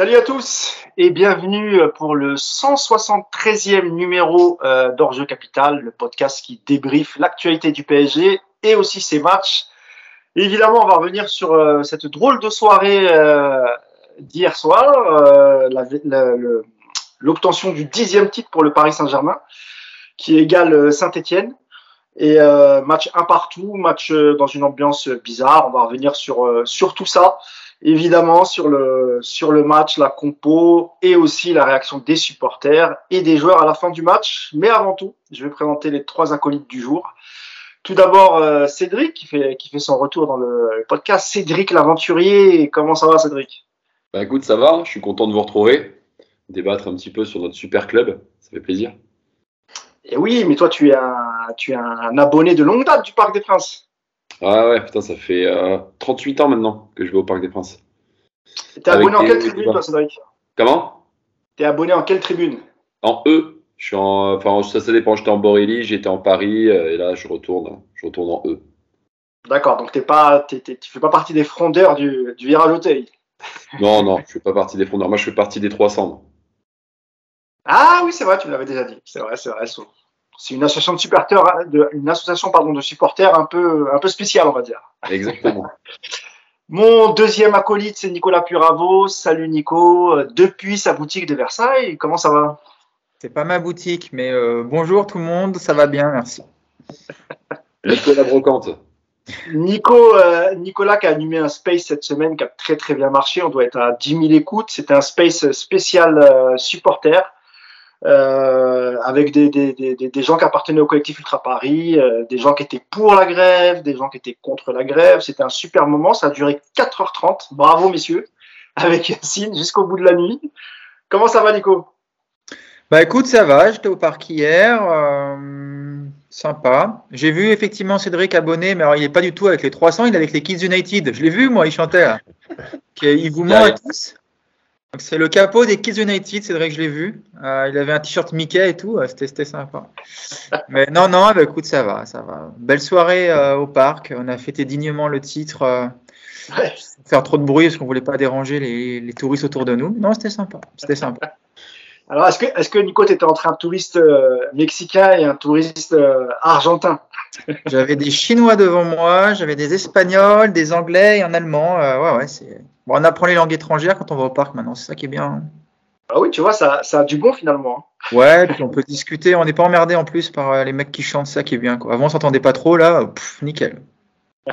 Salut à tous et bienvenue pour le 173e numéro euh, d'Orgeux Capital, le podcast qui débriefe l'actualité du PSG et aussi ses matchs. évidemment, on va revenir sur euh, cette drôle de soirée euh, d'hier soir, euh, l'obtention du dixième titre pour le Paris Saint-Germain, qui égale Saint-Étienne. Et euh, match un partout, match euh, dans une ambiance bizarre. On va revenir sur, euh, sur tout ça évidemment sur le sur le match, la compo et aussi la réaction des supporters et des joueurs à la fin du match. Mais avant tout, je vais présenter les trois acolytes du jour. Tout d'abord euh, Cédric qui fait qui fait son retour dans le podcast. Cédric l'aventurier, comment ça va Cédric? Bah écoute, ça va, je suis content de vous retrouver, débattre un petit peu sur notre super club, ça fait plaisir. Et oui, mais toi tu es un tu es un abonné de longue date du Parc des Princes. Ah ouais, putain, ça fait euh, 38 ans maintenant que je vais au Parc des Princes. T'es abonné en quelle tribune toi Cédric? Comment? T'es abonné en quelle tribune? En E, je suis en, enfin ça, ça dépend, j'étais en Borély, j'étais en Paris, euh, et là je retourne, je retourne en E. D'accord, donc t'es pas tu fais pas partie des frondeurs du, du virage Auteuil? Non, non, je fais pas partie des fondeurs, moi je fais partie des 300. moi. Ah oui, c'est vrai, tu me l'avais déjà dit. C'est vrai, c'est vrai. c'est- C'est une association de supporters, hein, de, une association pardon de supporters un peu un peu spéciale, on va dire. Exactement. Mon deuxième acolyte, c'est Nicolas Puravo. Salut Nico, depuis sa boutique de Versailles. Comment ça va? C'est pas ma boutique, mais euh, bonjour tout le monde, ça va bien, merci. Nicolas Brocante. Nico, euh, Nicolas qui a animé un space cette semaine qui a très très bien marché. On doit être à 10 000 écoutes. C'était un space spécial euh, supporter euh, avec des, des, des, des- gens qui appartenaient au collectif Ultra Paris, euh, des gens qui étaient pour la grève, des gens qui étaient contre la grève. C'était un super moment. Ça a duré 4h30. Bravo messieurs, avec Yacine jusqu'au bout de la nuit. Comment ça va Nico? Bah écoute, ça va, j'étais au parc hier, euh, sympa. J'ai vu effectivement Cédric abonné, mais alors il est pas du tout avec les 300, il est avec les Kids United. Je l'ai vu, moi, il chantait là. Il vous ment à tous? C'est le capot des Kids United, Cédric, je l'ai vu. Euh, il avait un t-shirt Mickey et tout, c'était sympa. Mais non, non, bah, écoute, ça va, ça va. Belle soirée euh, au parc, on a fêté dignement le titre. euh, Ouais. faire trop de bruit parce qu'on voulait pas déranger les, les touristes autour de nous. Non, c'était sympa. C'était sympa. Alors est-ce que, est-ce que Nico t'étais entre un touriste euh, mexicain et un touriste euh, argentin? J'avais des Chinois devant moi, j'avais des Espagnols, des Anglais et un Allemand. Euh, ouais, ouais, c'est. Bon, on apprend les langues étrangères quand on va au parc maintenant, c'est ça qui est bien. Ah oui, tu vois, ça, ça a du bon finalement. hein. Ouais, puis on peut discuter, on n'est pas emmerdé en plus par euh, les mecs qui chantent, c'est ça qui est bien. Quoi. Avant, on s'entendait pas trop, là, pff, nickel.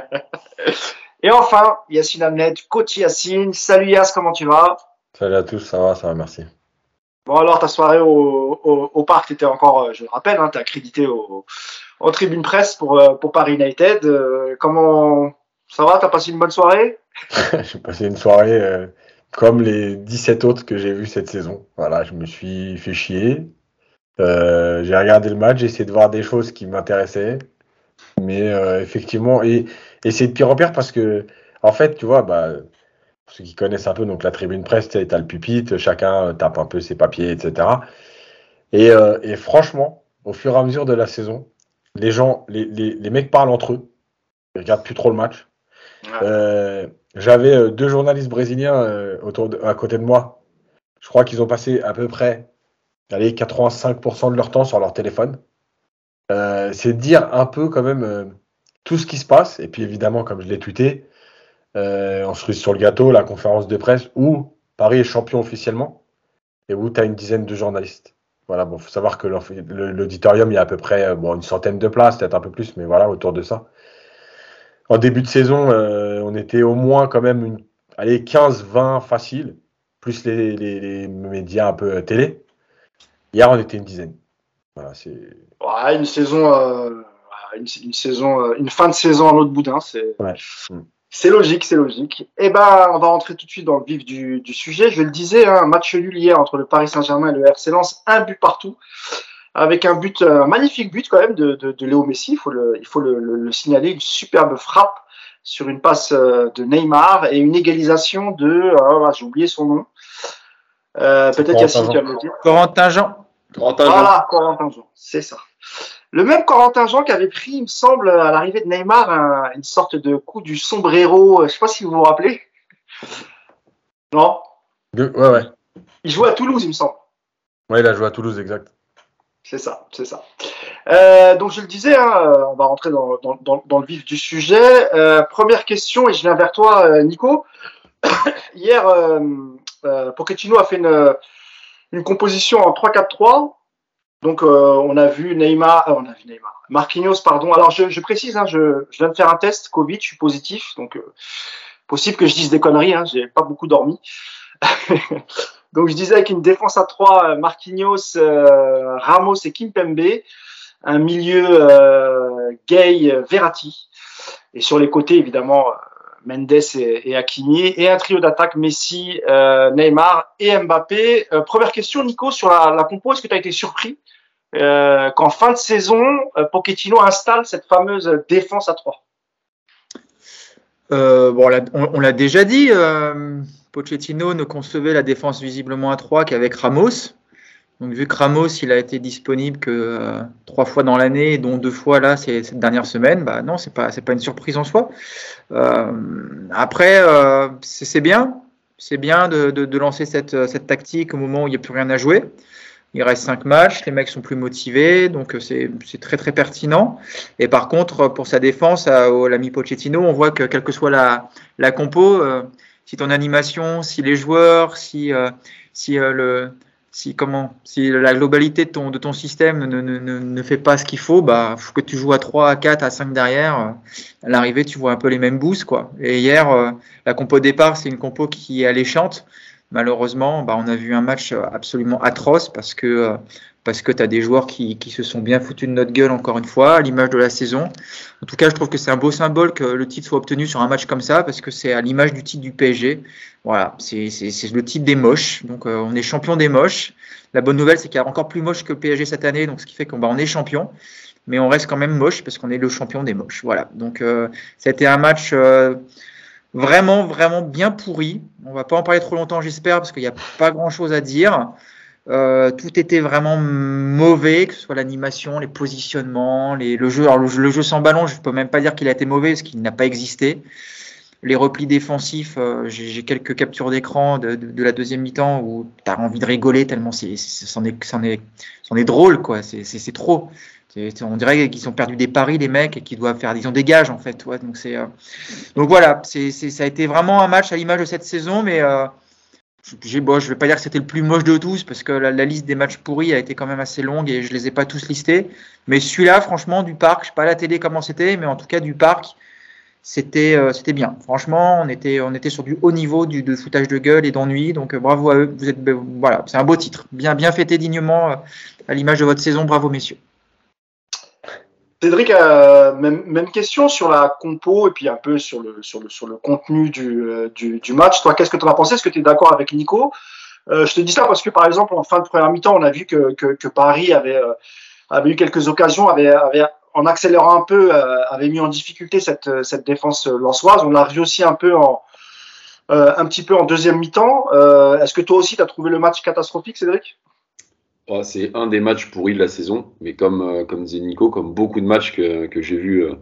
Et enfin, Yacine Ahmed, coach Yacine. Salut Yass, comment tu vas? Salut à tous, ça va, ça va, merci. Bon alors, ta soirée au, au, au parc, tu étais encore, euh, je le rappelle, hein, tu accrédité au, en tribune presse pour, euh, pour Paris United. Euh, comment ça va? T'as passé une bonne soirée? J'ai passé une soirée euh, comme les 17 autres que j'ai vus cette saison. Voilà, je me suis fait chier. J'ai regardé le match, j'ai essayé de voir des choses qui m'intéressaient. Mais effectivement, et, c'est de pire en pire parce que, en fait, tu vois, bah, pour ceux qui connaissent un peu, donc la tribune presse, tu as le pupitre, chacun tape un peu ses papiers, etc. Et, et franchement, au fur et à mesure de la saison, les gens, les, les, les mecs parlent entre eux. Ils regardent plus trop le match. Euh, J'avais euh, deux journalistes brésiliens euh, autour de- à côté de moi. Je crois qu'ils ont passé à peu près allez, 85% de leur temps sur leur téléphone. Euh, C'est dire un peu quand même euh, tout ce qui se passe. Et puis évidemment, comme je l'ai tweeté, euh, on se sur le gâteau, la conférence de presse où Paris est champion officiellement et où tu as une dizaine de journalistes. Voilà, bon, faut savoir que l'auditorium, il y a à peu près euh, bon, une centaine de places, peut-être un peu plus, mais voilà, autour de ça. En début de saison, euh, on était au moins quand même une, allez, 15-20 facile, plus les, les- les médias un peu euh, télé. Hier, on était une dizaine. Voilà, c'est. Ouais, une saison, euh, une, une saison, une fin de saison à l'autre boudin, c'est. Ouais. Mm. C'est logique, c'est logique. Eh ben, on va rentrer tout de suite dans le vif du, du sujet. Je le disais, hein, un match nul hier entre le Paris Saint-Germain et le RC Lens, un but partout, avec un but, un magnifique but quand même de, de, de Léo Messi. Il faut le, il faut le, le- le signaler, une superbe frappe sur une passe euh, de Neymar et une égalisation de, ah, j'ai oublié son nom. Euh, Peut-être Yacine, tu vas me le dire. Corentin Jean. Corentin Jean. Voilà, Corentin Jean, c'est ça. Le même Corentin Jean qui avait pris, il me semble, à l'arrivée de Neymar, un- une sorte de coup du sombrero, euh, je sais pas si vous vous rappelez. Non? Ouais, ouais. Il joue à Toulouse, il me semble. Ouais, il a joué à Toulouse, exact. C'est ça, c'est ça. Euh, donc je le disais, hein, euh, on va rentrer dans, dans, dans, dans le vif du sujet. Euh, première question, et je viens vers toi, Nico. Hier, euh, euh, Pochettino a fait une, une composition en 3-4-3. Donc euh, on a vu Neymar, euh, on a vu Neymar, Marquinhos, pardon. Alors je, précise, hein, je, viens de faire un test Covid, je suis positif, donc euh, possible que je dise des conneries. Hein, J'ai pas beaucoup dormi. donc je disais avec défense à 3, Marquinhos, Ramos et Kimpembe, un milieu Gay, Verratti, et sur les côtés évidemment Mendes et, et et un trio d'attaque Messi, euh, Neymar et Mbappé. Euh, première question, Nico, sur la, compo, est-ce que tu as été surpris euh, qu'en fin de saison, Pochettino installe cette fameuse défense à 3 Euh, bon, on l'a- déjà dit, Pochettino ne concevait la défense visiblement à 3 qu'avec Ramos. Donc, vu que Ramos, il a été disponible que euh, trois fois dans l'année, dont deux fois là, c'est cette dernière semaine, bah non, c'est pas, c'est pas une surprise en soi. Euh, après, euh, c'est bien, c'est bien de, de- de lancer cette, cette tactique au moment où il n'y a plus rien à jouer. Il reste cinq matchs, les mecs sont plus motivés, donc euh, c'est très très pertinent. Et par contre, pour sa défense, à- l'ami Pochettino, on voit que quelle que soit la, la compo, euh, si ton animation, si les joueurs, si, euh, si euh, le si comment si la globalité de ton, de ton système ne, ne, ne, ne fait pas ce qu'il faut, bah faut que tu joues à 3, à 4, à 5 derrière. À l'arrivée, tu vois un peu les mêmes boosts quoi. Et hier, euh, la compo départ, c'est une compo qui est alléchante. Malheureusement, bah, on a vu un match absolument atroce parce que euh, parce que tu as des joueurs qui, qui se sont bien foutus de notre gueule encore une fois, à l'image de la saison. En tout cas, je trouve que c'est un beau symbole que le titre soit obtenu sur un match comme ça, parce que c'est à l'image du titre du PSG. Voilà, c'est le titre des moches. Donc, euh, on est champion des moches. La bonne nouvelle, c'est qu'il y a encore plus moche que le PSG cette année, donc ce qui fait qu'on bah, on est champion. Mais on reste quand même moche parce qu'on est le champion des moches. Voilà. Donc, euh, c'était un match euh, vraiment, vraiment bien pourri. On va pas en parler trop longtemps, j'espère, parce qu'il n'y a pas grand chose à dire. Euh, tout était vraiment mauvais, que ce soit l'animation, les positionnements, les, le jeu. Alors le, le jeu sans ballon, je ne peux même pas dire qu'il a été mauvais, parce qu'il n'a pas existé. Les replis défensifs, euh, j'ai quelques captures d'écran de, de- de la deuxième mi-temps où tu as envie de rigoler tellement c'en est, est, est drôle, quoi. C'est, trop. On dirait qu'ils ont perdu des paris, les mecs, et qu'ils doivent faire, ils ont des gages, en fait. Ouais, donc, euh, donc voilà, c'est, c'est, ça a été vraiment un match à l'image de cette saison, mais euh, je vais pas dire que c'était le plus moche de tous parce que la, la liste des matchs pourris a été quand même assez longue et je les ai pas tous listés. Mais celui-là, franchement, du parc, je sais pas à la télé comment c'était, mais en tout cas du parc, c'était euh, c'était bien. Franchement, on était on était sur du haut niveau du de foutage de gueule et d'ennui. Donc euh, bravo à eux. Vous êtes ben, voilà, c'est un beau titre, bien bien fêté dignement euh, à l'image de votre saison. Bravo messieurs. Cédric, euh, même, même question sur la compo et puis un peu sur le, sur le, sur le contenu du, euh, du, du match. Toi, qu'est-ce que tu en as pensé? Est-ce que tu es d'accord avec Nico? Euh, Je te dis ça parce que, par exemple, en fin de première mi-temps, on a vu que, que, que Paris avait, euh, avait eu quelques occasions, avait, avait, en accélérant un peu, euh, avait mis en difficulté cette, cette défense lançoise. On l'a vu aussi un peu en, un petit peu en deuxième mi-temps. Est-ce que toi aussi, tu as trouvé le match catastrophique, Cédric? Oh, c'est un des matchs pourris de la saison, mais comme, euh, comme comme beaucoup de matchs que, que j'ai vus euh,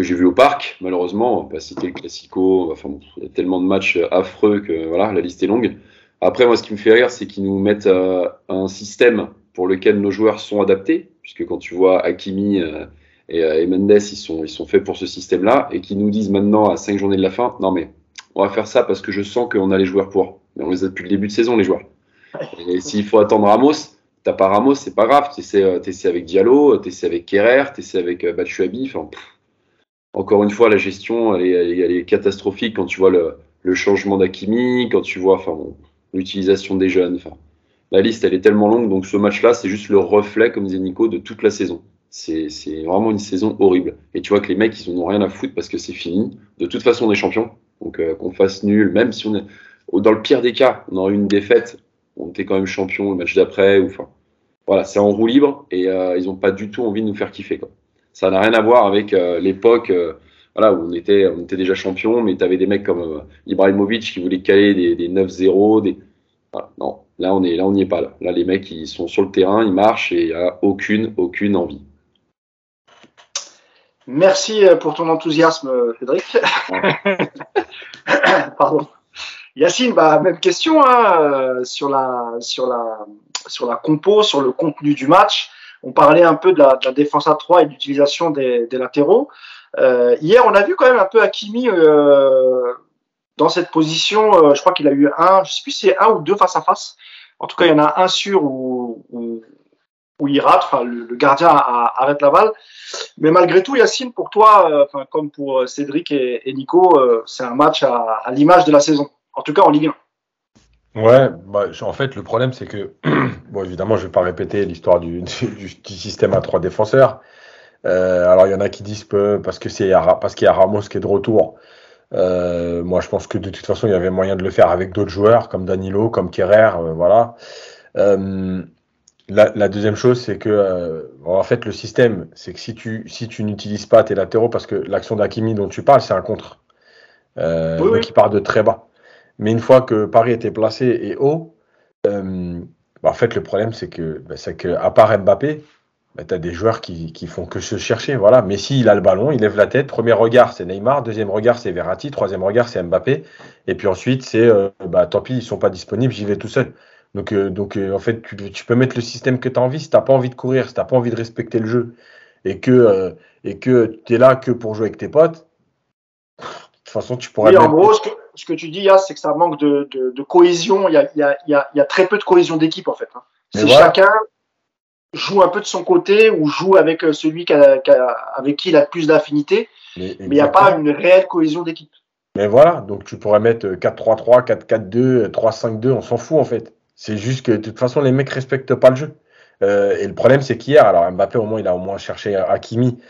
vu au parc, malheureusement, on va pas citer le Classico, enfin, il y a tellement de matchs affreux que voilà, la liste est longue. Après, moi, ce qui me fait rire, c'est qu'ils nous mettent euh, un système pour lequel nos joueurs sont adaptés, puisque quand tu vois Hakimi euh, et, euh, et Mendes, ils sont, ils sont faits pour ce système-là, et qu'ils nous disent maintenant, à cinq journées de la fin, non mais on va faire ça parce que je sens qu'on a les joueurs pour. Mais on les a depuis le début de saison, les joueurs. Et s'il faut attendre Ramos, t'as pas Ramos, c'est pas grave. T'essaies euh, avec Diallo, t'essaies avec Kerrer, t'essaies avec euh, Batshuayi. Enfin, encore une fois, la gestion, elle est, catastrophique quand tu vois le, changement d'Akimi, quand tu vois l'utilisation des jeunes. La liste, elle est tellement longue. Donc ce match-là, c'est juste le reflet, comme disait Nico, de toute la saison. C'est vraiment une saison horrible. Et tu vois que les mecs, ils en ont rien à foutre parce que c'est fini. De toute façon, on est champion. Donc euh, qu'on fasse nul, même si on est dans le pire des cas, on aurait eu une défaite, on était quand même champion le match d'après. ou Enfin, voilà, c'est en roue libre et euh, ils n'ont pas du tout envie de nous faire kiffer. Quoi. Ça n'a rien à voir avec euh, l'époque euh, voilà, où on était, on était déjà champion, mais tu avais des mecs comme Ibrahimovic qui voulaient caler des, des 9-0. Des... Voilà, non, là on est, là on n'y est pas. Là. là, les mecs, ils sont sur le terrain, ils marchent et il n'y a aucune, aucune envie. Merci pour ton enthousiasme, Cédric. Pardon. Yacine, bah, même question hein, euh, sur, la, sur, la, sur la compo, sur le contenu du match. On parlait un peu de la, de la défense à 3 et de l'utilisation des, des, latéraux. Euh, hier, on a vu quand même un peu Hakimi euh, dans cette position. Euh, je crois qu'il a eu un, je sais plus si c'est un ou deux face à face. En tout cas, il y en a un sûr où, où, où il rate. Enfin, le, gardien arrête la balle. Mais malgré tout, Yacine, pour toi, euh, enfin, comme pour Cédric et, et Nico, euh, c'est un match à, à l'image de la saison. En tout cas, en Ligue 1. Ouais, bah, en fait, le problème, c'est que, bon, évidemment, je vais pas répéter l'histoire du, du, du, système à trois défenseurs. Euh, alors, il y en a qui disent que parce que c'est parce qu'il y a Ramos qui est de retour. Euh, moi, je pense que de toute façon, il y avait moyen de le faire avec d'autres joueurs, comme Danilo, comme Kerrer, euh, voilà. La, la, deuxième chose, c'est que, en fait, le système, c'est que si tu, si tu n'utilises pas tes latéraux, parce que l'action d'Akimi dont tu parles, c'est un contre. Oui, il part de très bas. Mais une fois que Paris était placé et haut, euh, bah en fait, le problème, c'est que, bah, c'est que à part Mbappé, bah, tu as des joueurs qui, qui font que se chercher. Voilà. Messi, il a le ballon, il lève la tête. Premier regard, c'est Neymar. Deuxième regard, c'est Verratti. Troisième regard, c'est Mbappé. Et puis ensuite, c'est euh, bah, tant pis, ils sont pas disponibles, j'y vais tout seul. Donc, euh, donc euh, en fait, tu, tu, peux mettre le système que tu as envie. Si tu pas envie de courir, si tu pas envie de respecter le jeu et que euh, et que tu es là que pour jouer avec tes potes, de toute façon, tu pourrais. Oui, en gros, ce que, ce que tu dis, Yas, c'est que ça manque de, de, de cohésion. Il y, a, il, y a, il, y a, il y a très peu de cohésion d'équipe, en fait. Hein. C'est voilà. chacun joue un peu de son côté ou joue avec celui a, qui a, avec qui il a plus d'affinité, mais, il n'y a pas une réelle cohésion d'équipe. Mais voilà, donc tu pourrais mettre 4-3-3, 4-4-2, 3-5-2, on s'en fout en fait. C'est juste que de toute façon, les mecs respectent pas le jeu. Euh, et le problème, c'est qu'hier, alors Mbappé, au moins, il a au moins cherché Hakimi, euh,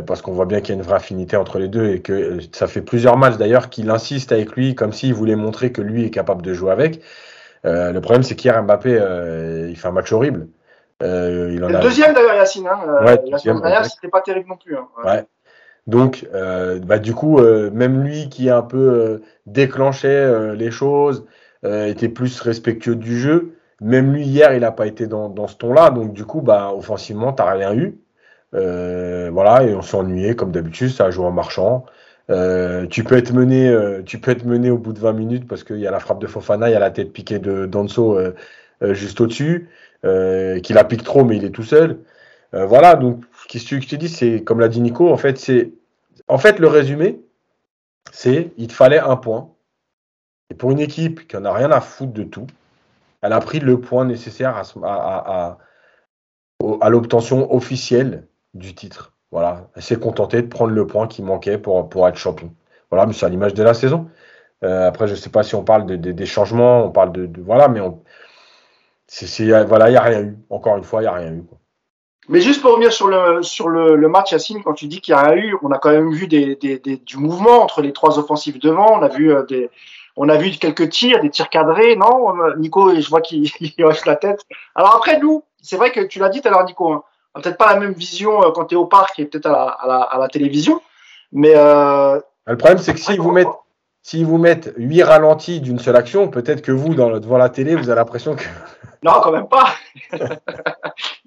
parce qu'on voit bien qu'il y a une vraie affinité entre les deux et que euh, ça fait plusieurs matchs d'ailleurs qu'il insiste avec lui comme s'il voulait montrer que lui est capable de jouer avec. Euh, le problème, c'est qu'hier, Mbappé, euh, il fait un match horrible. Euh, il en le a... deuxième d'ailleurs, Yacine. Hein, ouais, la semaine dernière, c'était pas terrible non plus. Hein. Ouais. ouais. Donc, bah, du coup, même lui qui a un peu déclenché les choses, euh, était plus respectueux du jeu. Même lui, hier, il n'a pas été dans, dans ce ton-là. Donc, du coup, bah, offensivement, tu n'as rien eu. Euh, voilà, et on ennuyé, comme d'habitude, ça a joué en marchand. Euh, tu peux être mené, euh, tu peux être mené au bout de 20 minutes parce qu'il y a la frappe de Fofana, il y a la tête piquée de Danso euh, euh, juste au-dessus, qui la pique trop, mais il est tout seul. voilà, donc, qu'est-ce que je te dis, c'est comme l'a dit Nico, en fait, c'est, en fait, le résumé, c'est, il te fallait un point. Et pour une équipe qui n'en a rien à foutre de tout, elle a pris le point nécessaire à, à, à, à l'obtention officielle du titre. Voilà, elle s'est contentée de prendre le point qui manquait pour, pour être champion. Voilà, mais c'est à l'image de la saison. Euh, après, je ne sais pas si on parle de, de, des changements, on parle de, voilà, mais on, c'est, voilà, il n'y a rien eu. Encore une fois, il n'y a rien eu. Quoi. Mais juste pour revenir sur le, sur le, le match, Yacine, quand tu dis qu'il n'y a rien eu, on a quand même vu des, des, du mouvement entre les trois offensives devant. On a vu euh, des, on a vu quelques tirs, des tirs cadrés, non? Nico, je vois qu'il hoche la tête. Alors après, nous, c'est vrai que tu l'as dit tout à l'heure, Nico, hein, peut-être pas la même vision euh, quand tu es au parc et peut-être à la, à, la, à la, télévision, mais... Euh, le problème, c'est que s'ils vous mettent S'ils vous mettent huit ralentis d'une seule action, peut-être que vous, dans, devant la télé, vous avez l'impression que. Non, quand même pas.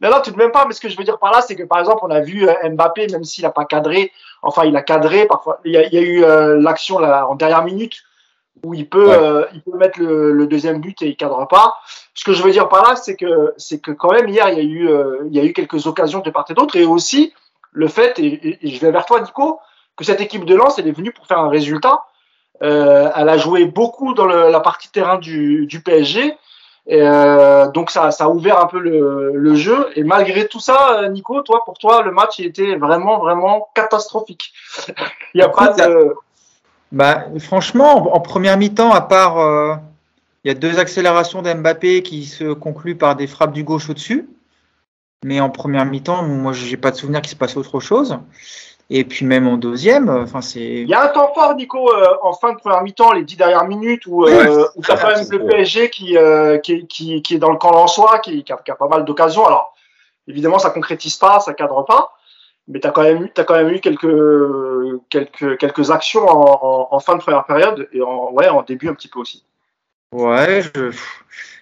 non, non, tout de même pas. Mais ce que je veux dire par là, c'est que par exemple, on a vu euh, Mbappé, même s'il n'a pas cadré, enfin, il a cadré. Parfois, il y a, il y a eu euh, l'action en dernière minute où il peut, ouais. euh, il peut mettre le, le, deuxième but et il cadre pas. Ce que je veux dire par là, c'est que, c'est que quand même hier, il y a eu, euh, il y a eu quelques occasions de part et d'autre, et aussi le fait, et, et, je vais vers toi, Nico, que cette équipe de Lens, elle est venue pour faire un résultat. Euh, elle a joué beaucoup dans le, la partie terrain du, du PSG. Et euh, donc ça, ça a ouvert un peu le, le, jeu. Et malgré tout ça, Nico, toi, pour toi, le match était vraiment, vraiment catastrophique. il n'y a pas de. Bah, franchement, en, en première mi-temps, à part, euh, il y a deux accélérations d'Mbappé qui se concluent par des frappes du gauche au-dessus. Mais en première mi-temps, moi, j'ai pas de souvenir qu'il se passe autre chose. Et puis même en deuxième, enfin c'est. Il y a un temps fort, Nico, euh, en fin de première mi-temps, les dix dernières minutes, où, euh, où t'as quand même le PSG qui, euh, qui, qui, qui, est dans le camp lensois, qui, qui, a, qui a pas mal d'occasions. Alors, évidemment, ça concrétise pas, ça cadre pas, mais même eu, as quand même eu quelques, quelques, quelques actions en, fin de première période et en, ouais, en début un petit peu aussi. Ouais, je...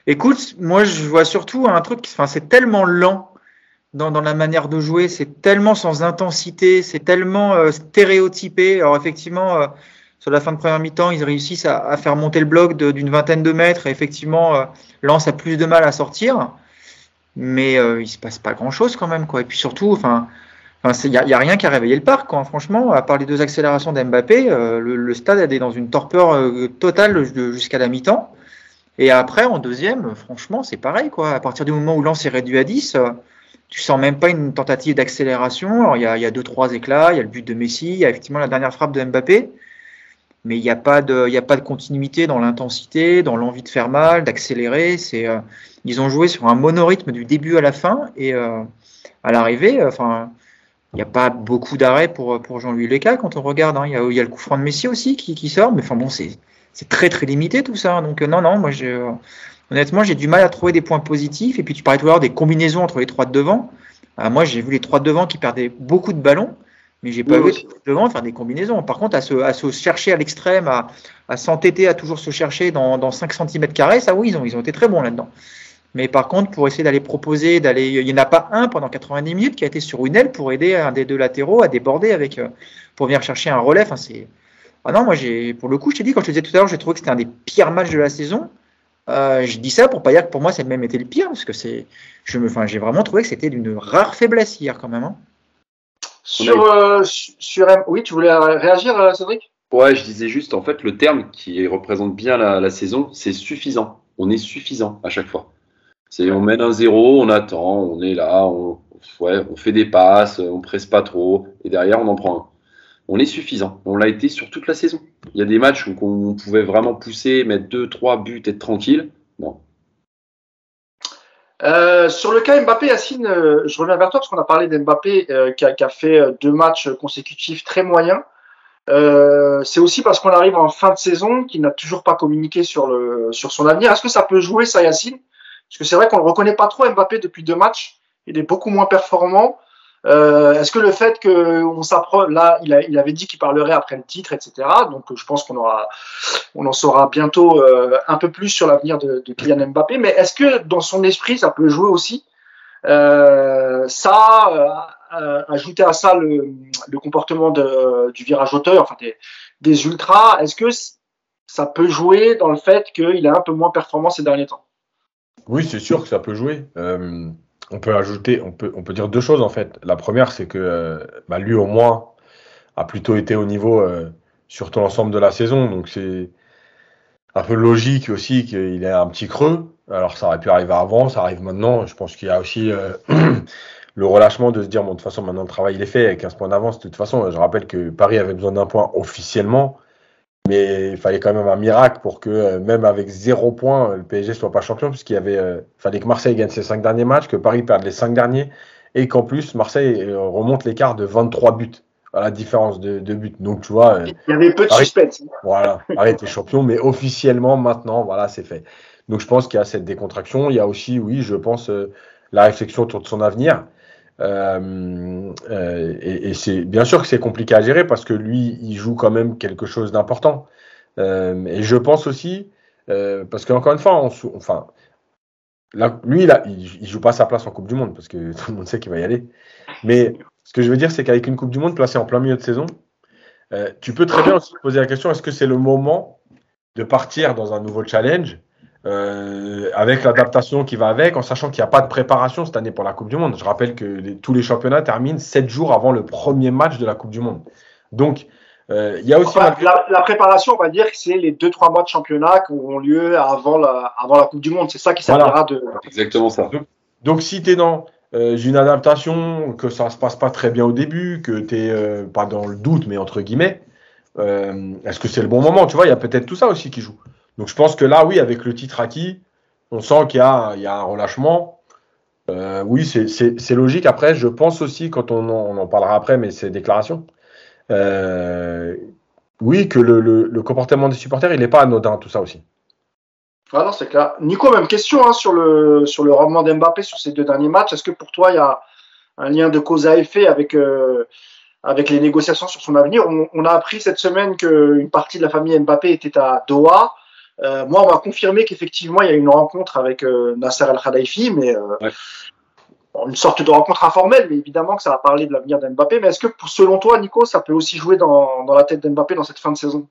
écoute, moi je vois surtout un truc, enfin c'est tellement lent dans, dans, la manière de jouer, c'est tellement sans intensité, c'est tellement euh, stéréotypé. Alors effectivement, euh, sur la fin de première mi-temps, ils réussissent à, faire monter le bloc d'une vingtaine de mètres et effectivement, euh, a plus de mal à sortir. Mais euh, il se passe pas grand-chose quand même. Quoi. Et puis surtout, enfin, il n'y a, rien qui a réveillé le parc. Quoi. Franchement, à part les deux accélérations d'Mbappé, euh, le, stade est dans une torpeur euh, totale jusqu'à la mi-temps. Et après, en deuxième, franchement, c'est pareil. Quoi. À partir du moment où Lance est réduit à 10, tu sens même pas une tentative d'accélération. Il y a, y a deux, trois éclats, il y a le but de Messi, il y a effectivement la dernière frappe de Mbappé mais il n'y a pas de, a pas de continuité dans l'intensité, dans l'envie de faire mal, d'accélérer. C'est, euh, ils ont joué sur un monorythme du début à la fin et euh, à l'arrivée, euh, enfin, il n'y a pas beaucoup d'arrêts pour, pour Jean-Louis Leca quand on regarde. Hein. Il, y a, il, y a, le coup franc de Messi aussi qui, qui sort, mais enfin bon, c'est, c'est très très limité tout ça. Donc non, non, moi j'ai, honnêtement, j'ai du mal à trouver des points positifs. Et puis tu parlais tout à l'heure des combinaisons entre les trois de devant. moi, j'ai vu les trois de devant qui perdaient beaucoup de ballons mais j'ai pas vu devant faire des combinaisons. Par contre, à se, à se chercher à l'extrême, à, à s'entêter, à toujours se chercher dans, dans 5 cm, ça oui, ils ont, ils ont été très bons là-dedans. Mais par contre, pour essayer d'aller proposer, d'aller, il n'y en a pas un pendant 90 minutes qui a été sur une aile pour aider un des deux latéraux à déborder avec, euh, pour venir chercher un relais. Enfin, c'est, ah non, moi j'ai, pour le coup, je t'ai dit quand je te disais tout à l'heure, j'ai trouvé que c'était un des pires matchs de la saison. Euh, je dis ça pour pas dire que pour moi, ça a même été le pire, parce que c'est, je me, enfin, j'ai vraiment trouvé que c'était d'une rare faiblesse hier quand même. Hein. Sur, euh, sur Oui, tu voulais réagir, euh, Cédric? Ouais, je disais juste, en fait, le terme qui représente bien la, saison, c'est suffisant. On est suffisant à chaque fois. On mène un zéro, on attend, on est là, on, fait des passes, on presse pas trop, et derrière on en prend un. On est suffisant. On l'a été sur toute la saison. Il y a des matchs où on pouvait vraiment pousser, mettre deux, trois buts, être tranquille. Non, euh, sur le cas Mbappé, Yacine, euh, je reviens vers toi parce qu'on a parlé d'Mbappé euh, qui, a, fait deux matchs consécutifs très moyens. c'est aussi parce qu'on arrive en fin de saison qu'il n'a toujours pas communiqué sur, sur son avenir. Est-ce que ça peut jouer ça, Yacine? Parce que c'est vrai qu'on ne reconnaît pas trop Mbappé depuis deux matchs. Il est beaucoup moins performant. Euh, Est-ce que le fait qu'on s'approche, là, il, avait dit qu'il parlerait après le titre, etc. Donc, je pense qu'on aura, on en saura bientôt euh, un peu plus sur l'avenir de, de, Kylian Mbappé. Mais est-ce que dans son esprit, ça peut jouer aussi? Euh, Ça, euh, euh, ajouter à ça le, le comportement de, du virage auteur, enfin des, des ultras, est-ce que ça peut jouer dans le fait qu'il est un peu moins performant ces derniers temps? Oui, c'est sûr que ça peut jouer. Euh, on peut ajouter, on peut, on peut dire deux choses en fait. La première, c'est que euh, bah, lui au moins a plutôt été au niveau euh, sur tout l'ensemble de la saison, donc c'est un peu logique aussi qu'il ait un petit creux. Alors ça aurait pu arriver avant, ça arrive maintenant. Je pense qu'il y a aussi le relâchement de se dire bon de toute façon maintenant le travail il est fait, avec 15 points d'avance. De toute façon, je rappelle que Paris avait besoin d'un point officiellement. Mais il fallait quand même un miracle pour que, euh, même avec zéro point, le PSG soit pas champion, puisqu'il y avait, euh, fallait que Marseille gagne ses cinq derniers matchs, que Paris perde les cinq derniers, et qu'en plus, Marseille euh, remonte l'écart de 23 buts, à la différence de, de buts. Donc, tu vois. il y avait peu de suspense. Voilà, Paris était champion, mais officiellement, maintenant, voilà, c'est fait. Donc, je pense qu'il y a cette décontraction. Il y a aussi, oui, je pense, la réflexion autour de son avenir. Euh, euh, et, c'est bien sûr que c'est compliqué à gérer parce que lui, il joue quand même quelque chose d'important. Euh, et je pense aussi, parce qu'encore une fois, enfin, lui, il, il, joue pas sa place en Coupe du Monde parce que tout le monde sait qu'il va y aller. Mais ce que je veux dire, c'est qu'avec une Coupe du Monde placée en plein milieu de saison, tu peux très bien aussi poser la question est-ce que c'est le moment de partir dans un nouveau challenge euh, avec l'adaptation qui va avec, en sachant qu'il n'y a pas de préparation cette année pour la Coupe du Monde. Je rappelle que tous les championnats terminent 7 jours avant le premier match de la Coupe du Monde. Donc, euh, il y a aussi. la, préparation, on va dire que c'est les 2-3 mois de championnat qui auront lieu avant la, avant la Coupe du Monde. C'est ça qui servira de. Exactement ça. Donc, si tu es dans euh, une adaptation, que ça se passe pas très bien au début, que tu n'es pas dans le doute, mais entre guillemets, est-ce que c'est le bon moment? Tu vois, il y a peut-être tout ça aussi qui joue. Donc je pense que là, oui, avec le titre acquis, on sent qu'il y, a, un relâchement. Euh, oui, c'est logique. Après, je pense aussi, quand on en, parlera après, mais c'est déclaration, euh, oui, que le, comportement des supporters, il n'est pas anodin, tout ça aussi. Ah non, c'est clair. Nico, même question hein, sur, le, sur le rendement d'Mbappé sur ces deux derniers matchs. Est-ce que pour toi, il y a un lien de cause à effet avec, euh, avec les négociations sur son avenir? On, on, a appris cette semaine qu'une partie de la famille Mbappé était à Doha. Euh, moi, on m'a confirmé qu'effectivement, il y a une rencontre avec euh, Nasser El Khadaifi, mais euh, une sorte de rencontre informelle, mais évidemment que ça va parler de l'avenir d'Mbappé. Mais est-ce que, selon toi, Nico, ça peut aussi jouer dans, dans la tête d'Mbappé dans cette fin de saison?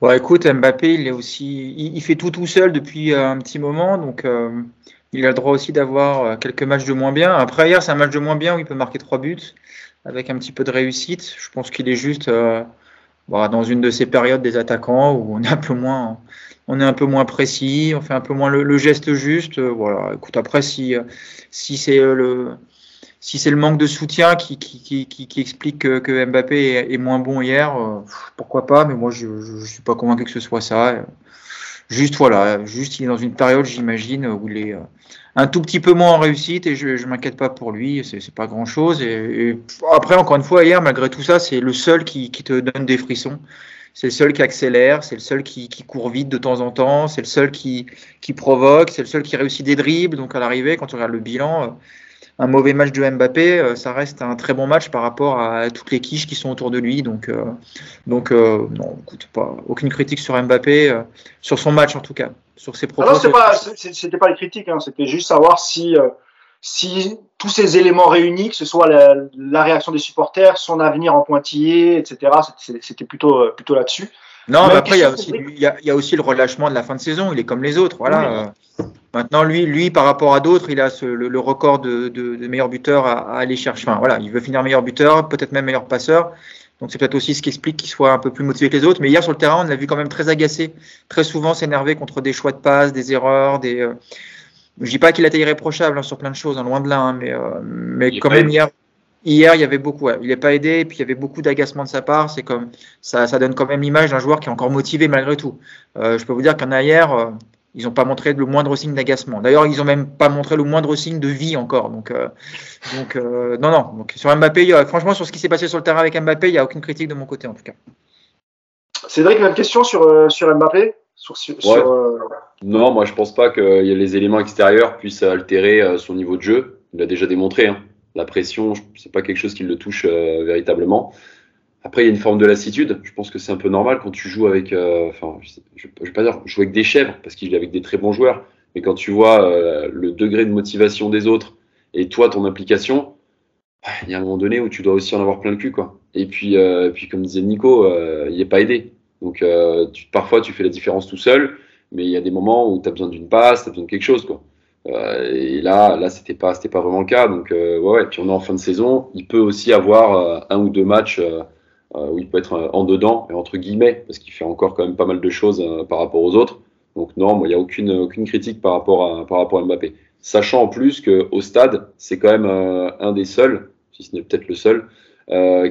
Bon, écoute, Mbappé, il est aussi, il, fait tout tout seul depuis un petit moment, donc euh, il a le droit aussi d'avoir quelques matchs de moins bien. Après hier, c'est un match de moins bien où il peut marquer trois buts avec un petit peu de réussite. Je pense qu'il est juste dans une de ces périodes des attaquants où on est un peu moins, on est un peu moins précis, on fait un peu moins le, geste juste. voilà. Écoute, après si si c'est le si c'est le manque de soutien qui, qui, qui, qui explique que, Mbappé est, moins bon hier, euh, pourquoi pas, mais moi je ne suis pas convaincu que ce soit ça. Juste voilà, juste il est dans une période, j'imagine, où il est euh, un tout petit peu moins en réussite et je ne m'inquiète pas pour lui, c'est pas grand chose. Et, après, encore une fois, hier, malgré tout ça, c'est le seul qui, te donne des frissons. C'est le seul qui accélère, c'est le seul qui, court vite de temps en temps, c'est le seul qui, provoque, c'est le seul qui réussit des dribbles. Donc à l'arrivée, quand tu regardes le bilan, euh, un mauvais match de Mbappé, euh, ça reste un très bon match par rapport à toutes les quiches qui sont autour de lui. Donc, donc euh, non, écoute, pas, aucune critique sur Mbappé, sur son match en tout cas, sur ses propos. C'était pas, les critiques, hein, c'était juste savoir si, si tous ces éléments réunis, que ce soit la, réaction des supporters, son avenir en pointillé, etc., c'était plutôt, plutôt là-dessus. Non, mais après, il y, a aussi, il, y a, aussi, le relâchement de la fin de saison. Il est comme les autres. Voilà. Maintenant, lui, lui, par rapport à d'autres, il a le, record de, de, meilleur buteur à, aller chercher. Enfin, voilà, il veut finir meilleur buteur, peut-être même meilleur passeur. Donc, c'est peut-être aussi ce qui explique qu'il soit un peu plus motivé que les autres. Mais hier, sur le terrain, on l'a vu quand même très agacé, très souvent s'énerver contre des choix de passe, des erreurs, des. Euh... Je dis pas qu'il a été irréprochable hein, sur plein de choses, hein, loin de là, hein, mais, euh, mais quand même hier. Hier, il y avait beaucoup. Il n'est pas aidé, et puis il y avait beaucoup d'agacement de sa part. C'est comme ça, ça donne quand même l'image d'un joueur qui est encore motivé malgré tout. Euh, je peux vous dire qu'en hier, euh, ils n'ont pas montré le moindre signe d'agacement. D'ailleurs, ils n'ont même pas montré le moindre signe de vie encore. Donc, euh, donc euh, non, non. Donc, sur Mbappé, franchement, sur ce qui s'est passé sur le terrain avec Mbappé, il n'y a aucune critique de mon côté, en tout cas. Cédric, même question sur, euh, sur Mbappé? Non, moi, je pense pas que les éléments extérieurs puissent altérer son niveau de jeu. Il l'a déjà démontré. Hein. La pression, c'est pas quelque chose qui le touche véritablement. Après, il y a une forme de lassitude. Je pense que c'est un peu normal quand tu joues avec, euh, je ne vais pas dire jouer avec des chèvres parce qu'il est avec des très bons joueurs, mais quand tu vois euh, le degré de motivation des autres et toi ton implication, il y a un moment donné où tu dois aussi en avoir plein le cul, quoi. Et puis, euh, puis comme disait Nico, il n'est pas aidé. Donc, parfois, tu fais la différence tout seul, mais il y a des moments où tu as besoin d'une passe, tu as besoin de quelque chose, quoi. et là, là, c'était pas, pas vraiment le cas. Donc, ouais, ouais. Puis on est en fin de saison. Il peut aussi avoir un ou deux matchs où il peut être euh, en dedans, et entre guillemets, parce qu'il fait encore quand même pas mal de choses euh, par rapport aux autres. Donc non, il n'y a aucune, aucune critique par rapport, à, par rapport à Mbappé. Sachant en plus qu'au stade, c'est quand même un des seuls, si ce n'est peut-être le seul,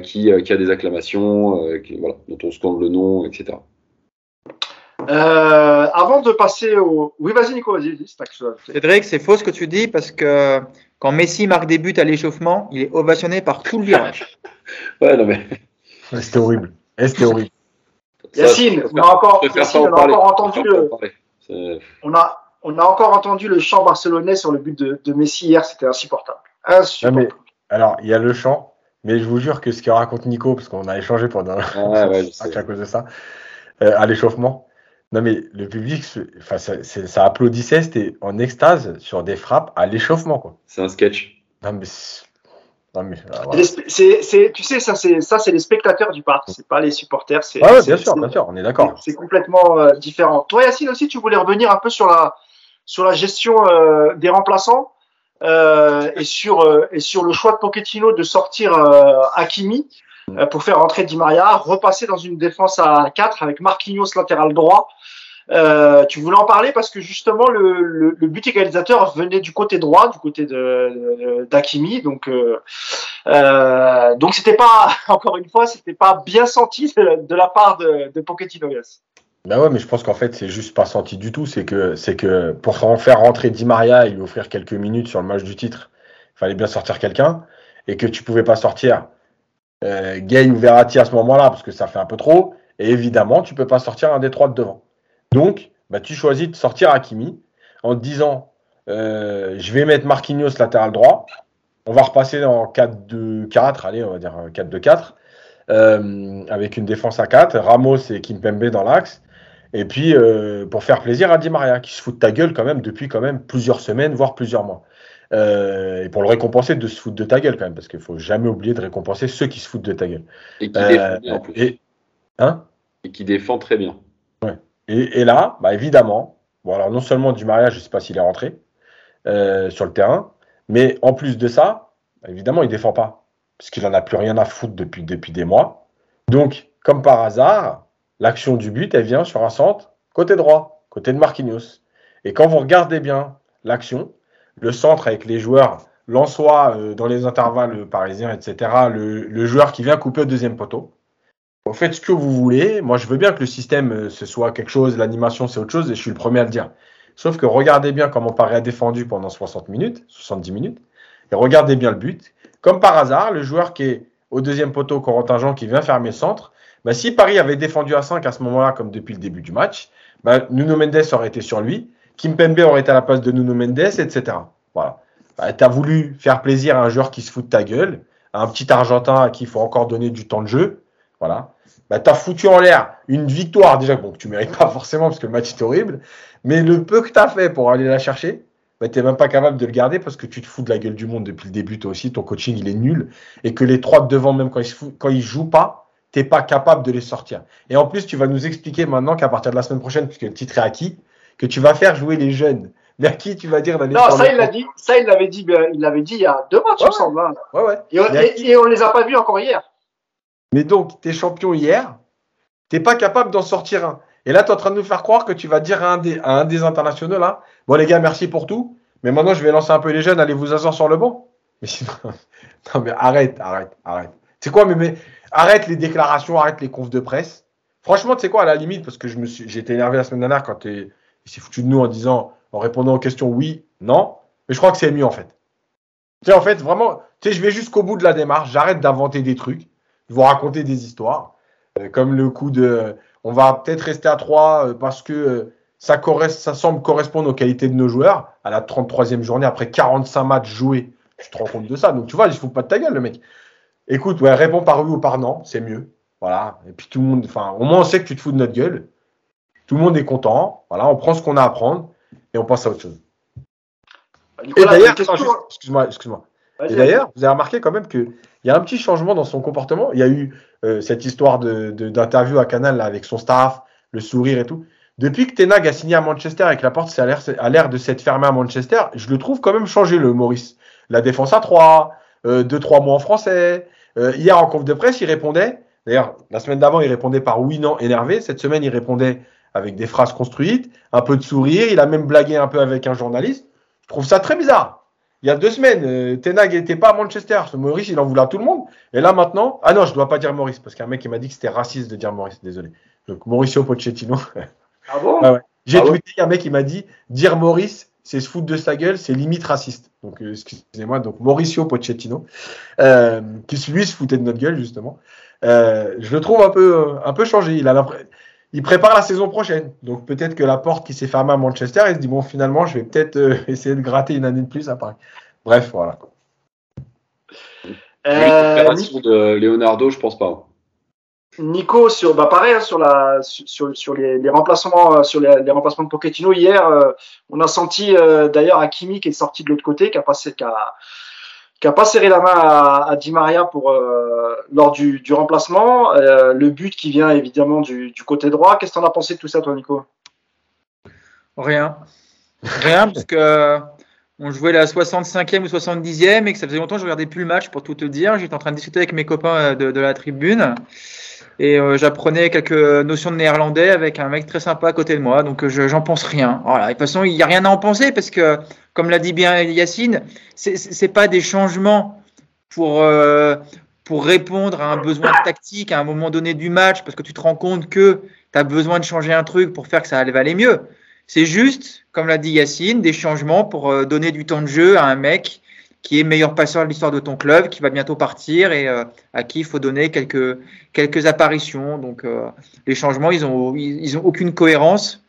qui, qui, a des acclamations, qui, voilà, dont on scande le nom, etc. avant de passer au. Oui, vas-y, Nico, vas-y, vas Cédric, c'est faux ce que tu dis parce que quand Messi marque des buts à l'échauffement, il est ovationné par tout le virage. ouais, non, mais c'était horrible. C'était horrible. Yacine, on a encore, entendu le. On a, on a encore entendu le chant barcelonais sur le but de, Messi hier, c'était insupportable. mais, alors, il y a le chant, mais je vous jure que ce que raconte Nico, parce qu'on a échangé pendant ah, ouais, à cause de ça, euh, à l'échauffement. Non, mais le public, ça, ça applaudissait, c'était en extase sur des frappes à l'échauffement. C'est un sketch. Non, mais euh, c'est, tu sais, ça, c'est, ça, c'est les spectateurs du parc, c'est pas les supporters. C'est, ah bien sûr, bien sûr, on est d'accord. C'est complètement euh, différent. Toi, Yacine, aussi, tu voulais revenir un peu sur la, sur la gestion euh, des remplaçants et, sur, et sur le choix de Pochettino de sortir Hakimi pour faire rentrer Di Maria, repasser dans une défense à 4 avec Marquinhos latéral droit. Euh, tu voulais en parler parce que justement le, but égalisateur venait du côté droit, du côté de d'Akimi, donc euh, euh, donc c'était pas encore une fois c'était pas bien senti de, la part de, de Pochettino. Ben ouais, mais je pense qu'en fait c'est juste pas senti du tout. C'est que c'est que pour faire rentrer Di Maria et lui offrir quelques minutes sur le match du titre, il fallait bien sortir quelqu'un et que tu pouvais pas sortir Gain ou Verratti à ce moment-là parce que ça fait un peu trop. Et évidemment, tu peux pas sortir un des trois de devant. Donc, bah, tu choisis de sortir Hakimi en te disant euh, je vais mettre Marquinhos latéral droit. On va repasser en 4-2-4, allez, on va dire 4-2-4, euh, avec une défense à 4, Ramos et Kimpembe dans l'axe. Et puis, euh, pour faire plaisir à Di Maria, qui se fout de ta gueule quand même depuis quand même plusieurs semaines, voire plusieurs mois. et pour le récompenser de se foutre de ta gueule quand même, parce qu'il faut jamais oublier de récompenser ceux qui se foutent de ta gueule. Et qui défend bien en plus. Et, hein? Et qui défend très bien. Et, là, bah, évidemment, bon, alors non seulement du mariage, je ne sais pas s'il est rentré euh, sur le terrain, mais en plus de ça, évidemment, il ne défend pas, parce qu'il n'en a plus rien à foutre depuis, depuis des mois. Donc, comme par hasard, l'action du but, elle vient sur un centre côté droit, côté de Marquinhos. Et quand vous regardez bien l'action, le centre avec les joueurs Lançois euh, dans les intervalles parisiens, etc., le, joueur qui vient couper au deuxième poteau. Vous faites ce que vous voulez. Moi, je veux bien que le système, euh, ce soit quelque chose, l'animation, c'est autre chose, et je suis le premier à le dire. Sauf que regardez bien comment Paris a défendu pendant 60 minutes, 70 minutes, et regardez bien le but. Comme par hasard, le joueur qui est au deuxième poteau, Corentin Jean, qui vient fermer le centre, bah, si Paris avait défendu à 5 à ce moment-là, comme depuis le début du match, bah, Nuno Mendes aurait été sur lui, Kim Pembe aurait été à la place de Nuno Mendes, etc. Voilà. Bah, tu as voulu faire plaisir à un joueur qui se fout de ta gueule, à un petit Argentin à qui il faut encore donner du temps de jeu. Voilà. Bah, tu as foutu en l'air une victoire, déjà, bon, que tu mérites pas forcément parce que le match est horrible, mais le peu que tu as fait pour aller la chercher, bah, tu n'es même pas capable de le garder parce que tu te fous de la gueule du monde depuis le début, toi aussi, ton coaching il est nul, et que les trois de devant, même quand ils, quand ils jouent pas, tu n'es pas capable de les sortir. Et en plus, tu vas nous expliquer maintenant qu'à partir de la semaine prochaine, puisque le titre est acquis, que tu vas faire jouer les jeunes. Mais à qui tu vas dire d'aller Non, ça il l'a dit. Ça il l'avait dit. Il l'avait dit il y a deux matchs, ouais, il me semble. Hein. Ouais, ouais. Et, on, et, les a pas vus encore hier. Mais donc, tu es champion hier, tu pas capable d'en sortir un. Et là, tu es en train de nous faire croire que tu vas dire à un des, internationaux là, bon les gars, merci pour tout, mais maintenant je vais lancer un peu les jeunes, allez vous asseoir sur le banc. Mais sinon, non mais arrête, arrête, arrête. C'est quoi, mais, mais arrête les déclarations, arrête les confs de presse. Franchement, tu sais quoi, à la limite, parce que je me suis, j'ai été énervé la semaine dernière quand il s'est foutu de nous en disant, en répondant aux questions oui, non. Mais je crois que c'est mieux en fait. Tu sais, en fait, vraiment, tu sais, je vais jusqu'au bout de la démarche. J'arrête d'inventer des trucs, de vous raconter des histoires. Euh, comme le coup de, on va peut-être rester à 3 euh, parce que euh, ça, ça semble correspondre aux qualités de nos joueurs à la 33e journée après 45 matchs joués. Tu te rends compte de ça. Donc, tu vois, il se fout pas de ta gueule, le mec. Écoute, ouais, réponds par oui ou par non, c'est mieux. Voilà. Et puis tout le monde, enfin, au moins on sait que tu te fous de notre gueule. Tout le monde est content. Voilà, on prend ce qu'on a à prendre et on passe à autre chose. et d'ailleurs, excuse-moi, excuse-moi. Et d'ailleurs, vous avez remarqué quand même qu'il y a un petit changement dans son comportement. Il y a eu euh, cette histoire d'interview de, à Canal avec son staff, le sourire et tout. Depuis que Tenag a signé à Manchester et que la porte a l'air de s'être fermée à Manchester, je le trouve quand même changé, le Maurice. La défense à 3, 2-3 mots en français. Euh, hier, en conf de presse, il répondait. D'ailleurs, la semaine d'avant, il répondait par oui, non, énervé. Cette semaine, il répondait avec des phrases construites, un peu de sourire. Il a même blagué un peu avec un journaliste. Je trouve ça très bizarre. Il y a deux semaines, euh, Tenag n'était pas à Manchester. Ce Maurice, il en voulait à tout le monde. Et là, maintenant. Ah non, je ne dois pas dire Maurice, parce qu'un mec il m'a dit que c'était raciste de dire Maurice. Désolé. Donc, Mauricio Pochettino. Ah bon? J'ai ah tweeté, un mec qui m'a dit dire Maurice, c'est se foutre de sa gueule, c'est limite raciste. Donc, euh, excusez-moi. Donc, Mauricio Pochettino, euh, qui lui se foutait de notre gueule, justement. je le trouve un peu, un peu changé. Il a l'impression il prépare la saison prochaine. Donc peut-être que la porte qui s'est fermée à Manchester, il se dit bon finalement je vais peut-être euh, essayer de gratter une année de plus à Paris. Bref, voilà. Euh, de Leonardo, je pense pas. Nico, sur bah pareil hein, sur la sur, sur les, remplacements euh, sur les, remplacements de Pochettino hier, euh, on a senti d'ailleurs Hakimi qui est sorti de l'autre côté, qui a passé qui a, qui a pas serré la main à, Di Maria pour euh, lors du, remplacement. Euh, le but qui vient évidemment du, côté droit. Qu'est-ce que tu en as pensé de tout ça, toi, Nico? Rien. Rien, parce que on jouait la 65e ou 70e et que ça faisait longtemps que je regardais plus le match pour tout te dire. J'étais en train de discuter avec mes copains de la tribune et euh, j'apprenais quelques notions de néerlandais avec un mec très sympa à côté de moi. Donc j'en pense rien. Voilà. de toute façon, il n'y a rien à en penser parce que comme l'a dit bien Yacine, c'est pas des changements pour, euh, pour répondre à un besoin tactique à un moment donné du match, parce que tu te rends compte que tu as besoin de changer un truc pour faire que ça allait aller mieux. C'est juste, comme l'a dit Yacine, des changements pour euh, donner du temps de jeu à un mec qui est meilleur passeur de l'histoire de ton club, qui va bientôt partir et euh, à qui il faut donner quelques, quelques apparitions. Donc les changements, ils ont, ils ont aucune cohérence.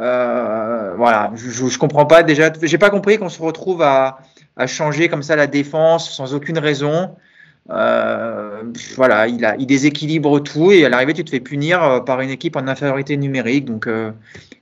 Euh, voilà, je, je, comprends pas déjà. J'ai pas compris qu'on se retrouve à, à, changer comme ça la défense sans aucune raison. Euh, voilà, il, a, il déséquilibre tout et à l'arrivée, tu te fais punir euh, par une équipe en infériorité numérique. Donc, euh,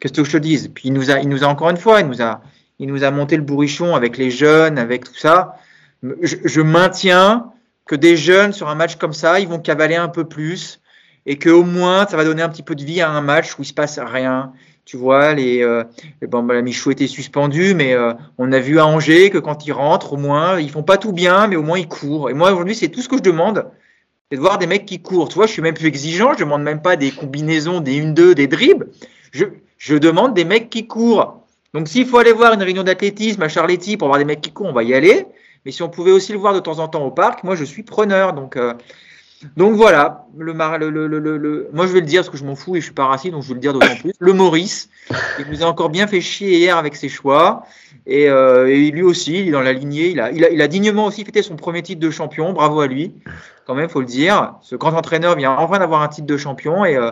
qu'est-ce que je te dise? Puis il nous a, il nous a encore une fois, il nous a, il nous a monté le bourrichon avec les jeunes, avec tout ça. Je, maintiens que des jeunes sur un match comme ça, ils vont cavaler un peu plus et que au moins ça va donner un petit peu de vie à un match où il se passe rien. Tu vois, les, euh, bon, bah, Michou était suspendu, mais euh, on a vu à Angers que quand ils rentrent, au moins, ils font pas tout bien, mais au moins ils courent. Et moi aujourd'hui, c'est tout ce que je demande, c'est de voir des mecs qui courent. Tu vois, je suis même plus exigeant, je demande même pas des combinaisons, des 1-2, des dribbles. Je demande des mecs qui courent. Donc s'il faut aller voir une réunion d'athlétisme à Charletti pour voir des mecs qui courent, on va y aller. Mais si on pouvait aussi le voir de temps en temps au parc, moi je suis preneur. Donc euh, donc voilà, le, le, moi je vais le dire parce que je m'en fous et je suis pas raciste, donc je vais le dire d'autant plus. Le Maurice, il nous a encore bien fait chier hier avec ses choix. Et, euh, et lui aussi, il est dans la lignée. Il a, il, il a dignement aussi fêté son premier titre de champion. Bravo à lui, quand même, faut le dire. Ce grand entraîneur vient enfin d'avoir un titre de champion et, euh,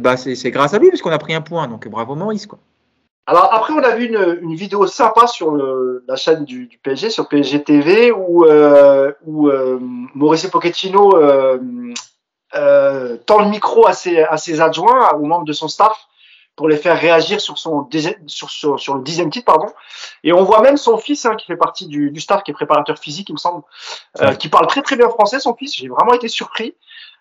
bah, c'est grâce à lui puisqu'on a pris un point. Donc bravo Maurice. Quoi. Alors après, on a vu une, une vidéo sympa sur le, la chaîne du, du, PSG, sur PSG TV, où, euh, où euh, Mauricio Pochettino euh, euh, tend le micro à ses, à ses adjoints, aux membres de son staff, pour les faire réagir sur, son, sur, sur, sur le dixième titre. pardon. Et on voit même son fils, hein, qui fait partie du, du staff, qui est préparateur physique, il me semble, euh, qui parle très très bien français, son fils. J'ai vraiment été surpris.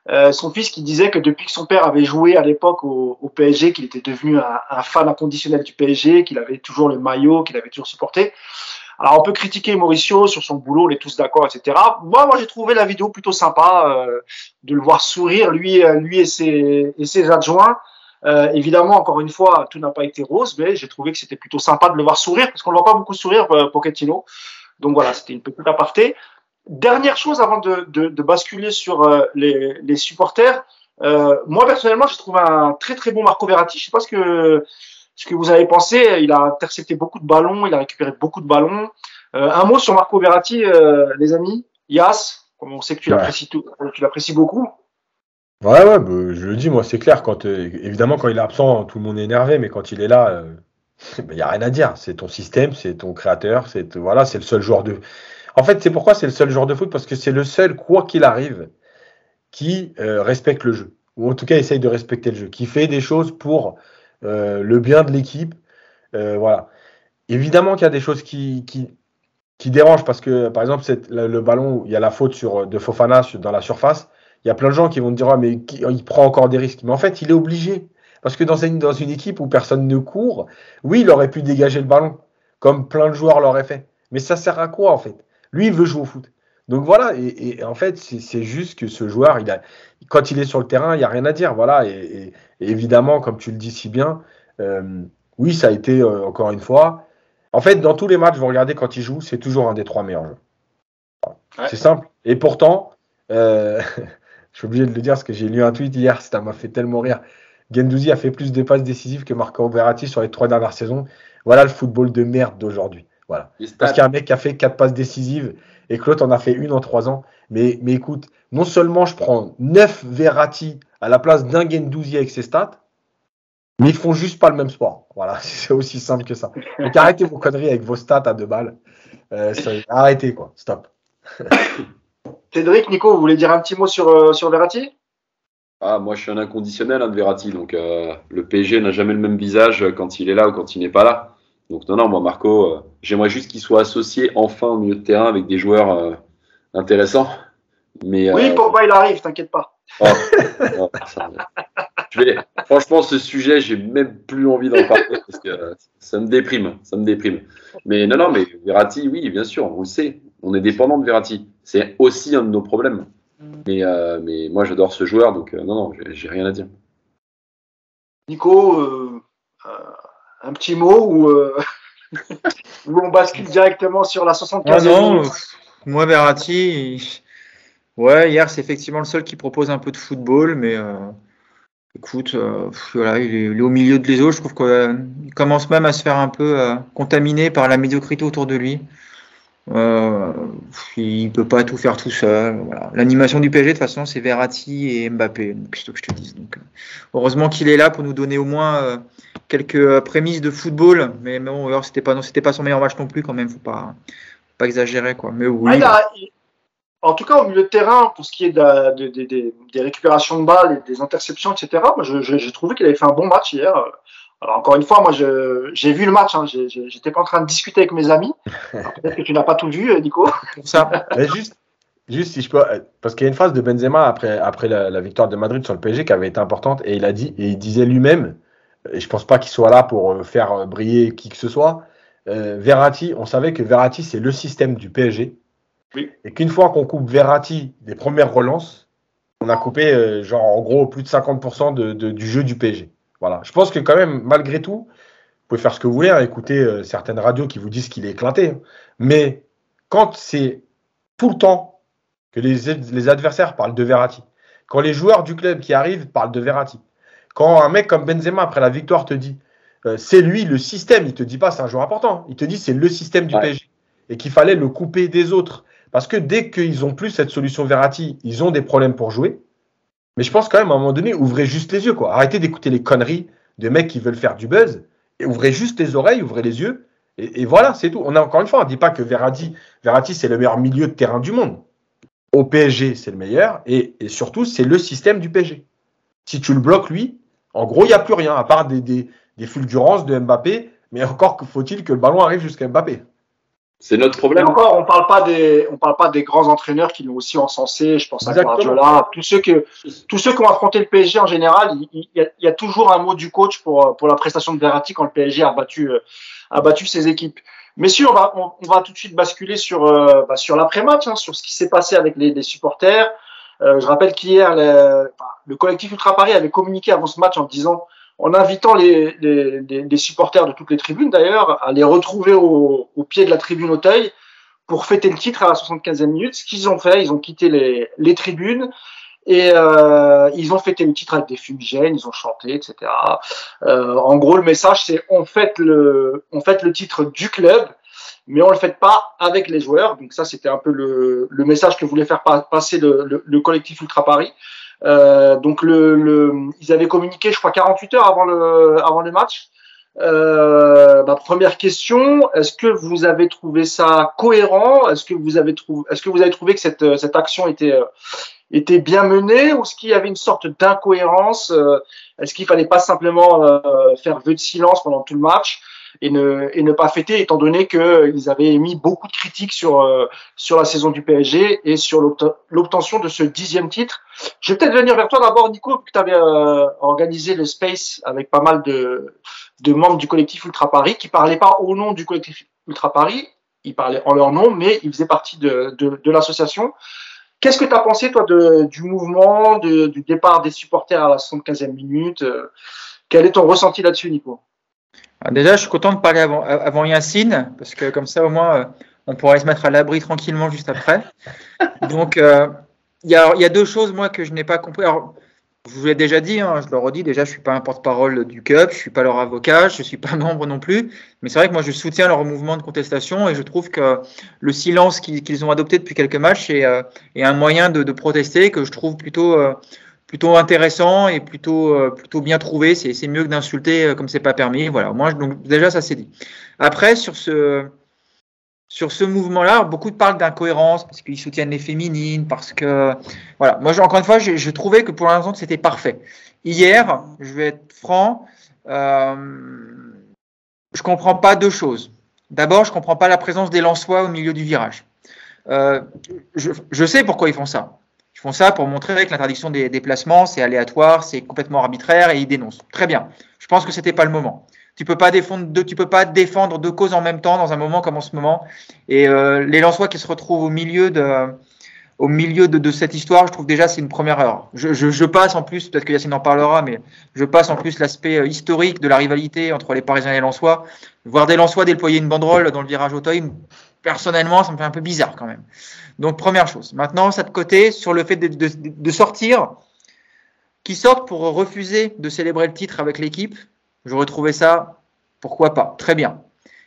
Euh, son fils qui disait que depuis que son père avait joué à l'époque au, au, PSG, qu'il était devenu un, un, fan inconditionnel du PSG, qu'il avait toujours le maillot, qu'il avait toujours supporté. Alors on peut critiquer Mauricio sur son boulot, on est tous d'accord, etc. Moi, moi j'ai trouvé la vidéo plutôt sympa euh, de le voir sourire, lui, lui et ses, et ses adjoints. Euh, évidemment, encore une fois, tout n'a pas été rose, mais j'ai trouvé que c'était plutôt sympa de le voir sourire, parce qu'on ne voit pas beaucoup sourire, euh, Pochettino. Donc voilà, c'était une petite aparté. Dernière chose avant de, de, de basculer sur euh, les, les, supporters, euh, moi personnellement, j'ai trouvé un très très bon Marco Verratti. Je sais pas ce que ce que vous avez pensé. Il a intercepté beaucoup de ballons, il a récupéré beaucoup de ballons. Euh, un mot sur Marco Verratti, les amis. Yas, comme on sait que tu ouais. l'apprécies tu l'apprécies beaucoup. Ouais, ouais, bah, je le dis, moi, c'est clair. Quand, évidemment, quand il est absent, tout le monde est énervé, mais quand il est là, il bah, n'y a rien à dire. C'est ton système, c'est ton créateur, c'est voilà, c'est le seul joueur de. En fait, c'est pourquoi c'est le seul joueur de foot Parce que c'est le seul, quoi qu'il arrive, qui euh, respecte le jeu. Ou en tout cas, essaye de respecter le jeu. Qui fait des choses pour euh, le bien de l'équipe. Euh, voilà. Évidemment qu'il y a des choses qui, dérangent parce que, par exemple, le, ballon, il y a la faute de Fofana dans la surface. Il y a plein de gens qui vont te dire, ah, mais il prend encore des risques. Mais en fait, il est obligé. Parce que dans une, dans une équipe où personne ne court, oui, il aurait pu dégager le ballon, comme plein de joueurs l'auraient fait. Mais ça sert à quoi, en fait? Lui, il veut jouer au foot. Donc voilà, et, et en fait, c'est juste que ce joueur, il a, quand il est sur le terrain, il n'y a rien à dire. Voilà, et, et, évidemment, comme tu le dis si bien, euh, oui, ça a été euh, encore une fois. En fait, dans tous les matchs, vous regardez quand il joue, c'est toujours un des trois meilleurs jeux. Ouais. C'est simple. Et pourtant, euh, je suis obligé de le dire parce que j'ai lu un tweet hier, ça m'a fait tellement rire. Gendouzi a fait plus de passes décisives que Marco Verratti sur les trois dernières saisons. Voilà le football de merde d'aujourd'hui. Voilà. Parce qu'il y a un mec qui a fait quatre passes décisives et que l'autre en a fait une en trois ans. Mais, mais écoute, non seulement je prends 9 Verratti à la place d'un Gendouzi avec ses stats, mais ils font juste pas le même sport. Voilà, c'est aussi simple que ça. Donc arrêtez vos conneries avec vos stats à deux balles. Euh, ça, arrêtez quoi, stop. Cédric, Nico, vous voulez dire un petit mot sur, euh, sur Verratti? Ah, moi, je suis un inconditionnel hein, de Verratti. Donc, euh, le PSG n'a jamais le même visage quand il est là ou quand il n'est pas là. Donc non, non, moi Marco, euh, j'aimerais juste qu'il soit associé enfin au milieu de terrain avec des joueurs euh, intéressants. Mais, oui, euh, Pogba, il arrive, t'inquiète pas. Oh, oh, ça, vais, franchement, ce sujet, j'ai même plus envie d'en parler parce que ça me déprime, ça me déprime. Mais non, non, mais Verratti, oui, bien sûr, on le sait, on est dépendant de Verratti. C'est aussi un de nos problèmes. Mais, euh, mais moi, j'adore ce joueur, donc non, non, j'ai rien à dire. Nico, un petit mot ou euh, où on bascule directement sur la 75 ah non, moi Verratti, ouais, hier c'est effectivement le seul qui propose un peu de football, mais euh, écoute, euh, voilà, il est, il est, au milieu de les autres. Je trouve qu'il commence même à se faire un peu contaminer par la médiocrité autour de lui. Euh, il peut pas tout faire tout seul. Voilà. L'animation du PSG de toute façon c'est Verratti et Mbappé. Qu'est-ce que je te dise. Donc, heureusement qu'il est là pour nous donner au moins quelques prémices de football. Mais, bon, alors c'était pas non, c'était pas son meilleur match non plus quand même. Faut pas pas exagérer quoi. Mais oui. Ah, il a, il, en tout cas au milieu de terrain pour ce qui est de, de, de, des récupérations de balles et des interceptions etc. Moi, j'ai trouvé qu'il avait fait un bon match hier. Alors encore une fois, moi j'ai vu le match, hein, j'étais pas en train de discuter avec mes amis. Peut-être que tu n'as pas tout vu, Nico. Ça. Mais juste, Juste si je peux, parce qu'il y a une phrase de Benzema après, après la, victoire de Madrid sur le PSG qui avait été importante et il a dit et il disait lui-même, et je pense pas qu'il soit là pour euh, faire euh, briller qui que ce soit. Euh, Verratti, on savait que Verratti c'est le système du PSG Oui. et qu'une fois qu'on coupe Verratti des premières relances, on a coupé euh, genre en gros plus de 50% de, de- du jeu du PSG. Voilà. Je pense que quand même malgré tout, vous pouvez faire ce que vous voulez, hein, écouter euh, certaines radios qui vous disent qu'il est éclaté, hein. mais quand c'est tout le temps que les, les adversaires parlent de Verratti, quand les joueurs du club qui arrivent parlent de Verratti, quand un mec comme Benzema après la victoire te dit euh, c'est lui le système, il te dit pas c'est un joueur important, il te dit c'est le système du Ouais. PSG et qu'il fallait le couper des autres parce que dès qu'ils ont plus cette solution Verratti, ils ont des problèmes pour jouer. Mais je pense quand même à un moment donné ouvrez juste les yeux quoi, arrêtez d'écouter les conneries de mecs qui veulent faire du buzz et ouvrez juste les oreilles, ouvrez les yeux et, et voilà c'est tout. On a encore une fois on dit pas que Verratti Verratti c'est le meilleur milieu de terrain du monde. Au PSG, c'est le meilleur et, et surtout, c'est le système du PSG. Si tu le bloques, lui, en gros, il n'y a plus rien à part des, des, des fulgurances de Mbappé, mais encore que faut-il que le ballon arrive jusqu'à Mbappé. C'est notre Mais problème. encore, on parle pas des, on parle pas des grands entraîneurs qui l'ont aussi encensé. Je pense à. Guardiola, tous ceux que, tous ceux qui ont affronté le PSG en général. Il, il y, a, il y a toujours un mot du coach pour pour la prestation de Verratti quand le PSG a battu euh, a battu ses équipes. Messieurs, on va on, on va tout de suite basculer sur euh, bah, sur l'après-match, hein, sur ce qui s'est passé avec les, les supporters. Euh, je rappelle qu'hier, le, le collectif Ultra Paris avait communiqué avant ce match en disant, en invitant les, les, les, supporters de toutes les tribunes d'ailleurs à les retrouver au, au pied de la tribune Auteuil pour fêter le titre à la 75e minute. Ce qu'ils ont fait, ils ont quitté les, les tribunes et euh, ils ont fêté le titre avec des fumigènes, ils ont chanté, etc. Euh, en gros, le message, c'est on fête on fête le titre du club, mais on le fête pas avec les joueurs. Donc ça, c'était un peu le, le message que voulait faire pa- passer le, le, le collectif Ultra Paris. Euh, donc le, ils avaient communiqué, je crois, 48 heures avant le, avant le match. Euh, ma première question, est-ce que vous avez trouvé ça cohérent? Est-ce que vous avez trouvé, est-ce que vous avez trouvé que cette, cette action était, était bien menée ou est-ce qu'il y avait une sorte d'incohérence? Euh, Est-ce qu'il fallait pas simplement euh, faire vœu de silence pendant tout le match? Et ne, et ne pas fêter, étant donné qu'ils avaient émis beaucoup de critiques sur, euh, sur la saison du PSG et sur l'obte- l'obtention de ce dixième titre. Je vais peut-être venir vers toi d'abord, Nico, que tu avais euh, organisé le Space avec pas mal de, de membres du collectif Ultra Paris qui parlaient pas au nom du collectif Ultra Paris, ils parlaient en leur nom, mais ils faisaient partie de, de, de l'association. Qu'est-ce que tu as pensé, toi, de, du mouvement, de, du départ des supporters à la 75e minute? Euh, Quel est ton ressenti là-dessus, Nico? Déjà, je suis content de parler avant, avant Yacine, parce que comme ça, au moins, euh, on pourrait se mettre à l'abri tranquillement juste après. Donc, euh, il y, a, y a deux choses, moi, que je n'ai pas compris. Alors, je vous l'ai déjà dit, hein, je le redis, déjà, je suis pas un porte-parole du CUP, je suis pas leur avocat, je suis pas membre non plus. Mais c'est vrai que moi, je soutiens leur mouvement de contestation et je trouve que le silence qu'ils ont adopté depuis quelques matchs est, euh, est un moyen de, de protester que je trouve plutôt, euh, plutôt intéressant et plutôt, euh, plutôt bien trouvé. C'est mieux que d'insulter euh, comme c'est pas permis. Voilà, moi, donc, déjà, ça c'est dit. Après, sur ce, sur ce mouvement-là, beaucoup parlent d'incohérence parce qu'ils soutiennent les féminines, parce que voilà. Moi, encore une fois, je, je trouvais que pour l'instant c'était parfait. Hier, je vais être franc, euh, je comprends pas deux choses. D'abord, je comprends pas la présence des Lensois au milieu du virage. Euh, je, je sais pourquoi ils font ça. Ils font ça pour montrer que l'interdiction des déplacements, c'est aléatoire, c'est complètement arbitraire et ils dénoncent. Très bien. Je pense que c'était pas le moment. Tu peux pas défendre deux, tu peux pas défendre deux causes en même temps dans un moment comme en ce moment. Et euh, les Lensois qui se retrouvent au milieu de, au milieu de, de cette histoire, je trouve déjà c'est une première erreur. Je, je, je passe en plus, peut-être que Yacine en parlera, mais je passe en plus l'aspect euh, historique de la rivalité entre les Parisiens et les Lensois. Voir des Lensois déployer une banderole dans le virage Auteuil, personnellement, ça me fait un peu bizarre quand même. Donc première chose. Maintenant, ça de côté sur le fait de, sortir, qui sortent pour refuser de célébrer le titre avec l'équipe. J'aurais trouvé ça, pourquoi pas, très bien.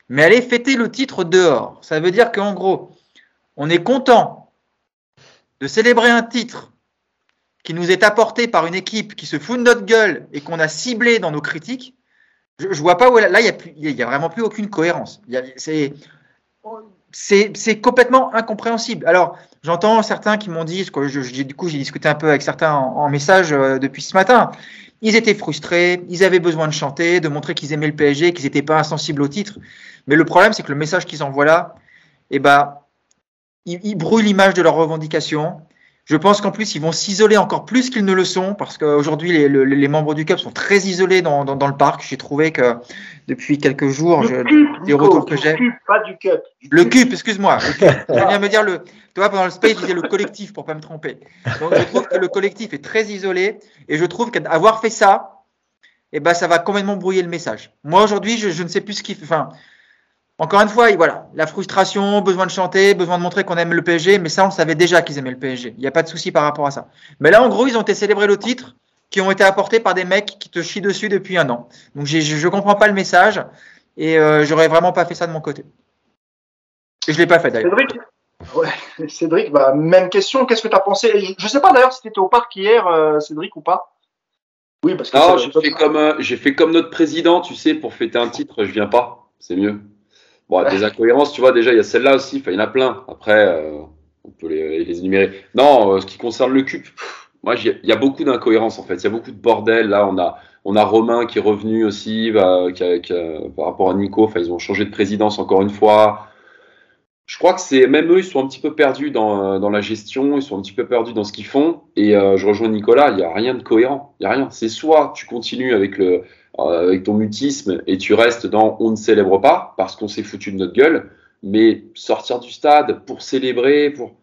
Mais aller fêter le titre dehors, ça veut dire qu'en gros, on est content de célébrer un titre qui nous est apporté par une équipe qui se fout de notre gueule et qu'on a ciblé dans nos critiques. Je, vois pas où là il y a vraiment plus aucune cohérence. C'est complètement incompréhensible. Alors, j'entends certains qui m'ont dit, je- du coup, j'ai discuté un peu avec certains en, message euh, depuis ce matin. Ils étaient frustrés, ils avaient besoin de chanter, de montrer qu'ils aimaient le PSG, qu'ils n'étaient pas insensibles au titre. Mais le problème, c'est que le message qu'ils envoient là, eh ben, ils brouillent l'image de leurs revendications. Je pense qu'en plus, ils vont s'isoler encore plus qu'ils ne le sont, parce qu'aujourd'hui, les, les, les, membres du CUP sont très isolés dans, dans, dans le parc. J'ai trouvé que depuis quelques jours, le je, des retours que j'ai. Pas du CUP. Le CUP, excuse-moi. Je viens me dire le. Tu vois, pendant le space, je disais le collectif pour pas me tromper. Donc, je trouve que le collectif est très isolé, et je trouve qu'avoir fait ça, eh ben, ça va complètement brouiller le message. Moi, aujourd'hui, je, je, ne sais plus ce qu'il fait. Enfin, encore une fois, voilà, la frustration, besoin de chanter, besoin de montrer qu'on aime le PSG, mais ça, on savait déjà qu'ils aimaient le PSG. Il n'y a pas de souci par rapport à ça. Mais là, en gros, ils ont été célébrés le titre qui ont été apportés par des mecs qui te chient dessus depuis un an. Donc, je ne comprends pas le message et euh, j'aurais vraiment pas fait ça de mon côté. Et je l'ai pas fait d'ailleurs. Cédric, ouais, Cédric bah, même question. Qu'est-ce que tu as pensé? Je ne sais pas d'ailleurs si tu étais au parc hier, euh, Cédric, ou pas. Oui, parce que. Non, j'ai fait, comme, euh, fait comme notre président, tu sais, pour fêter un titre, je viens pas. C'est mieux. Bon, des incohérences, tu vois, déjà, il y a celle-là aussi, enfin, il y en a plein. Après, euh, on peut les, les énumérer. Non, euh, ce qui concerne le CUP, moi, il y a beaucoup d'incohérences, en fait. Il y a beaucoup de bordel. Là, on a, on a Romain qui est revenu aussi, bah, qui a, par rapport à Nico. Enfin, ils ont changé de présidence encore une fois. Je crois que c'est même eux, ils sont un petit peu perdus dans, dans la gestion, ils sont un petit peu perdus dans ce qu'ils font. Et euh, je rejoins Nicolas, il n'y a rien de cohérent. Il n'y a rien. C'est soit tu continues avec le, euh, avec ton mutisme et tu restes dans on ne célèbre pas parce qu'on s'est foutu de notre gueule, mais sortir du stade pour célébrer, pour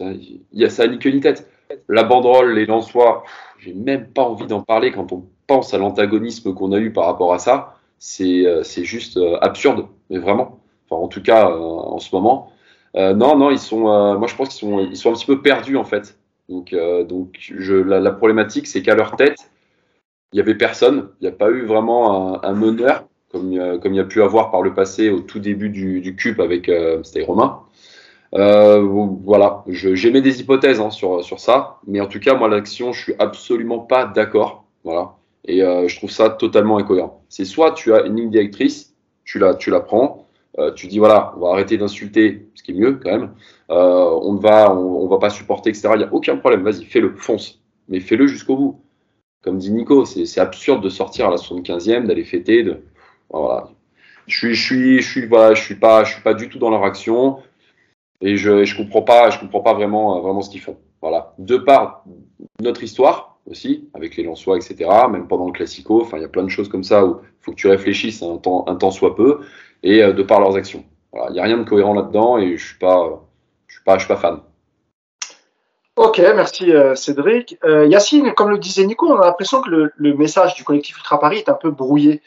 il y a ça ni queue ni tête. La banderole, les Lensois, j'ai même pas envie d'en parler quand on pense à l'antagonisme qu'on a eu par rapport à ça. C'est euh, juste euh, absurde, mais vraiment. Enfin, en tout cas, euh, en ce moment. Non, non, ils sont. Moi, je pense qu'ils sont, ils sont un petit peu perdus en fait. Donc, donc, la problématique, c'est qu'à leur tête, il n'y avait personne. Il n'y a pas eu vraiment un, meneur, comme, euh, comme il y a pu avoir par le passé au tout début du, du CUP avec euh, Romain. Euh, voilà, j'émets des hypothèses hein, sur, ça, mais en tout cas, moi, l'action, je suis absolument pas d'accord. Voilà. Et euh, je trouve ça totalement incohérent. C'est soit tu as une ligne directrice, tu la, tu la prends, tu dis voilà, on va arrêter d'insulter, ce qui est mieux quand même. On ne va, on, on, va pas supporter, etc. Il n'y a aucun problème. Vas-y, fais-le, fonce, mais fais-le jusqu'au bout comme dit Nico, c'est absurde de sortir à la 75e, d'aller fêter. De... Voilà. Je suis, je suis, je suis, voilà, je suis pas, je suis pas du tout dans leur action et je, je comprends pas, je comprends pas vraiment, vraiment ce qu'ils font. Voilà. De par notre histoire aussi, avec les Lensois, etc. Même pendant le Classico, enfin, il y a plein de choses comme ça où il faut que tu réfléchisses un temps, un temps soit peu et de par leurs actions. Voilà. Il n'y a rien de cohérent là-dedans et je suis pas, je suis pas, je suis pas fan. Ok, merci euh, Cédric. Euh, Yacine, comme le disait Nico, on a l'impression que le, le, message du collectif Ultra Paris est un peu brouillé.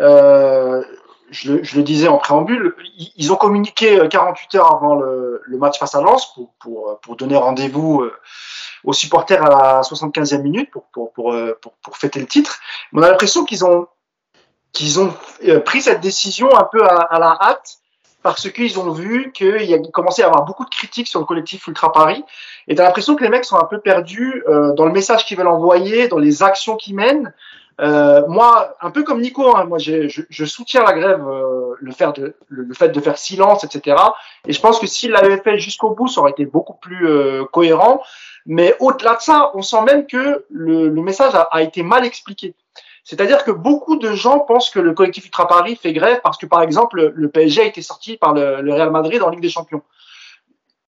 Euh, je, je, le, disais en préambule, ils ont communiqué 48 heures avant le, le match face à Lens pour, pour, pour donner rendez-vous aux supporters à la 75e minute pour, pour, pour, pour, fêter le titre. On a l'impression qu'ils ont, qu'ils ont pris cette décision un peu à, à la hâte parce qu'ils ont vu qu'il y commencé à avoir beaucoup de critiques sur le collectif Ultra Paris. Et t'as l'impression que les mecs sont un peu perdus euh, dans le message qu'ils veulent envoyer, dans les actions qu'ils mènent. Euh, moi, un peu comme Nico, hein, moi je, je, soutiens la grève, euh, le, faire de, le, fait de faire silence, etc. Et je pense que s'il l'avait fait jusqu'au bout, ça aurait été beaucoup plus euh, cohérent. Mais au-delà de ça, on sent même que le, le message a, a, été mal expliqué. C'est-à-dire que beaucoup de gens pensent que le collectif Ultra Paris fait grève parce que, par exemple, le PSG a été sorti par le, Real Madrid en Ligue des Champions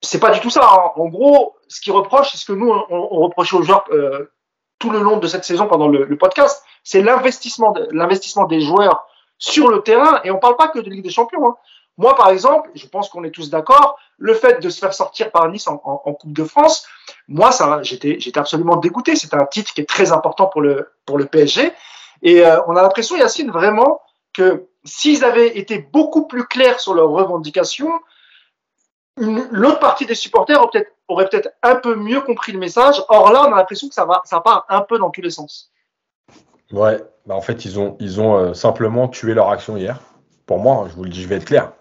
c'est pas du tout ça. Hein. En gros, ce qu'ils reprochent, c'est ce que nous on, reprochait aux joueurs euh, tout le long de cette saison pendant le, podcast, c'est l'investissement, de, l'investissement des joueurs sur le terrain. Et on parle pas que de Ligue des Champions. Hein. Moi, par exemple, je pense qu'on est tous d'accord, le fait de se faire sortir par Nice en, Coupe de France, moi, j'étais, absolument dégoûté. C'est un titre qui est très important pour le pour le PSG. Et euh, on a l'impression, Yacine, vraiment que s'ils avaient été beaucoup plus clairs sur leurs revendications, l'autre partie des supporters aurait peut-être un peu mieux compris le message. Or là, on a l'impression que ça va, ça part un peu dans tous les sens. Ouais, bah en fait, ils ont, euh, simplement tué leur action hier. Pour moi, je vous le dis, je vais être clair.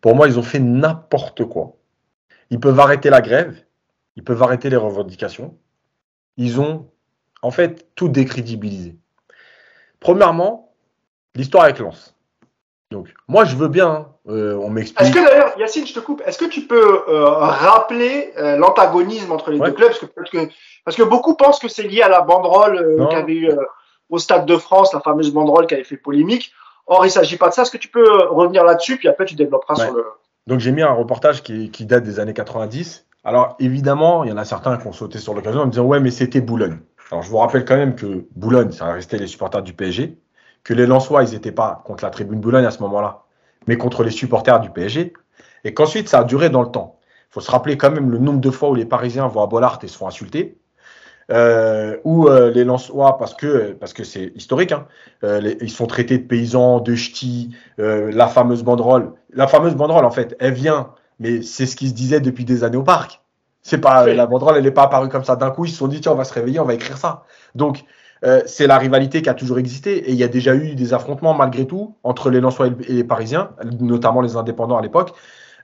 Pour moi, ils ont fait n'importe quoi. Ils peuvent arrêter la grève, ils peuvent arrêter les revendications. Ils ont, en fait, tout décrédibilisé. Premièrement, l'histoire avec Lens. Donc, moi, je veux bien, euh, on m'explique. Est-ce que d'ailleurs, Yacine, je te coupe, est-ce que tu peux euh, rappeler euh, l'antagonisme entre les ouais. deux clubs? Parce que, parce que, parce, que, beaucoup pensent que c'est lié à la banderole qu'avait eu au Stade de France, la fameuse banderole qui avait fait polémique. Or, il ne s'agit pas de ça. Est-ce que tu peux revenir là-dessus, puis après, tu développeras ouais. sur le. Donc j'ai mis un reportage qui, qui date des années 90. Alors évidemment, il y en a certains qui ont sauté sur l'occasion en me disant ouais mais c'était Boulogne. Alors je vous rappelle quand même que Boulogne, ça restait les supporters du PSG, que les Lensois, ils n'étaient pas contre la tribune Boulogne à ce moment-là, mais contre les supporters du PSG, et qu'ensuite ça a duré dans le temps. Il faut se rappeler quand même le nombre de fois où les Parisiens vont à Bollard et se font insulter, euh, ou euh, les Lensois, parce que parce que c'est historique, hein, euh, ils sont traités de paysans, de ch'tis, euh, la fameuse banderole. La fameuse banderole, en fait, elle vient, mais c'est ce qui se disait depuis des années au parc. C'est pas Oui. la banderole, elle n'est pas apparue comme ça d'un coup. Ils se sont dit tiens, on va se réveiller, on va écrire ça. Donc euh, c'est la rivalité qui a toujours existé et il y a déjà eu des affrontements malgré tout entre les Lensois et le- et les Parisiens, notamment les indépendants à l'époque,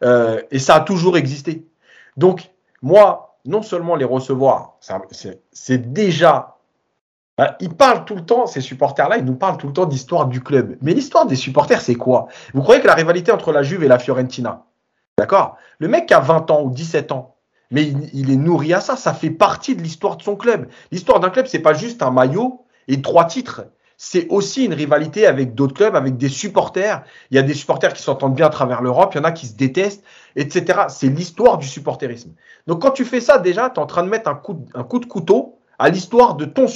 Euh, et ça a toujours existé. Donc moi, non seulement les recevoir, c'est déjà Hein, Ils parlent tout le temps, ces supporters-là, ils nous parlent tout le temps d'histoire du club. Mais l'histoire des supporters, c'est quoi? Vous croyez que la rivalité entre la Juve et la Fiorentina, d'accord? Le mec qui a 20 ans ou 17 ans, mais il, est nourri à ça, ça fait partie de l'histoire de son club. L'histoire d'un club, c'est pas juste un maillot et trois titres. C'est aussi une rivalité avec d'autres clubs, avec des supporters. Il y a des supporters qui s'entendent bien à travers l'Europe, il y en a qui se détestent, etc. C'est l'histoire du supporterisme. Donc quand tu fais ça, déjà, tu es en train de mettre un coup de, couteau à l'histoire de ton,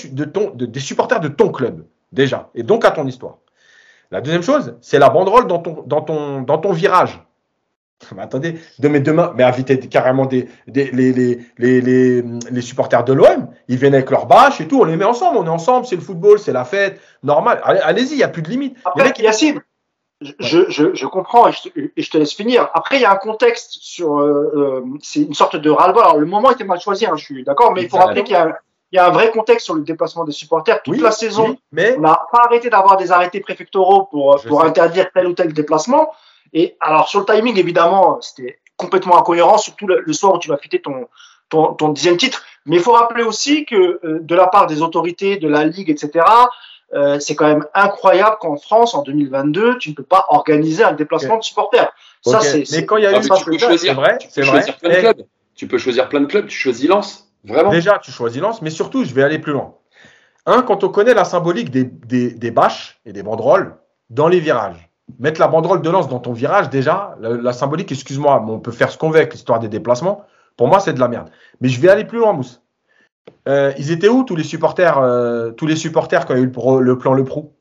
des supporters de ton club, déjà, et donc à ton histoire. La deuxième chose, c'est la banderole dans ton virage. Mais attendez, demain, mais invitez carrément des, des- les, les, les, les, les supporters de l'OM, ils viennent avec leur bâche et tout, on les met ensemble, on est ensemble, c'est le football, c'est la fête, normal. Allez- Allez-y, il n'y a plus de limite. Après, mecs, ils- Yacine, je, je, je, je comprends et je, te, et je te laisse finir. Après, il y a un contexte sur. euh, euh, c'est une sorte de ras-le-bas. Alors, le moment était mal choisi, hein, je suis d'accord, mais il faut rappeler qu'il y, a un- il y a un vrai contexte sur le déplacement des supporters. Toute Oui, la saison, oui, mais on n'a pas arrêté d'avoir des arrêtés préfectoraux pour, pour interdire tel ou tel déplacement. Et alors, sur le timing, évidemment, c'était complètement incohérent, surtout le, soir où tu vas fêter ton, ton, ton dixième titre. Mais il faut rappeler aussi que euh, de la part des autorités, de la Ligue, etc., euh, c'est quand même incroyable qu'en France, en 2022, tu ne peux pas organiser un déplacement de supporters. Ça, c'est. mais quand il y a eu tu peux c'est- choisir, c'est vrai, tu peux c'est vrai. choisir plein de clubs. Tu peux choisir plein de clubs. Tu choisis Lens, vraiment. Déjà, tu choisis Lens, mais surtout, je vais aller plus loin. Un, quand on connaît la symbolique des, des, des bâches et des banderoles dans les virages, mettre la banderole de Lens dans ton virage, déjà, la, la symbolique, excuse-moi, mais on peut faire ce qu'on veut avec l'histoire des déplacements. Pour moi, c'est de la merde. Mais je vais aller plus loin, Mousse. Euh, ils étaient où tous les supporters, euh, tous les supporters quand il y a eu le, pro- le plan Le Prou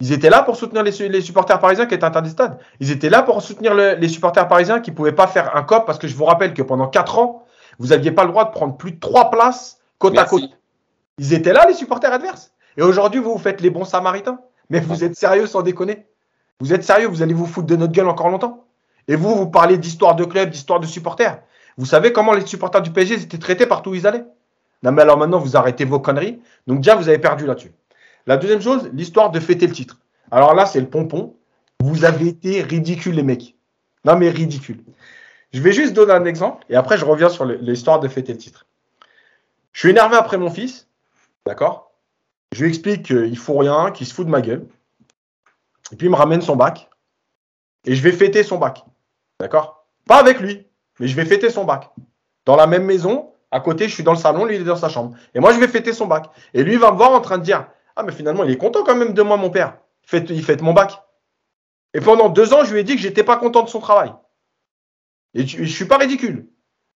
Ils étaient là pour soutenir les, les supporters parisiens qui étaient interdits de stade. Ils étaient là pour soutenir le- les supporters parisiens qui ne pouvaient pas faire un cop parce que je vous rappelle que pendant 4 ans, vous n'aviez pas le droit de prendre plus de 3 places côte à côte. Ils étaient là, les supporters adverses. Et aujourd'hui, vous vous faites les bons samaritains. Mais vous êtes sérieux sans déconner Vous êtes sérieux Vous allez vous foutre de notre gueule encore longtemps Et vous, vous parlez d'histoire de club, d'histoire de supporters. Vous savez comment les supporters du PSG étaient traités partout où ils allaient Non, mais alors maintenant, vous arrêtez vos conneries. Donc déjà, vous avez perdu là-dessus. La deuxième chose, l'histoire de fêter le titre. Alors là, c'est le pompon. Vous avez été ridicule, les mecs. Non, mais ridicule. Je vais juste donner un exemple et après, je reviens sur l'histoire de fêter le titre. Je suis énervé après mon fils. D'accord? Je lui explique qu'il faut rien, qu'il se fout de ma gueule. Et puis il me ramène son bac. Et je vais fêter son bac. D'accord? Pas avec lui, mais je vais fêter son bac. Dans la même maison, à côté, je suis dans le salon, lui il est dans sa chambre. Et moi je vais fêter son bac. Et lui il va me voir en train de dire Ah, mais finalement il est content quand même de moi, mon père. Il fête, mon bac. Et pendant deux ans, je lui ai dit que j'étais pas content de son travail. Et je, je suis pas ridicule.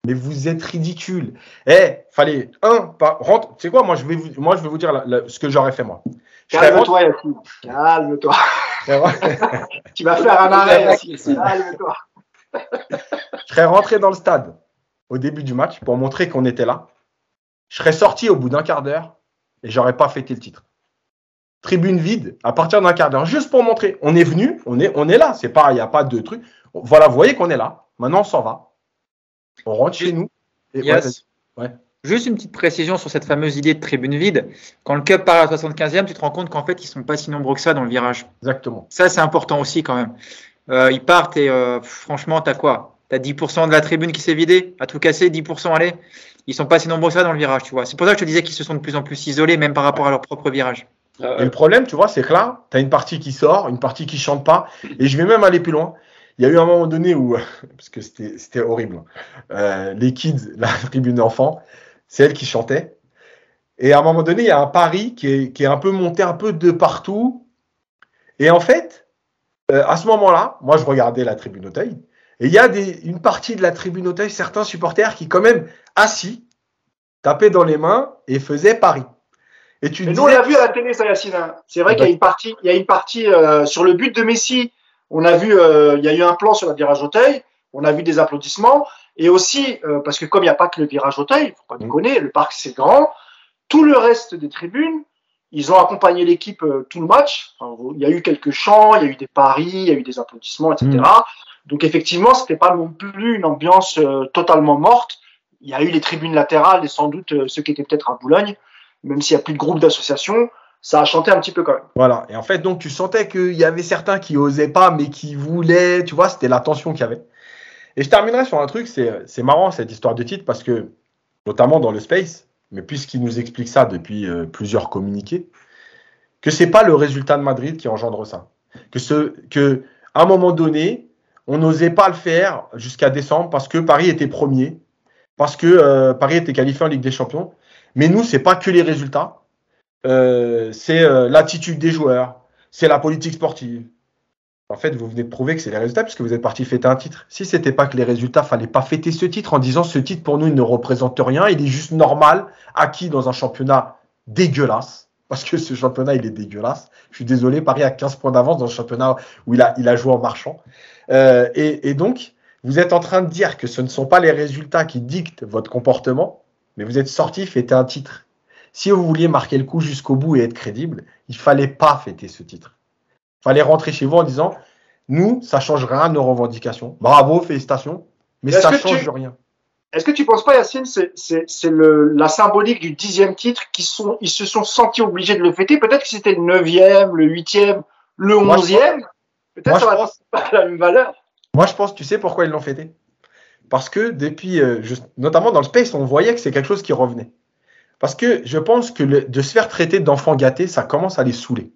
Mais vous êtes ridicule. Eh, fallait un, pas, rentre. Tu sais quoi, moi je vais vous, dire ce que j'aurais fait moi. Calme-toi, Yacine. Calme-toi. Tu vas faire un arrêt, Yacine. Calme-toi. je serais rentré dans le stade au début du match pour montrer qu'on était là. Je serais sorti au bout d'un quart d'heure et j'aurais pas fêté le titre. Tribune vide à partir d'un quart d'heure, juste pour montrer. On est venu, on est, on est là. C'est pas, il n'y a pas de truc. Voilà, vous voyez qu'on est là. Maintenant, on s'en va. On rentre chez nous. Et Yes. ouais. Juste une petite précision sur cette fameuse idée de tribune vide. Quand le Cup part à la 75e, tu te rends compte qu'en fait, ils sont pas si nombreux que ça dans le virage. exactement. Ça, c'est important aussi quand même. Euh, ils partent et euh, franchement, t'as quoi? T'as 10% de la tribune qui s'est vidée, à tout casser, 10% allez. Ils sont pas si nombreux que ça dans le virage, tu vois. C'est pour ça que je te disais qu'ils se sont de plus en plus isolés, même par rapport à leur propre virage. Et le problème, tu vois, c'est que là, tu as une partie qui sort, une partie qui chante pas. Et je vais même aller plus loin. Il y a eu un moment donné où, parce que c'était c'était horrible, euh, les kids, la tribune enfant, c'est elle qui chantait. Et à un moment donné, il y a un pari qui est, qui est un peu monté un peu de partout. Et en fait, euh, à ce moment-là, moi, je regardais la tribune Auteuil. Et il y a des, une partie de la tribune Auteuil, certains supporters qui, quand même, assis, tapaient dans les mains et faisaient Paris. Et tu nous, on l'a vu à la télé, ça, Yacine. Hein. C'est vrai qu'il y a une partie, il y a une partie euh, sur le but de Messi. On a vu, euh, il y a eu un plan sur le virage Auteuil. On a vu des applaudissements. Et aussi, euh, parce que comme il n'y a pas que le virage Auteuil, faut pas mm. déconner, le parc c'est grand. Tout le reste des tribunes, ils ont accompagné l'équipe tout le match. il y a eu quelques chants, il y a eu des paris, il y a eu des applaudissements, etc. Donc effectivement, c'était pas non plus une ambiance euh, totalement morte. Il y a eu les tribunes latérales et sans doute euh, ceux qui étaient peut-être à Boulogne, même s'il n'y a plus de groupe d'association, ça a chanté un petit peu quand même. Voilà. Et en fait, donc tu sentais qu'il y avait certains qui osaient pas, mais qui voulaient. Tu vois, c'était la tension qu'il y avait. Et je terminerai sur un truc, c'est marrant cette histoire de titre parce que, notamment dans le space, mais puisqu'il nous explique ça depuis euh, plusieurs communiqués, que c'est pas le résultat de Madrid qui engendre ça. Que ce, que à un moment donné, on n'osait pas le faire jusqu'à décembre parce que Paris était premier, parce que euh, Paris était qualifié en Ligue des Champions. Mais nous, c'est pas que les résultats, euh, c'est l'attitude des joueurs, c'est la politique sportive. En fait, vous venez de prouver que c'est les résultats puisque vous êtes parti fêter un titre. Si c'était pas que les résultats, fallait pas fêter ce titre en disant ce titre pour nous il ne représente rien, il est juste normal, acquis dans un championnat dégueulasse parce que ce championnat il est dégueulasse. Je suis désolé, Paris a 15 points d'avance dans le championnat où il a, il a joué en marchand. Euh, et, donc, vous êtes en train de dire que ce ne sont pas les résultats qui dictent votre comportement, mais vous êtes sorti fêter un titre. Si vous vouliez marquer le coup jusqu'au bout et être crédible, il fallait pas fêter ce titre. Il fallait rentrer chez vous en disant nous, ça change rien nos revendications. Bravo, félicitations, mais ça change rien. Est-ce que tu penses pas, Yacine, c'est la symbolique du dixième titre qui sont, ils se sont sentis obligés de le fêter? Peut-être que c'était le neuvième, le huitième, le onzième. Peut-être ça pense... pas la même valeur. Moi, je pense, tu sais pourquoi ils l'ont fêté? Parce que depuis, euh, notamment dans le space, on voyait que c'est quelque chose qui revenait. Parce que je pense que de se faire traiter d'enfant gâté, ça commence à les saouler.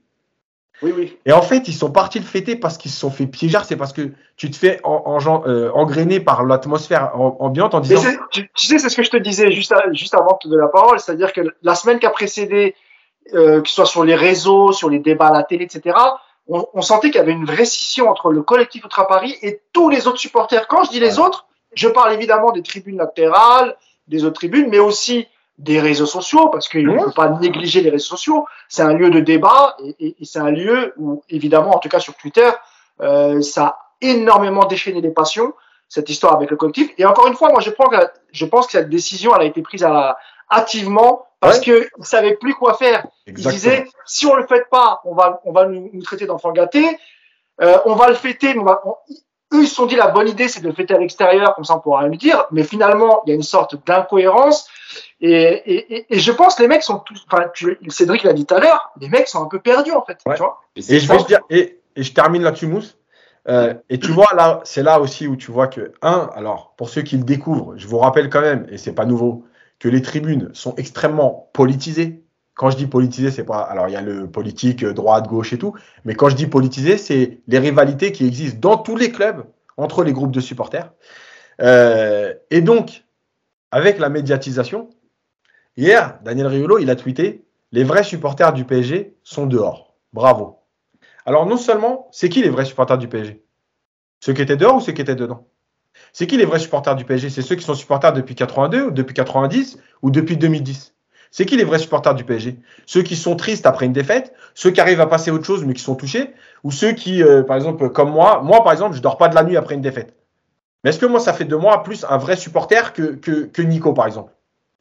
Oui, oui. Et en fait, ils sont partis le fêter parce qu'ils se sont fait piéger. C'est parce que tu te fais en, euh, engrainer par l'atmosphère ambiante en disant. Tu, sais, c'est ce que je te disais juste, juste avant de la parole. C'est-à-dire que la semaine qui a précédé, euh, que ce soit sur les réseaux, sur les débats à la télé, etc., on, sentait qu'il y avait une vraie scission entre le collectif Ultra Paris et tous les autres supporters. Quand je dis les autres, je parle évidemment des tribunes latérales, des autres tribunes, mais aussi des réseaux sociaux, parce qu'il ne faut pas négliger les réseaux sociaux. C'est un lieu de débat et, c'est un lieu où, évidemment, en tout cas sur Twitter, euh, ça a énormément déchaîné les passions, cette histoire avec le collectif. Et encore une fois, moi, je, prends que je pense que cette décision, elle a été prise à hâtivement parce qu'ils ne savaient plus quoi faire. Ils disaient, si on ne le fait pas, on va, on va nous, traiter d'enfants gâtés. Euh, on va le fêter, mais on va, eux, ils se sont dit la bonne idée, c'est de le fêter à l'extérieur, comme ça on pourra rien lui dire. Mais finalement, il y a une sorte d'incohérence. Et, et, et, je pense que les mecs sont tous, enfin, Cédric l'a dit tout à l'heure, les mecs sont un peu perdus en fait. Tu vois et, je vais dire, et, je termine là-dessus, Mousse. Euh, et tu vois, là, c'est là aussi où tu vois que, un, alors, pour ceux qui le découvrent, je vous rappelle quand même, et c'est pas nouveau, que les tribunes sont extrêmement politisées. Quand je dis politisé, c'est pas. Alors, il y a le politique, euh, droite, gauche et tout. Mais quand je dis politisé, c'est les rivalités qui existent dans tous les clubs entre les groupes de supporters. Euh, et donc, avec la médiatisation, hier, Daniel Riolo, il a tweeté Les vrais supporters du PSG sont dehors. Bravo. Alors, non seulement, c'est qui les vrais supporters du PSG Ceux qui étaient dehors ou ceux qui étaient dedans? C'est qui les vrais supporters du PSG C'est ceux qui sont supporters depuis 82, ou depuis 90 ou depuis 2010 C'est qui les vrais supporters du PSG Ceux qui sont tristes après une défaite, ceux qui arrivent à passer autre chose mais qui sont touchés, ou ceux qui, euh, par exemple, comme moi, moi par exemple, je dors pas de la nuit après une défaite? Mais est-ce que moi, ça fait de moi plus un vrai supporter que, Nico, par exemple?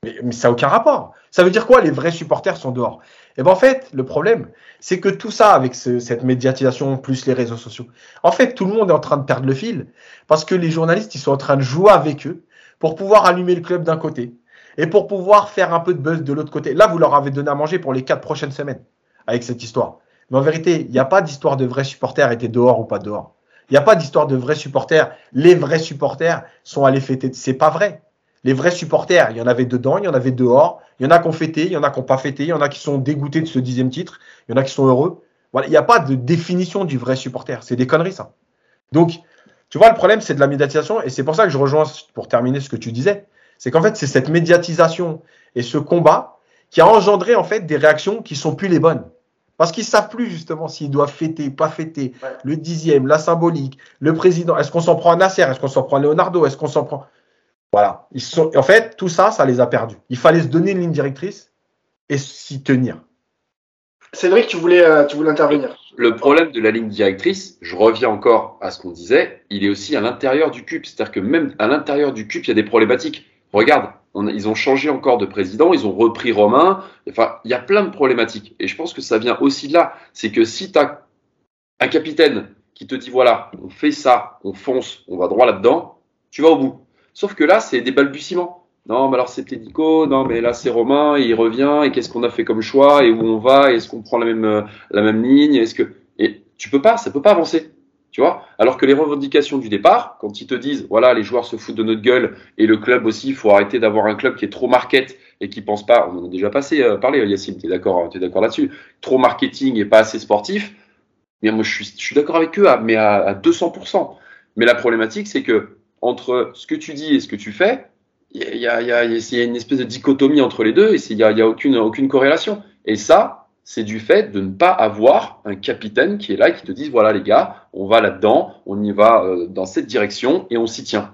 Mais, ça n'a aucun rapport. Ça veut dire quoi Les vrais supporters sont dehors? Et eh bien en fait, le problème, c'est que tout ça, avec cette médiatisation plus les réseaux sociaux, en fait, tout le monde est en train de perdre le fil parce que les journalistes, ils sont en train de jouer avec eux pour pouvoir allumer le club d'un côté et pour pouvoir faire un peu de buzz de l'autre côté. Là, vous leur avez donné à manger pour les quatre prochaines semaines avec cette histoire. Mais en vérité, il n'y a pas d'histoire de vrais supporters étaient dehors ou pas dehors. Il n'y a pas d'histoire de vrais supporters. Les vrais supporters sont allés fêter. C'est pas vrai. Les vrais supporters, il y en avait dedans, il y en avait dehors. Il y en a qui ont fêté, il y en a qui n'ont pas fêté, il y en a qui sont dégoûtés de ce dixième titre, il y en a qui sont heureux. Voilà, il n'y a pas de définition du vrai supporter. C'est des conneries, ça. Donc, tu vois, le problème, c'est de la médiatisation. Et c'est pour ça que je rejoins, pour terminer ce que tu disais, c'est qu'en fait, c'est cette médiatisation et ce combat qui a engendré, des réactions qui sont plus les bonnes. Parce qu'ils savent plus justement s'ils doivent fêter, pas fêter, Ouais. le dixième, la symbolique, le président. Est-ce qu'on s'en prend à Nasser? Est-ce qu'on s'en prend à Leonardo? Est-ce qu'on s'en prend? Voilà. Ils sont... En fait, tout ça, ça les a perdus. Il fallait se donner une ligne directrice et s'y tenir. Cédric, tu voulais, euh, tu voulais intervenir. Le problème de la ligne directrice, je reviens encore à ce qu'on disait, il est aussi à l'intérieur du CUP. C'est-à-dire que même à l'intérieur du CUP, il y a des problématiques. Regarde, ils ont changé encore de président, ils ont repris Romain. Enfin, il y a plein de problématiques. Et je pense que ça vient aussi de là. C'est que si tu as un capitaine qui te dit voilà, on fait ça, on fonce, on va droit là-dedans, tu vas au bout. Sauf que là, c'est des balbutiements. Non, mais alors c'était Nico, non, mais là c'est Romain, il revient, et qu'est-ce qu'on a fait comme choix, et où on va, est-ce qu'on prend la même, euh, la même ligne, est-ce que. Et tu peux pas, ça peut pas avancer. Tu vois? Alors que les revendications du départ, quand ils te disent, voilà, les joueurs se foutent de notre gueule, et le club aussi, il faut arrêter d'avoir un club qui est trop market et qui pense pas, on en a déjà passé, euh, parlé, Yacine, t'es d'accord, t'es d'accord là-dessus, trop marketing et pas assez sportif. Mais moi, je suis, je suis d'accord avec eux, mais à, à 200%. Mais la problématique, c'est que entre ce que tu dis et ce que tu fais, il y a, y a, y a- une espèce de dichotomie entre les deux et il y a, il y a aucune, aucune corrélation. Et ça, c'est du fait de ne pas avoir un capitaine qui est là et qui te dise voilà les gars, on va là-dedans, on y va euh, dans cette direction et on s'y tient.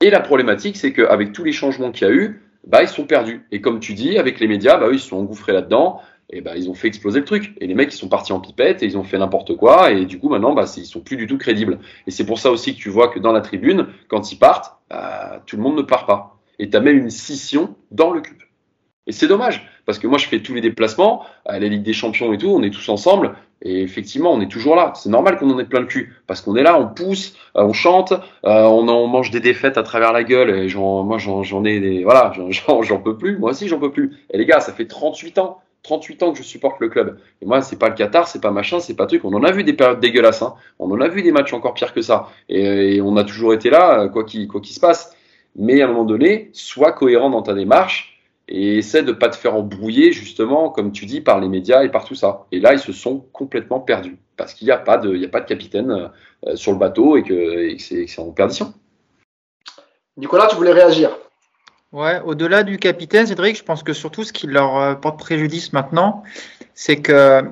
Et la problématique, c'est qu'avec tous les changements qu'il y a eu, bah, ils sont perdus. Et comme tu dis, avec les médias, bah, ils se sont engouffrés là-dedans et bah, ils ont fait exploser le truc. Et les mecs, ils sont partis en pipette et ils ont fait n'importe quoi. Et du coup, maintenant, bah, ils sont plus du tout crédibles. Et c'est pour ça aussi que tu vois que dans la tribune, quand ils partent, bah, tout le monde ne part pas. Et tu as même une scission dans le cube. Et c'est dommage, parce que moi, je fais tous les déplacements, à la Ligue des Champions et tout, on est tous ensemble. Et effectivement, on est toujours là. C'est normal qu'on en ait plein le cul, parce qu'on est là, on pousse, euh, on chante, euh, on, mange des défaites à travers la gueule. Et moi, j'en, ai des, voilà, j'en, peux plus. Moi aussi, j'en peux plus. Et les gars, ça fait 38 ans. 38 ans que je supporte le club. Et moi, c'est pas le Qatar, c'est pas machin, c'est pas truc. On en a vu des périodes dégueulasses. Hein. On en a vu des matchs encore pires que ça. Et, on a toujours été là, quoi qu'il quoi qu'il se passe. Mais à un moment donné, sois cohérent dans ta démarche et essaie de pas te faire embrouiller, justement, comme tu dis, par les médias et par tout ça. Et là, ils se sont complètement perdus. Parce qu'il n'y a, pas de- il y a pas de capitaine euh, sur le bateau et que, et que c'est que c'est en perdition. Nicolas, tu voulais réagir? Ouais, au-delà du capitaine, Cédric, je pense que surtout ce qui leur euh, porte préjudice maintenant, c'est que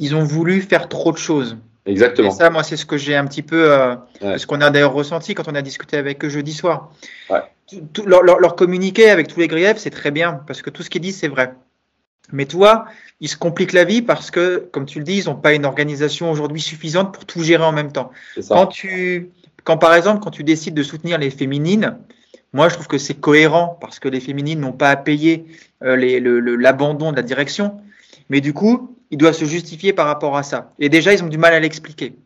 ils ont voulu faire trop de choses. Exactement. Et ça, moi, c'est ce que j'ai un petit peu, euh, Ouais. ce qu'on a d'ailleurs ressenti quand on a discuté avec eux jeudi soir. Ouais. Tout- tout- leur, leur- leur communiquer avec tous les griefs, c'est très bien, parce que tout ce qu'ils disent, c'est vrai. Mais toi, ils se compliquent la vie parce que, comme tu le dis, ils n'ont pas une organisation aujourd'hui suffisante pour tout gérer en même temps. Quand tu, quand par exemple, quand tu décides de soutenir les féminines, moi je trouve que c'est cohérent parce que les féminines n'ont pas à payer euh, le- l'abandon de la direction, mais du coup, ils doivent se justifier par rapport à ça. Et déjà, ils ont du mal à l'expliquer.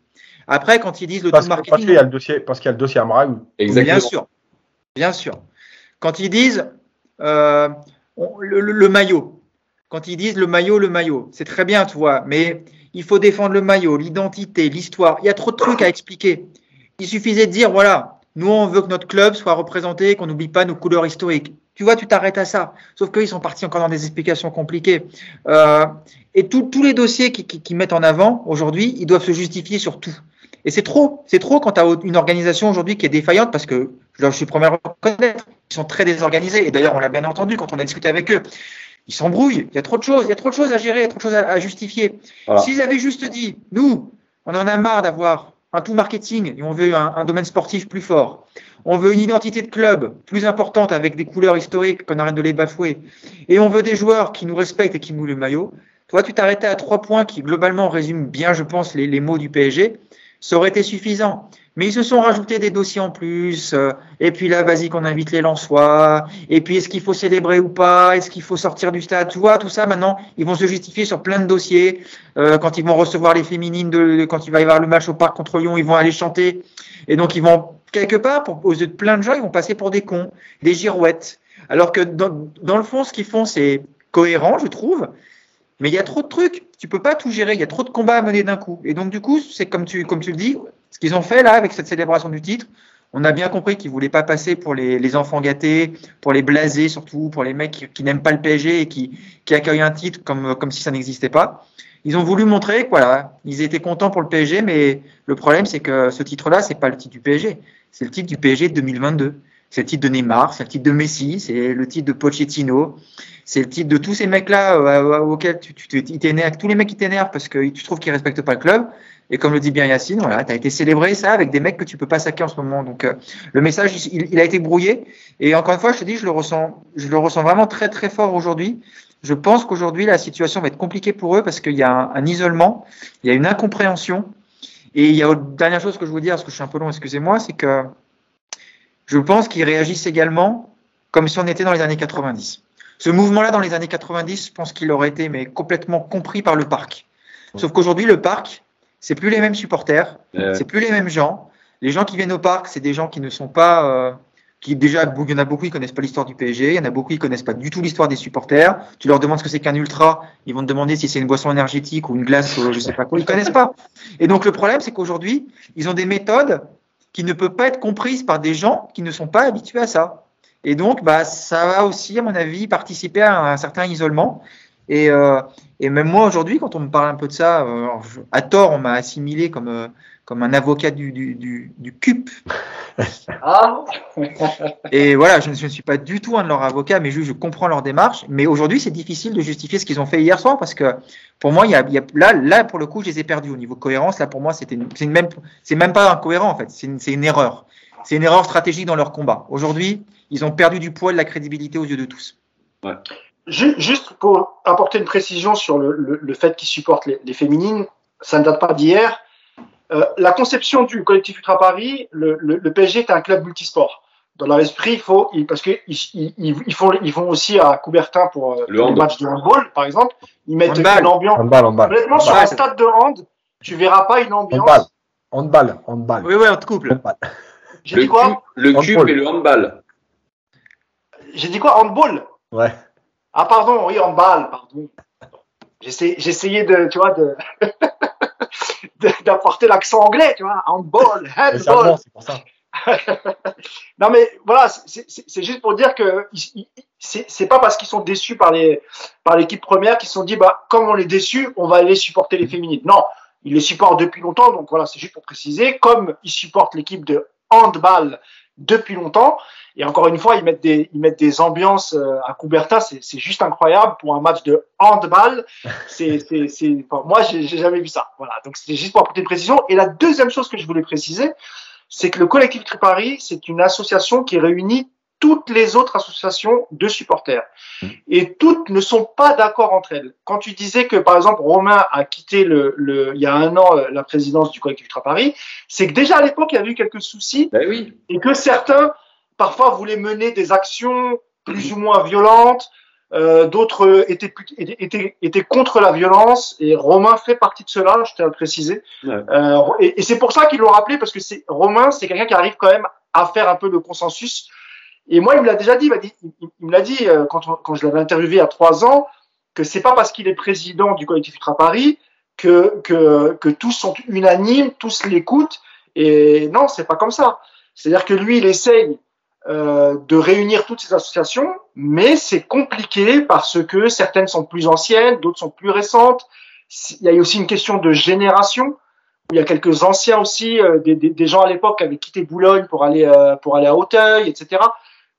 Après, quand ils disent le Parce, tout que- parce marketing, qu'il y a le dossier, parce qu'il y a le dossier Amraoui. Exactement. Bien sûr, bien sûr. Quand ils disent euh, on- le, le- le maillot, quand ils disent le maillot, le maillot, c'est très bien, tu vois, mais il faut défendre le maillot, l'identité, l'histoire. Il y a trop de trucs à expliquer. Il suffisait de dire voilà, nous on veut que notre club soit représenté, qu'on n'oublie pas nos couleurs historiques. Tu vois, tu t'arrêtes à ça. Sauf qu'ils sont partis encore dans des explications compliquées. Euh, et tous les dossiers qui, qui- qui mettent en avant aujourd'hui, ils doivent se justifier sur tout. Et c'est trop, c'est trop quand tu as une organisation aujourd'hui qui est défaillante parce que je suis le premier à reconnaître, ils sont très désorganisés. Et d'ailleurs, on l'a bien entendu quand on a discuté avec eux. Ils s'embrouillent, il y a trop de choses, il y a trop de choses à gérer, il y a trop de choses à, à justifier. Voilà. S'ils avaient juste dit, nous, on en a marre d'avoir un tout marketing et on veut un, un domaine sportif plus fort. On veut une identité de club plus importante avec des couleurs historiques qu'on arrête de les bafouer. Et on veut des joueurs qui nous respectent et qui mouillent le maillot. Toi, tu t'arrêtais à trois points qui globalement résument bien, je pense, les, les mots du PSG. Ça aurait été suffisant. Mais ils se sont rajoutés des dossiers en plus. euh, et puis là, vas-y qu'on invite les Lensois. Et puis est-ce qu'il faut célébrer ou pas Est-ce qu'il faut sortir du stade Tu vois, tout ça maintenant, ils vont se justifier sur plein de dossiers. Euh, quand ils vont recevoir les féminines, quand il va y avoir le match au parc contre Lyon, ils vont aller chanter. Et donc ils vont quelque part, pour, aux yeux de plein de gens, ils vont passer pour des cons, des girouettes. Alors que dans le fond, ce qu'ils font, c'est cohérent, je trouve. Mais il y a trop de trucs. Tu peux pas tout gérer. Il y a trop de combats à mener d'un coup. Et donc, du coup, c'est comme tu, comme tu le dis, ce qu'ils ont fait là avec cette célébration du titre. On a bien compris qu'ils voulaient pas passer pour les, les enfants gâtés, pour les blasés surtout, pour les mecs qui, n'aiment pas le PSG et qui, qui accueillent un titre comme, comme si ça n'existait pas. Ils ont voulu montrer que voilà, ils étaient contents pour le PSG, mais le problème c'est que ce titre-là, c'est pas le titre du PSG, c'est le titre du PSG de 2022. C'est le titre de Neymar, c'est le titre de Messi, c'est le titre de Pochettino, c'est le titre de tous ces mecs-là euh, auxquels tu, t'énerves, tous les mecs qui t'énervent parce que tu trouves qu'ils respectent pas le club. Et comme le dit bien Yacine, voilà, tu as été célébré ça avec des mecs que tu peux pas saquer en ce moment. Donc euh, le message, il, a été brouillé. Et encore une fois, je te dis, je le ressens, je le ressens vraiment très très fort aujourd'hui. Je pense qu'aujourd'hui, la situation va être compliquée pour eux parce qu'il y a un, un, isolement, il y a une incompréhension. Et il y a une dernière chose que je veux dire, parce que je suis un peu long, excusez-moi, c'est que je pense qu'ils réagissent également comme si on était dans les années 90. Ce mouvement-là, dans les années 90, je pense qu'il aurait été mais complètement compris par le parc. Sauf qu'aujourd'hui, le parc, c'est plus les mêmes supporters, euh... c'est plus les mêmes gens. Les gens qui viennent au parc, c'est des gens qui ne sont pas, euh, qui déjà, il y en a beaucoup qui connaissent pas l'histoire du PSG, il y en a beaucoup qui connaissent pas du tout l'histoire des supporters. Tu leur demandes ce que c'est qu'un ultra, ils vont te demander si c'est une boisson énergétique ou une glace, ou je sais pas quoi, ils connaissent pas. Et donc le problème, c'est qu'aujourd'hui, ils ont des méthodes qui ne peuvent pas être comprises par des gens qui ne sont pas habitués à ça. Et donc, bah, ça va aussi, à mon avis, participer à un certain isolement. Et, euh, et même moi aujourd'hui, quand on me parle un peu de ça, euh, à tort, on m'a assimilé comme euh, comme un avocat du du, du, du CUP. Ah. et voilà, je ne, je ne, suis pas du tout un de leurs avocats, mais je, je comprends leur démarche. Mais aujourd'hui, c'est difficile de justifier ce qu'ils ont fait hier soir parce que pour moi, il y a, il y a là, là pour le coup, je les ai perdus au niveau cohérence. Là, pour moi, c'était c'est même c'est même pas incohérent en fait, c'est une, une erreur. C'est une erreur stratégique dans leur combat. Aujourd'hui, ils ont perdu du poids et de la crédibilité aux yeux de tous. Ouais. Juste pour apporter une précision sur le, le, le fait qu'ils supportent les, les, féminines, ça ne date pas d'hier. Euh, la conception du collectif Ultra Paris, le, le, PSG est un club multisport. Dans leur esprit, il faut, parce qu'ils ils, ils, font, ils vont aussi à Coubertin pour, euh, le pour les matchs de handball, par exemple. Ils mettent handball. une ambiance. Handball, handball. Honnêtement, handball. sur un stade de hand, tu verras pas une ambiance. Handball, handball. handball. Oui, oui, on te couple. Handball. J'ai dit quoi? Le cube et le handball. J'ai dit quoi? Handball? Ouais. Ah, pardon, oui, handball, pardon. J'essayais de, tu vois, de, d'apporter l'accent anglais, tu vois, handball, handball. C'est pour ça. non, mais voilà, c'est juste pour dire que c'est pas parce qu'ils sont déçus par les par l'équipe première qu'ils se sont dit, bah, comme on est déçus, on va aller supporter les féminines. Non, ils les supportent depuis longtemps, donc voilà, c'est juste pour préciser. Comme ils supportent l'équipe de handball depuis longtemps, et encore une fois, ils mettent des, ils mettent des ambiances à Coubertin, c'est juste incroyable pour un match de handball. C'est, c'est, c'est, enfin, moi, j'ai jamais vu ça. Voilà. Donc, c'était juste pour apporter une précision. Et la deuxième chose que je voulais préciser, c'est que le collectif Triparis, c'est une association qui réunit toutes les autres associations de supporters. Et toutes ne sont pas d'accord entre elles. Quand tu disais que, par exemple, Romain a quitté le, le il y a un an la présidence du collectif Ultra Paris, c'est que déjà à l'époque, il y avait eu quelques soucis. Ben oui. Et que certains, parfois, voulaient mener des actions plus ou moins violentes. Euh, D'autres étaient, étaient, étaient contre la violence et Romain fait partie de cela, je tiens à le préciser. Ouais. Euh, et, et c'est pour ça qu'ils l'ont rappelé parce que c'est Romain, c'est quelqu'un qui arrive quand même à faire un peu le consensus et moi, il me l'a déjà dit, il, me l'a dit euh, quand, quand je l'avais interviewé a trois ans, que c'est pas parce qu'il est président du collectif Ultra Paris que, que, que tous sont unanimes, tous l'écoutent. Et non, c'est pas comme ça. C'est-à-dire que lui, il essaye euh, de réunir toutes ces associations, mais c'est compliqué parce que certaines sont plus anciennes, d'autres sont plus récentes. Il y a aussi une question de génération. Il y a quelques anciens aussi, euh, des, des, gens à l'époque qui avaient quitté Boulogne pour aller euh, pour aller à Auteuil, etc.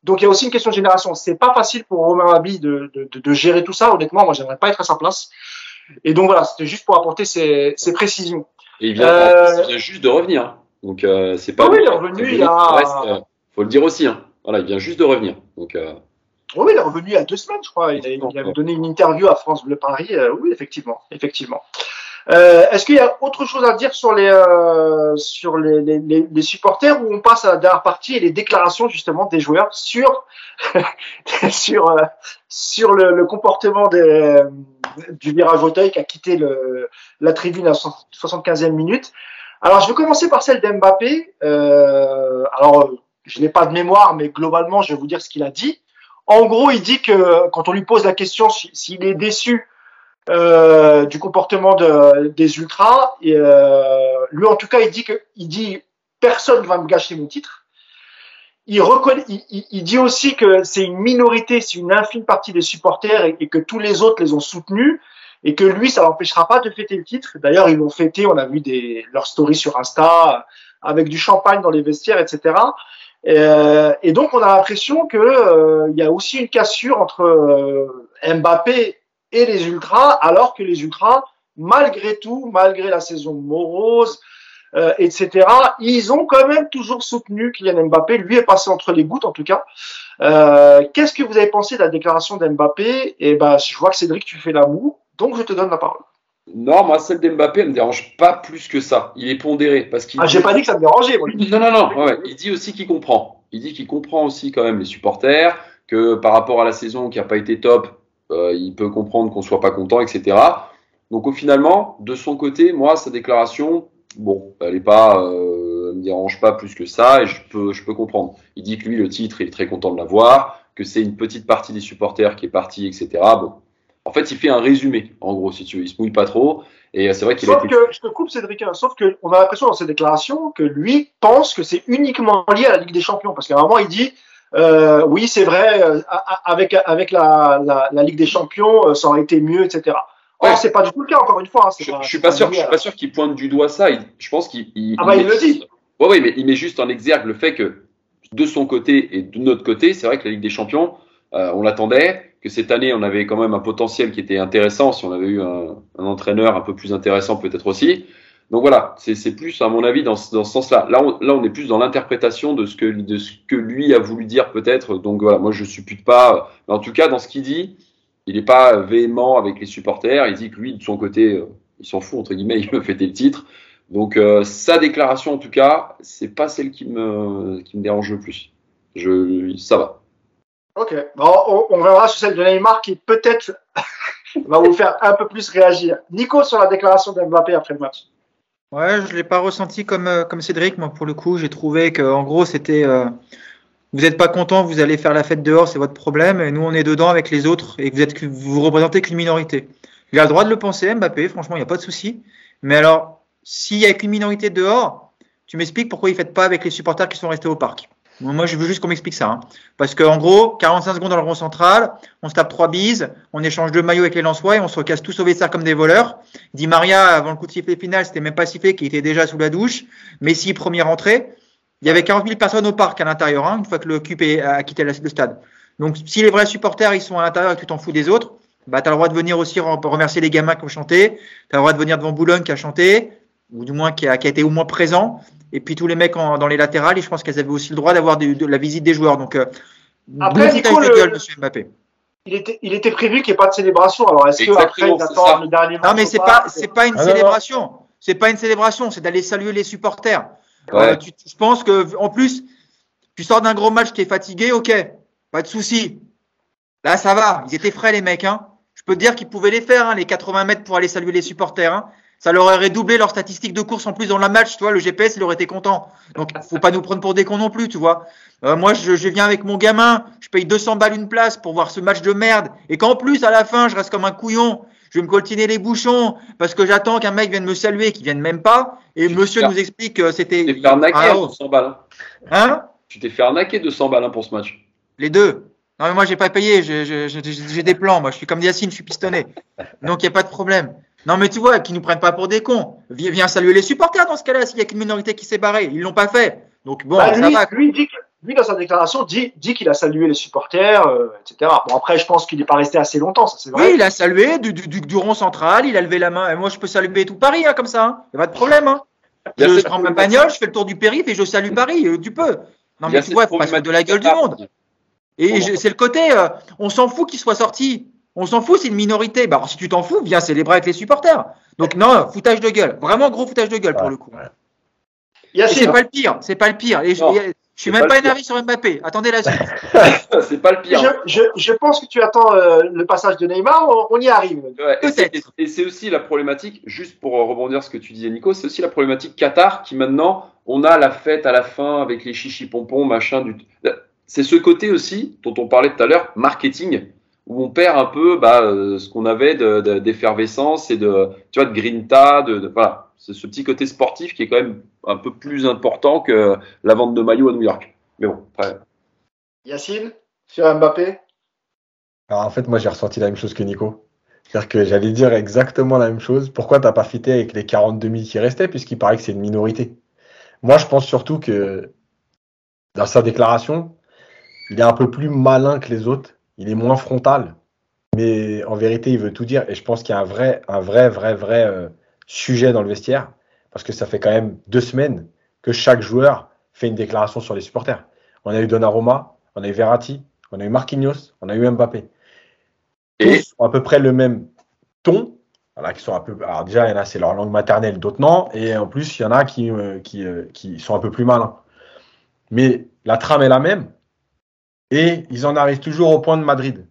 Donc il y a aussi une question de génération. C'est pas facile pour Romain Abi de, de, de, de, gérer tout ça. Honnêtement, moi j'aimerais pas être à sa place. Et donc voilà, c'était juste pour apporter ces, ces précisions. Et il vient, euh... il vient juste de revenir. Donc euh, c'est pas. Ah oui, il est revenu il y a. Reste, euh, faut le dire aussi. Hein. Voilà, il vient juste de revenir. Donc. Oui, il est revenu il y a deux semaines, je crois. Il, a, il avait donné une interview à France Bleu Paris. Oui, effectivement, effectivement. Euh, Est-ce qu'il y a autre chose à dire sur les euh, sur les, les, les, supporters ou on passe à la dernière partie et les déclarations justement des joueurs sur sur euh, sur le, le comportement des, du virage Auteuil qui a quitté le, la tribune à 75e minute. Alors je vais commencer par celle d'Mbappé. Euh, alors je n'ai pas de mémoire, mais globalement je vais vous dire ce qu'il a dit. En gros, il dit que quand on lui pose la question s'il est déçu euh, du comportement de, des ultras. Et euh, lui, en tout cas, il dit que il dit personne va me gâcher mon titre. Il, reconnaît, il, il dit aussi que c'est une minorité, c'est une infime partie des supporters et, et, que tous les autres les ont soutenus et que lui, ça l'empêchera pas de fêter le titre. D'ailleurs, ils l'ont fêté. On a vu des leurs stories sur Insta avec du champagne dans les vestiaires, etc. Euh, et donc, on a l'impression qu'il euh, y a aussi une cassure entre Mbappé et les Ultras, alors que les Ultras, malgré tout, malgré la saison morose, euh, etc., ils ont quand même toujours soutenu Kylian Mbappé. Lui est passé entre les gouttes, en tout cas. Euh, Qu'est-ce que vous avez pensé de la déclaration d'Mbappé? Et ben, je vois que Cédric, tu fais la moue, donc je te donne la parole. Non, moi, celle d'Mbappé, elle me dérange pas plus que ça. Il est pondéré. Parce qu'il ah, j'ai pas dit que ça me dérangeait. Moi. Non, non, non. Ouais, il dit aussi qu'il comprend. Il dit qu'il comprend aussi quand même les supporters, que par rapport à la saison qui n'a pas été top, euh, il peut comprendre qu'on soit pas content, etc. Donc, au finalement, de son côté, moi, sa déclaration, bon, elle est pas, euh, me dérange pas plus que ça, et je peux, je peux comprendre. Il dit que lui, le titre, il est très content de l'avoir, que c'est une petite partie des supporters qui est partie, etc. Bon, en fait, il fait un résumé, en gros, si tu veux. Il se mouille pas trop. Et c'est vrai qu'il Sauf été... que, je te coupe, Cédric, hein, sauf que on a l'impression dans ses déclarations que lui pense que c'est uniquement lié à la Ligue des Champions. Parce qu'à un moment, il dit, euh, oui, c'est vrai, euh, avec, avec la, la, la, Ligue des Champions, euh, ça aurait été mieux, etc. Or, ouais. c'est pas du tout le cas, encore une fois. Hein, je, pas, je, suis pas sûr, je suis pas sûr qu'il pointe du doigt ça. Il, je pense qu'il. Il, ah bah, il, le dit. Ouais, ouais, mais il met juste en exergue le fait que de son côté et de notre côté, c'est vrai que la Ligue des Champions, on l'attendait que cette année, on avait quand même un potentiel qui était intéressant si on avait eu un, un entraîneur un peu plus intéressant peut-être aussi. Donc voilà, c'est plus à mon avis dans, dans ce sens-là. Là on, là, on est plus dans l'interprétation de ce que de ce que lui a voulu dire peut-être. Donc voilà, moi je suppute pas. Mais en tout cas, dans ce qu'il dit, il n'est pas véhément avec les supporters. Il dit que lui, de son côté, il s'en fout entre guillemets, il veut fêter le titre. Donc euh, sa déclaration, en tout cas, c'est pas celle qui me qui me dérange le plus. Je, ça va. Ok. Bon, on, on verra sur celle de Neymar qui peut-être va vous faire un peu plus réagir. Nico sur la déclaration d'Mbappé après le match. Ouais, je l'ai pas ressenti comme euh, comme Cédric. Moi, pour le coup, j'ai trouvé que en gros, c'était euh, vous n'êtes pas content, vous allez faire la fête dehors, c'est votre problème. Et nous, on est dedans avec les autres et vous êtes vous représentez qu'une minorité. Il a le droit de le penser, Mbappé. Franchement, il n'y a pas de souci. Mais alors, s'il y a qu'une minorité dehors, tu m'expliques pourquoi ils ne faites pas avec les supporters qui sont restés au parc. Moi, je veux juste qu'on m'explique ça. Hein. Parce qu'en gros, 45 secondes dans le rond central, on se tape trois bises, on échange deux maillots avec les Lensois et on se recasse tous au vestiaire comme des voleurs. Dit Maria, avant le coup de sifflet final, c'était même pas sifflé, qui était déjà sous la douche. Messi, première entrée. Il y avait 40 000 personnes au parc à l'intérieur, hein, une fois que le CUP a quitté le stade. Donc, si les vrais supporters, ils sont à l'intérieur et que tu t'en fous des autres, bah, tu as le droit de venir aussi remercier les gamins qui ont chanté. Tu as le droit de venir devant Boulogne qui a chanté, ou du moins qui a, qui a été au moins présent et puis tous les mecs en, dans les latérales, et je pense qu'elles avaient aussi le droit d'avoir de, de, la visite des joueurs. Donc, euh, après, Nico, le... gueule, monsieur Mbappé. Il était, il était prévu qu'il n'y ait pas de célébration. Alors, est-ce qu'après, il attend le dernier Non, mais c'est pas, c'est pas une ah, célébration. C'est pas une célébration, c'est d'aller saluer les supporters. Ouais. Euh, tu, je pense que, en plus, tu sors d'un gros match, tu es fatigué, ok, pas de souci. Là, ça va. Ils étaient frais, les mecs. Hein. Je peux te dire qu'ils pouvaient les faire, hein, les 80 mètres pour aller saluer les supporters. Hein ça leur aurait doublé leur statistique de course en plus dans la match, tu vois, le GPS, il aurait été content. Donc, faut pas nous prendre pour des cons non plus, tu vois. Euh, moi, je, je, viens avec mon gamin, je paye 200 balles une place pour voir ce match de merde, et qu'en plus, à la fin, je reste comme un couillon, je vais me coltiner les bouchons, parce que j'attends qu'un mec vienne me saluer, qu'il vienne même pas, et monsieur nous explique que c'était... Tu t'es fait arnaquer ah, 200 balles. Hein? Tu t'es fait arnaquer 200 balles hein, pour ce match. Les deux. Non, mais moi, j'ai pas payé, j'ai des plans, moi, je suis comme Yacine, je suis pistonné. Donc, il n'y a pas de problème. Non, mais tu vois, qu'ils nous prennent pas pour des cons. Viens, viens saluer les supporters dans ce cas-là, s'il y a qu'une minorité qui s'est barrée. Ils l'ont pas fait. Donc bon, bah, lui, ça va. Lui, dit que, lui, dans sa déclaration, dit, dit qu'il a salué les supporters, euh, etc. Bon, après, je pense qu'il n'est pas resté assez longtemps, ça c'est vrai. Oui, il a salué du, du, du, du, rond central, il a levé la main. Et moi, je peux saluer tout Paris, hein, comme ça. Il hein. n'y a pas de problème. Hein. Je, je prends ma bagnole, je fais le tour du périph' et je salue Paris. Euh, tu peux. Non, mais tu vois, il faut pas se mettre de la gueule du monde. Et c'est le côté, euh, on s'en fout qu'il soit sorti. On s'en fout, c'est une minorité. Bah, alors, si tu t'en fous, viens célébrer avec les supporters. Donc, non, foutage de gueule. Vraiment gros foutage de gueule pour le coup. Ouais. C'est pas le pire. C'est pas le pire. Et non, je, je suis même pas, pas énervé sur Mbappé. Attendez la suite. c'est pas le pire. Je, je, je, pense que tu attends euh, le passage de Neymar. On, on y arrive? Ouais, Peut-être. Et c'est aussi la problématique, juste pour rebondir ce que tu disais, Nico, c'est aussi la problématique Qatar qui maintenant, on a la fête à la fin avec les chichis pompons, machin. Du... C'est ce côté aussi, dont on parlait tout à l'heure, marketing où on perd un peu bah, euh, ce qu'on avait d'effervescence de, de, et de, tu vois, de grinta, de, de voilà, c'est ce petit côté sportif qui est quand même un peu plus important que la vente de maillots à New York. Mais bon, après. Yacine, sur Mbappé? Alors en fait, moi j'ai ressenti la même chose que Nico. C'est-à-dire que j'allais dire exactement la même chose. Pourquoi t'as pas fité avec les 42 000 qui restaient, puisqu'il paraît que c'est une minorité? Moi, je pense surtout que dans sa déclaration, il est un peu plus malin que les autres. Il est moins frontal. Mais en vérité, il veut tout dire. Et je pense qu'il y a un vrai, un vrai, vrai, vrai euh, sujet dans le vestiaire. Parce que ça fait quand même deux semaines que chaque joueur fait une déclaration sur les supporters. On a eu Donnarumma, on a eu Verratti, on a eu Marquinhos, on a eu Mbappé. Et Tous ont à peu près le même ton. Voilà, qui sont un peu, alors déjà, il y en a, c'est leur langue maternelle, d'autres non. Et en plus, il y en a qui, euh, qui, euh, qui sont un peu plus malins. Mais la trame est la même. Et ils en arrivent toujours au point de Madrid.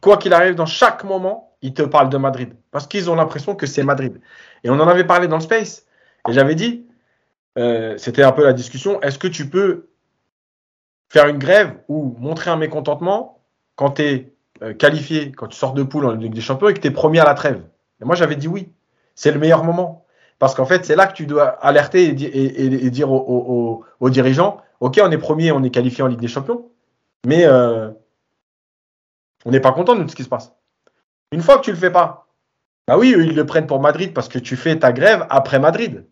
Quoi qu'il arrive, dans chaque moment, ils te parlent de Madrid. Parce qu'ils ont l'impression que c'est Madrid. Et on en avait parlé dans le Space. Et j'avais dit, euh, c'était un peu la discussion, est-ce que tu peux faire une grève ou montrer un mécontentement quand tu es qualifié, quand tu sors de poule en Ligue des Champions et que tu es premier à la trêve? Et moi, j'avais dit oui. C'est le meilleur moment. Parce qu'en fait, c'est là que tu dois alerter et, di- et- et- et dire aux dirigeants, OK, on est premier, on est qualifié en Ligue des Champions, mais euh, on n'est pas content de ce qui se passe. Une fois que tu le fais pas, bah oui, ils le prennent pour Madrid parce que tu fais ta grève après Madrid.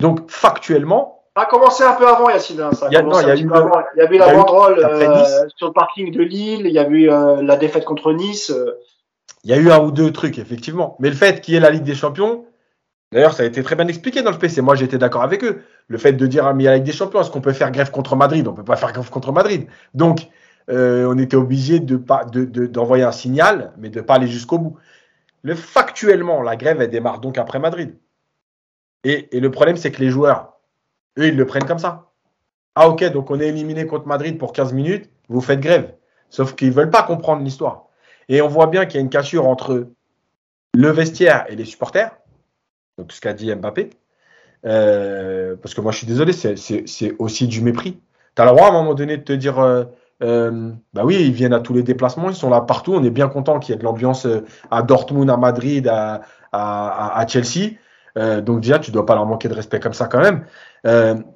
Donc, factuellement, Ça a commencé un peu avant, Yacine. hein, ça a Il y a- commencé non, il y a un eu peu le- avant. Il y la a banderole après euh, Nice. sur le parking de Lille. Il y a eu euh, la défaite contre Nice. il y a eu un ou deux trucs, effectivement. Mais le fait qu'il y ait la Ligue des Champions, d'ailleurs, ça a été très bien expliqué dans le PC. Moi, j'étais d'accord avec eux. Le fait de dire, ah, mais il y a la des Champions, est-ce qu'on peut faire grève contre Madrid? On peut pas faire grève contre Madrid. Donc, euh, on était obligé d'envoyer un signal, mais de pas aller jusqu'au bout. Le, factuellement, la grève, elle démarre donc après Madrid. Et, et le problème, c'est que les joueurs, eux, ils le prennent comme ça. Ah, ok, donc on est éliminé contre Madrid pour 15 minutes, vous faites grève. Sauf qu'ils veulent pas comprendre l'histoire. Et on voit bien qu'il y a une cassure entre le vestiaire et les supporters. Donc, ce qu'a dit Mbappé. Euh, parce que moi, je suis désolé, c'est- aussi du mépris. Tu as le droit à un moment donné de te dire euh, euh, bah oui, ils viennent à tous les déplacements, ils sont là partout. On est bien content qu'il y ait de l'ambiance euh, à Dortmund, à Madrid, à, à, à- Chelsea. Euh, donc, déjà, tu dois pas leur manquer de respect comme ça quand même.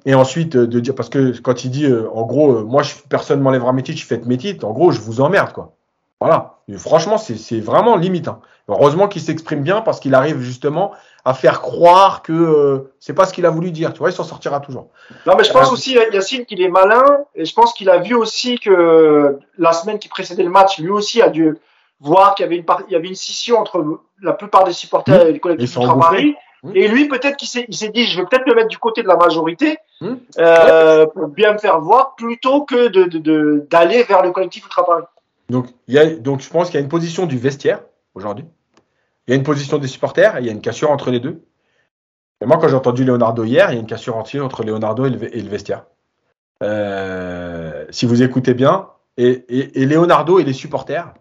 Et ensuite, de dire, parce que quand il dit, en gros, moi, je, personne m'enlèvera mes titres, je fais mes titres, en gros, je vous emmerde, quoi. Voilà. Et franchement, c'est vraiment limite. hein. Heureusement qu'il s'exprime bien parce qu'il arrive justement à faire croire que euh, c'est pas ce qu'il a voulu dire. Tu vois, il s'en sortira toujours. Non, mais je pense Euh, aussi, Yacine, qu'il est malin. Et je pense qu'il a vu aussi que la semaine qui précédait le match, lui aussi a dû voir qu'il y avait une, il y avait une scission entre la plupart des supporters et le Ils collectif sont Ultra engouffrés. Paris. Mmh. Et lui, peut-être qu'il s'est, dit, je vais peut-être me mettre du côté de la majorité Mmh. euh, pour bien me faire voir, plutôt que de, de- de- d'aller vers le collectif Ultra Paris. Donc, il y a, donc je pense qu'il y a une position du vestiaire aujourd'hui. Il y a une position des supporters et il y a une cassure entre les deux. Et moi, quand j'ai entendu Leonardo hier, il y a une cassure entière entre Leonardo et le, et le vestiaire. Euh, si vous écoutez bien, et, et- et Leonardo et les supporters,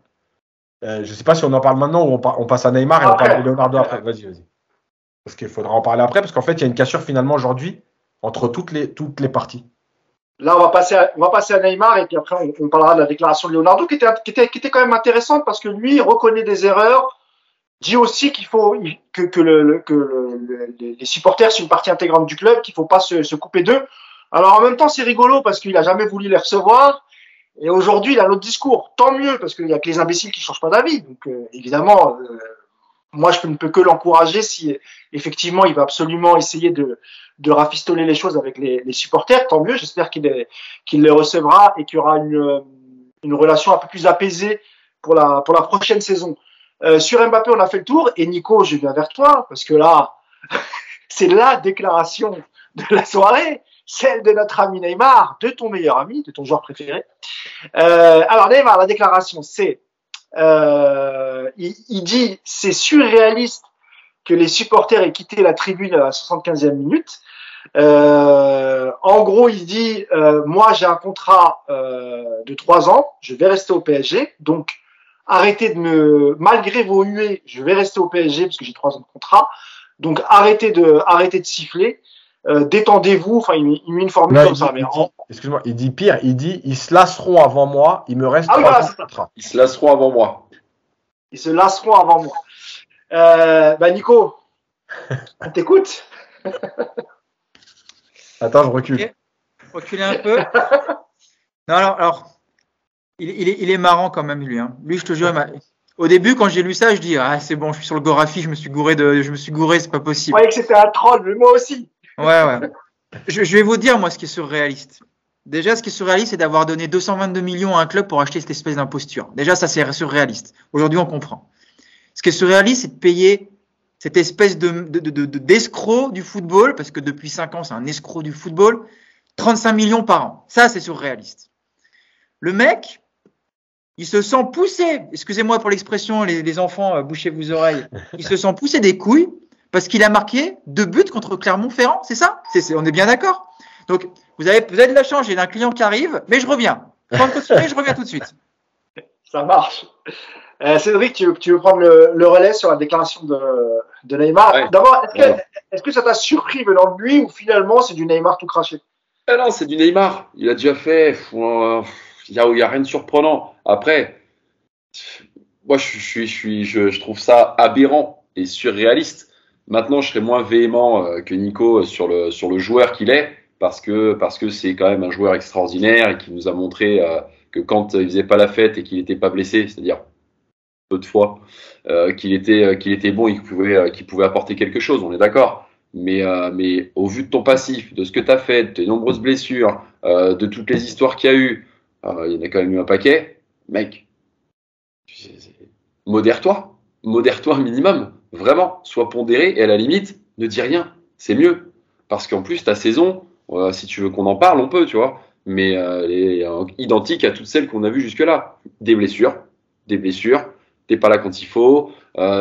euh, je ne sais pas si on en parle maintenant ou on, par- on passe à Neymar et on parle de Leonardo après. Vas-y, vas-y. Parce qu'il faudra en parler après, parce qu'en fait, il y a une cassure finalement aujourd'hui entre toutes les, toutes les parties. Là, on va passer à, on va passer à Neymar et puis après, on, parlera de la déclaration de Leonardo qui était, qui était, qui était quand même intéressante parce que lui, il reconnaît des erreurs, dit aussi qu'il faut, que, que, le, que le- le- les- supporters sont une partie intégrante du club, qu'il faut pas se, se couper d'eux. Alors, en même temps, c'est rigolo parce qu'il a jamais voulu les recevoir. Et aujourd'hui, il a l'autre discours. Tant mieux parce qu'il y a que les imbéciles qui changent pas d'avis. Donc, euh, évidemment, euh, moi, je ne peux que l'encourager si effectivement il va absolument essayer de, de rafistoler les choses avec les, les supporters. Tant mieux. J'espère qu'il qu'il les recevra et qu'il y aura une, une relation un peu plus apaisée pour la, pour la prochaine saison. Euh, sur Mbappé, on a fait le tour. Et Nico, je viens vers toi parce que là, c'est la déclaration de la soirée, celle de notre ami Neymar, de ton meilleur ami, de ton joueur préféré. Euh, alors Neymar, la déclaration, c'est, euh, il, il dit, c'est surréaliste que les supporters aient quitté la tribune à la 75e minute. Euh, en gros, il dit, euh, moi j'ai un contrat euh, de trois ans, je vais rester au PSG, donc arrêtez de me, malgré vos huées, je vais rester au PSG parce que j'ai trois ans de contrat, donc arrêtez de, arrêtez de siffler, euh, détendez-vous. Enfin, il, met- il met une formule Non, comme ça. Mais en- Excuse-moi, il dit pire, il dit ils se lasseront avant moi, il me reste Ah trois voilà. Ils se lasseront avant moi. ils se lasseront avant moi. Euh, bah Nico, on t'écoute. Attends, je recule. Ok. Reculer un peu. Non, alors, alors il, il est, il est marrant quand même, lui. hein. Lui, je te jure, au début, quand j'ai lu ça, je dis Ah, c'est bon, je suis sur le Gorafi, je me suis gouré, de, je me suis gouré, c'est pas Je possible. croyais que c'était un troll, mais moi aussi. Ouais, ouais. Je, vais vous dire, moi, ce qui est surréaliste. Déjà, ce qui est surréaliste, c'est d'avoir donné 222 millions à un club pour acheter cette espèce d'imposture. Déjà, ça, c'est surréaliste. Aujourd'hui, on comprend. Ce qui est surréaliste, c'est de payer cette espèce de, d'escroc du football, parce que depuis 5 ans, c'est un escroc du football, 35 millions par an. Ça, c'est surréaliste. Le mec, il se sent poussé, excusez-moi pour l'expression, les, enfants, euh, bouchez vos oreilles, il se sent poussé des couilles parce qu'il a marqué deux buts contre Clermont-Ferrand, c'est ça? On est bien d'accord? Donc, vous avez, vous avez de la chance, j'ai un client qui arrive, mais je reviens. je reviens tout de suite. Ça marche. Euh, Cédric, tu, tu, veux prendre le, relais sur la déclaration de, de Neymar? D'abord, est-ce que, ça t'a surpris venant de lui ou finalement c'est du Neymar tout craché? Ah Non, c'est du Neymar. Il a déjà fait. Il n'y a, a, rien de surprenant. Après, moi, je, je, je, je, je trouve ça aberrant et surréaliste. Maintenant, je serais moins véhément euh, que Nico sur le, sur le joueur qu'il est, parce que parce que c'est quand même un joueur extraordinaire et qui nous a montré euh, que quand il faisait pas la fête et qu'il n'était pas blessé, c'est-à-dire peu de fois, euh, qu'il était qu'il était bon et qu'il pouvait qu'il pouvait apporter quelque chose. On est d'accord. Mais mais au vu de ton passif, de ce que tu as fait, de tes nombreuses blessures, de toutes les histoires qu'il y a eu, il y en a quand même eu un paquet, mec. Modère-toi, modère-toi un minimum. Vraiment, sois pondéré et à la limite, ne dis rien. C'est mieux. Parce qu'en plus, ta saison, euh, si tu veux qu'on en parle, on peut, tu vois. Mais euh, elle est euh, identique à toutes celles qu'on a vues jusque-là. Des blessures, des blessures, t'es pas là quand il faut,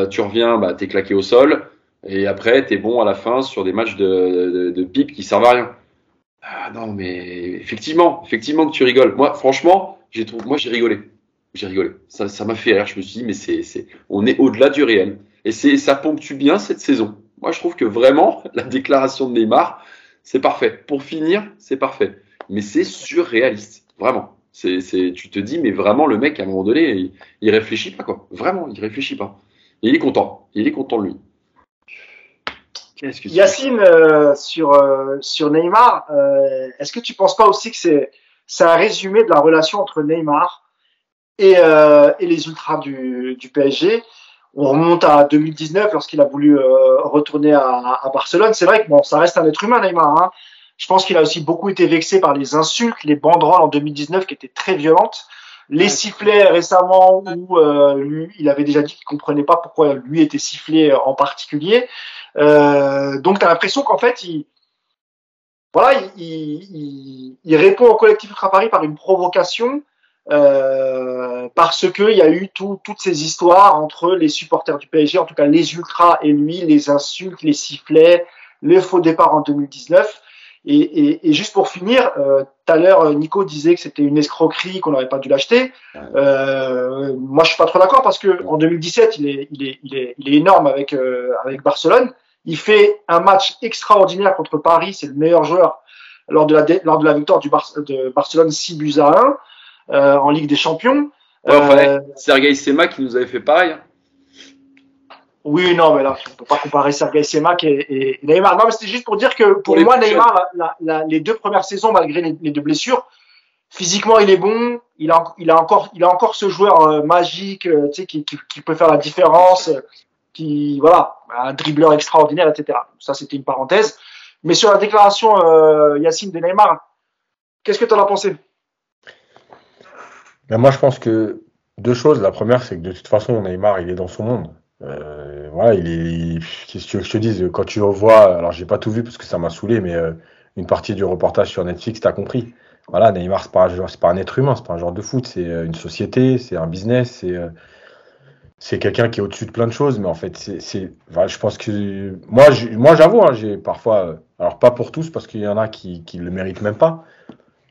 tu reviens, bah, t'es claqué au sol, et après, t'es bon à la fin sur des matchs de, de, pipe qui servent à rien. Ah non, mais effectivement, effectivement que tu rigoles. Moi, franchement, j'ai moi j'ai rigolé. J'ai rigolé. Ça, m'a fait rire. Je me suis dit, mais c'est, on est au-delà du réel. Et ça ponctue bien cette saison. Moi, je trouve que vraiment, la déclaration de Neymar, c'est parfait. Pour finir, c'est parfait. Mais c'est surréaliste. Vraiment. C'est, c'est, tu te dis, mais vraiment, le mec, à un moment donné, il, il réfléchit pas, quoi. Vraiment, il réfléchit pas. Et il est content. Il est content de lui. Que Yacine, euh, sur, euh, sur Neymar, euh, est-ce que tu penses pas aussi que c'est, c'est un résumé de la relation entre Neymar et, et les ultras du, du PSG on remonte à 2019 lorsqu'il a voulu euh, retourner à, Barcelone. C'est vrai que bon, ça reste un être humain, Neymar. Hein. Je pense qu'il a aussi beaucoup été vexé par les insultes, les banderoles en 2019 qui étaient très violentes, les sifflets récemment où euh, lui, il avait déjà dit qu'il comprenait pas pourquoi lui était sifflé en particulier. Euh, donc tu as l'impression qu'en fait, il, voilà, il, il, il, répond au collectif Ultra Paris par une provocation euh, parce qu'il y a eu tout, toutes ces histoires entre les supporters du PSG, en tout cas les ultras et lui, les insultes, les sifflets, le faux départ en 2019. Et, et, et juste pour finir, euh, tout à l'heure, Nico disait que c'était une escroquerie, qu'on n'aurait pas dû l'acheter. Euh, moi, je suis pas trop d'accord parce que en 2017, il est, il est, il est, il est énorme avec euh, avec Barcelone. Il fait un match extraordinaire contre Paris, c'est le meilleur joueur lors de la lors de la victoire du de Barcelone 6 buts à 1. Euh, en Ligue des Champions. Ouais, enfin, euh, Sergei Sema qui nous avait fait pareil. Hein. Oui, non, mais là, on peut pas comparer Sergei Semak et, Neymar. Non, mais c'était juste pour dire que pour, moi, Neymar, les deux premières saisons, malgré les, deux blessures, physiquement, il est bon. Il a, il a encore, il a encore ce joueur euh, magique, tu sais, qui, qui, peut faire la différence, qui, voilà, un dribbleur extraordinaire, etc. Ça, c'était une parenthèse. Mais sur la déclaration Yacine de Neymar, qu'est-ce que tu en as pensé? Moi, je pense que deux choses. La première, c'est que de toute façon, Neymar, il est dans son monde. Euh, voilà, il est. Qu'est-ce que je te dise? Quand tu revois, alors j'ai pas tout vu parce que ça m'a saoulé, mais euh, une partie du reportage sur Netflix, t'as compris. Voilà, Neymar, c'est pas, pas un être humain, c'est pas un genre de foot, c'est euh, une société, c'est un business, c'est c'est quelqu'un qui est au-dessus de plein de choses, mais en fait, c'est, voilà, je pense que moi, moi, j'avoue, hein, j'ai parfois, alors pas pour tous parce qu'il y en a qui, qui le méritent même pas,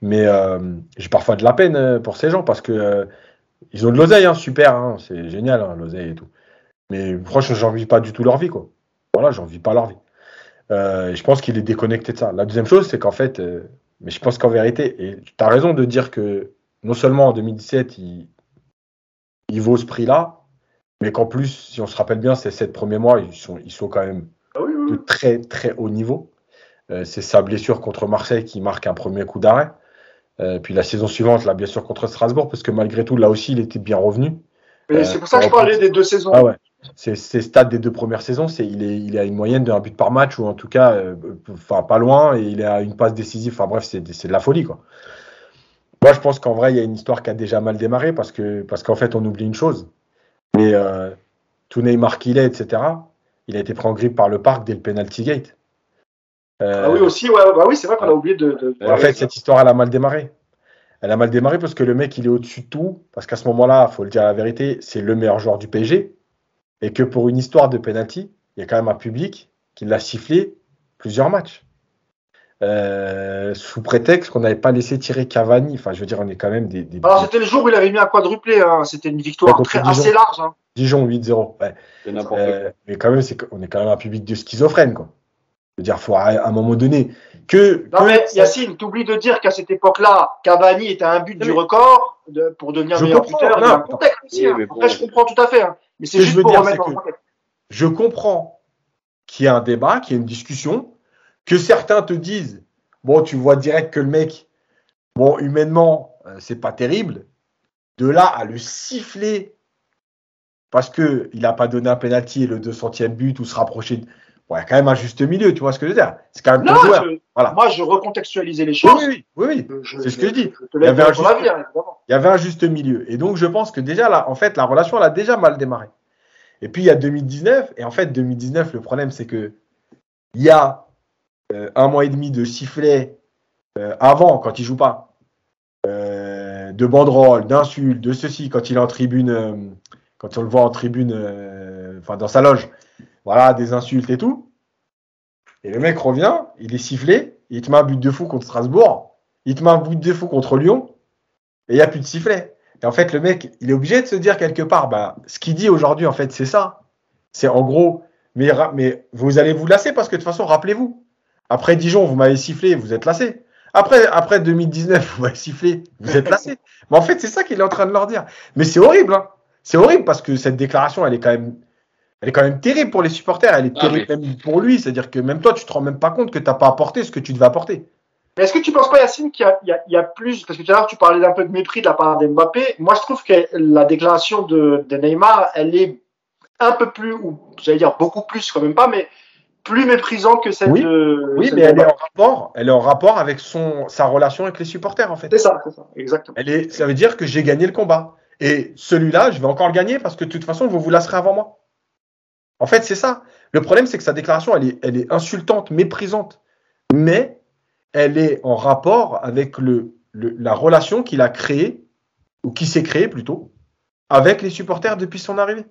mais euh, j'ai parfois de la peine euh, pour ces gens parce que euh, ils ont de l'oseille, hein, super, hein, c'est génial hein, l'oseille et tout. Mais franchement, j'en vis pas du tout leur vie, quoi. Voilà, j'en vis pas leur vie. je pense qu'il est déconnecté de ça. La deuxième chose, c'est qu'en fait, mais je pense qu'en vérité, et tu as raison de dire que non seulement en 2017, il, il vaut ce prix-là, mais qu'en plus, si on se rappelle bien, ces sept premiers mois, ils sont, ils sont quand même ah de très très haut niveau. c'est sa blessure contre Marseille qui marque un premier coup d'arrêt. Euh, puis la saison suivante, là, bien sûr, contre Strasbourg, parce que malgré tout, là aussi, il était bien revenu. Mais c'est pour ça que je euh, parlais des deux saisons. Ah ouais. C'est stade des deux premières saisons, c'est il, est, il a une moyenne d'un but par match, ou en tout cas, euh, enfin pas loin, et il a une passe décisive. Enfin bref, c'est de la folie, quoi. Moi, je pense qu'en vrai, il y a une histoire qui a déjà mal démarré parce que parce qu'en fait, on oublie une chose. Mais euh, tout Neymar qu'il est, etc., il a été pris en grippe par le parc dès le penalty gate. Euh, ah oui, aussi, ouais, bah oui, c'est vrai qu'on a oublié de. de... En fait, cette histoire, elle a mal démarré. Elle a mal démarré parce que le mec, il est au-dessus de tout. Parce qu'à ce moment-là, il faut le dire la vérité, c'est le meilleur joueur du PSG. Et que pour une histoire de penalty, il y a quand même un public qui l'a sifflé plusieurs matchs. Euh, sous prétexte qu'on n'avait pas laissé tirer Cavani. Enfin, je veux dire, on est quand même des. des Alors, c'était le jour où il avait mis un quadruplé. Hein. C'était une victoire très, assez large. Hein. Dijon 8-0. Ouais. Euh, mais quand même, c'est on est quand même un public de schizophrène, quoi. Je veux dire, faut à un moment donné que. Non, mais Yacine, t'oublies de dire qu'à cette époque-là, Cavani était à un but du record de, pour devenir meilleur buteur. Non, contexte aussi, hein. Après, je comprends tout à fait. Hein. Mais c'est juste pour remettre en contexte. Je comprends qu'il y a un débat, qu'il y a une discussion que certains te disent, bon, tu vois direct que le mec, bon, humainement, euh, c'est pas terrible. De là à le siffler parce qu'il n'a pas donné un penalty et le 200e but ou se rapprocher. De... Bon, il y a quand même un juste milieu, tu vois ce que je veux dire C'est quand même non, joueur. voilà. Moi, je recontextualisais les choses. Oui, oui, oui, c'est ce que je dis. il, y avait un juste... il y avait un juste milieu. Et donc, je pense que déjà, là, en fait, la relation, elle a déjà mal démarré. Et puis, il y a 2019. Et en fait, 2019, le problème, c'est que il y a euh, un mois et demi de sifflet euh, avant, quand il joue pas, euh, de banderoles, d'insultes, de ceci, quand il est en tribune, quand on le voit en tribune, enfin dans sa loge, voilà, des insultes et tout. Et le mec revient, il est sifflé, il te met un but de fou contre Strasbourg, il te met un but de fou contre Lyon, et il n'y a plus de sifflet. Et en fait, le mec, il est obligé de se dire quelque part, bah, ce qu'il dit aujourd'hui, en fait, c'est ça. C'est en gros, mais, mais vous allez vous lasser parce que de toute façon, rappelez-vous, après Dijon, vous m'avez sifflé, vous êtes lassé. Après, après 2019, vous m'avez sifflé, vous êtes lassé. Mais en fait, c'est ça qu'il est en train de leur dire. Mais c'est horrible, hein. C'est horrible parce que cette déclaration, elle est quand même, elle est quand même terrible pour les supporters. Elle est ah, terrible même pour lui. C'est-à-dire que même toi, tu te rends même pas compte que tu n'as pas apporté ce que tu devais apporter. Mais est-ce que tu penses pas, Yacine, qu'il y, y, a plus, parce que tout à l'heure, tu parlais d'un peu de mépris de la part d'Mbappé. Moi, je trouve que la déclaration de, de Neymar, elle est un peu plus, ou j'allais dire beaucoup plus, quand même pas, mais plus méprisante que celle oui. de. Oui, mais elle est, en rapport, elle est en rapport avec son, sa relation avec les supporters, en fait. C'est ça, c'est ça, exactement. Elle est, ça veut dire que j'ai gagné le combat. Et celui-là, je vais encore le gagner parce que de toute façon, vous vous lasserez avant moi. En fait, c'est ça. Le problème, c'est que sa déclaration, elle est, insultante, méprisante. Mais elle est en rapport avec la relation qu'il a créée, ou qui s'est créée plutôt, avec les supporters depuis son arrivée.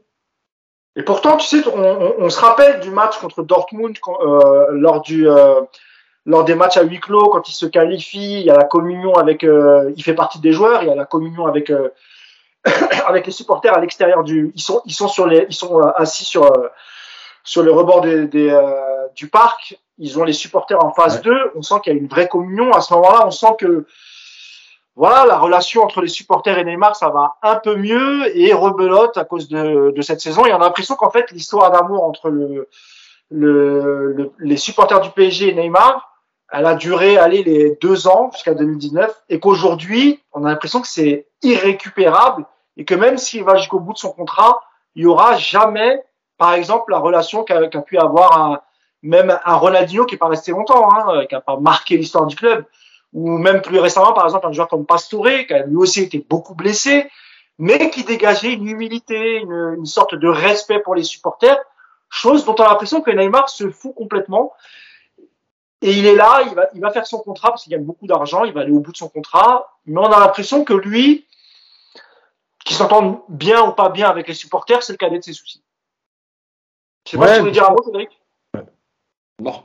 Et pourtant, tu sais, on, se rappelle du match contre Dortmund euh, euh, lors des matchs à huis clos, quand il se qualifie, il y a la communion avec, euh, il fait partie des joueurs, il y a la communion avec avec les supporters à l'extérieur du, ils sont ils sont sur les, ils sont assis sur sur le rebord des, des du parc, ils ont les supporters en face d'eux, on sent qu'il y a une vraie communion. À ce moment-là, on sent que voilà, la relation entre les supporters et Neymar, ça va un peu mieux et rebelote à cause de, de cette saison. Il y a l'impression qu'en fait, l'histoire d'amour entre le, le, les supporters du PSG et Neymar, elle a duré aller les deux ans jusqu'à 2019 et qu'aujourd'hui, on a l'impression que c'est irrécupérable et que même s'il va jusqu'au bout de son contrat, il y aura jamais, par exemple, la relation qu'a pu avoir un, même un Ronaldinho qui est pas resté longtemps, hein, qui a pas marqué l'histoire du club ou même plus récemment, par exemple, un joueur comme Pastore, qui a lui aussi été beaucoup blessé, mais qui dégageait une humilité, une, une sorte de respect pour les supporters, chose dont on a l'impression que Neymar se fout complètement. Et il est là, il va, il va faire son contrat parce qu'il gagne beaucoup d'argent, il va aller au bout de son contrat, mais on a l'impression que lui, qui s'entend bien ou pas bien avec les supporters, c'est le cadet de ses soucis. Je sais pas si dire un mot, Cédric. Non.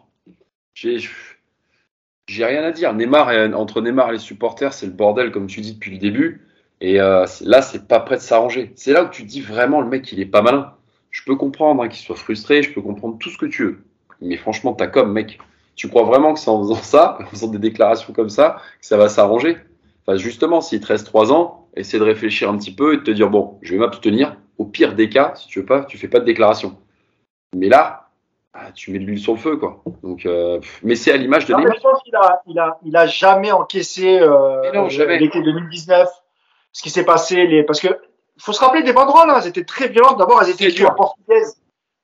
J'ai rien à dire. Neymar entre Neymar et les supporters, c'est le bordel, comme tu dis depuis le début. Et euh, là, c'est pas prêt de s'arranger. C'est là où tu dis vraiment, le mec, il est pas malin. Je peux comprendre hein, qu'il soit frustré, je peux comprendre tout ce que tu veux. Mais franchement, t'as comme, mec. Tu crois vraiment que c'est en faisant ça, en faisant des déclarations comme ça, que ça va s'arranger? Enfin, justement, s'il te reste trois ans, essaie de réfléchir un petit peu et de te dire, bon, je vais m'abstenir. Au pire des cas, si tu veux pas, tu fais pas de déclaration. Mais là, ah, tu mets de l'huile sur le feu, quoi. Donc, euh, mais c'est à l'image de Neymar. Je pense qu'il a, il a, il a jamais encaissé euh, l'été 2019. Ce qui s'est passé, les, parce que faut se rappeler des banderoles, hein, elles étaient très violentes. D'abord, elles étaient écrites en portugais.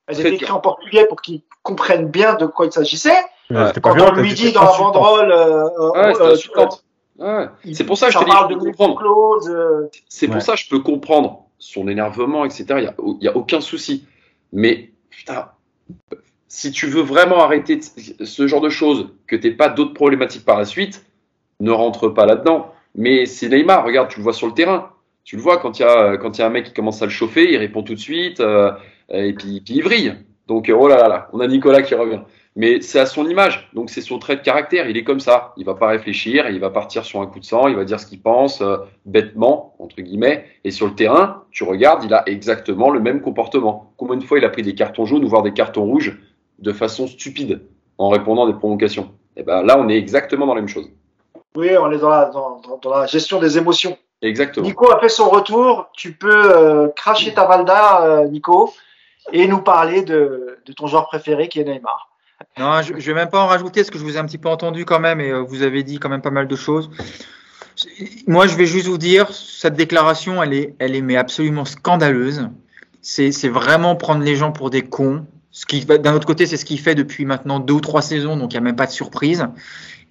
Elles étaient écrites en portugais pour qu'ils comprennent bien de quoi il s'agissait. Ouais, Quand on lui dit dans la banderole, euh, ouais, euh, Ouais. C'est pour ça que je te parle de comprendre. euh, C'est pour Ouais. ça que je peux comprendre son énervement, etc. Il n'y a, il y a aucun souci. Mais putain, si tu veux vraiment arrêter ce genre de choses, que tu pas d'autres problématiques par la suite, ne rentre pas là-dedans. Mais c'est Neymar, regarde, tu le vois sur le terrain. Tu le vois quand il y, a- quand il y a un mec qui commence à le chauffer, il répond tout de suite, euh, et puis, puis il vrille. Donc, euh, oh là là là, on a Nicolas qui revient. Mais c'est à son image, donc c'est son trait de caractère. Il est comme ça. Il va pas réfléchir, il va partir sur un coup de sang, il va dire ce qu'il pense euh, bêtement entre guillemets. Et sur le terrain, tu regardes, il a exactement le même comportement. Combien de fois il a pris des cartons jaunes ou voire des cartons rouges de façon stupide en répondant à des provocations? Et ben là, on est exactement dans la même chose. Oui, on est dans la, dans, dans- dans la gestion des émotions. Exactement. Nico a fait son retour. Tu peux euh, cracher ta Valda, euh, Nico, et nous parler de, de ton joueur préféré qui est Neymar. Non, je ne vais même pas en rajouter parce que je vous ai un petit peu entendu quand même et euh, vous avez dit quand même pas mal de choses. Moi, je vais juste vous dire, cette déclaration, elle est, elle est mais absolument scandaleuse. C'est vraiment prendre les gens pour des cons. Ce qui, d'un autre côté, c'est ce qu'il fait depuis maintenant deux ou trois saisons, donc il n'y a même pas de surprise.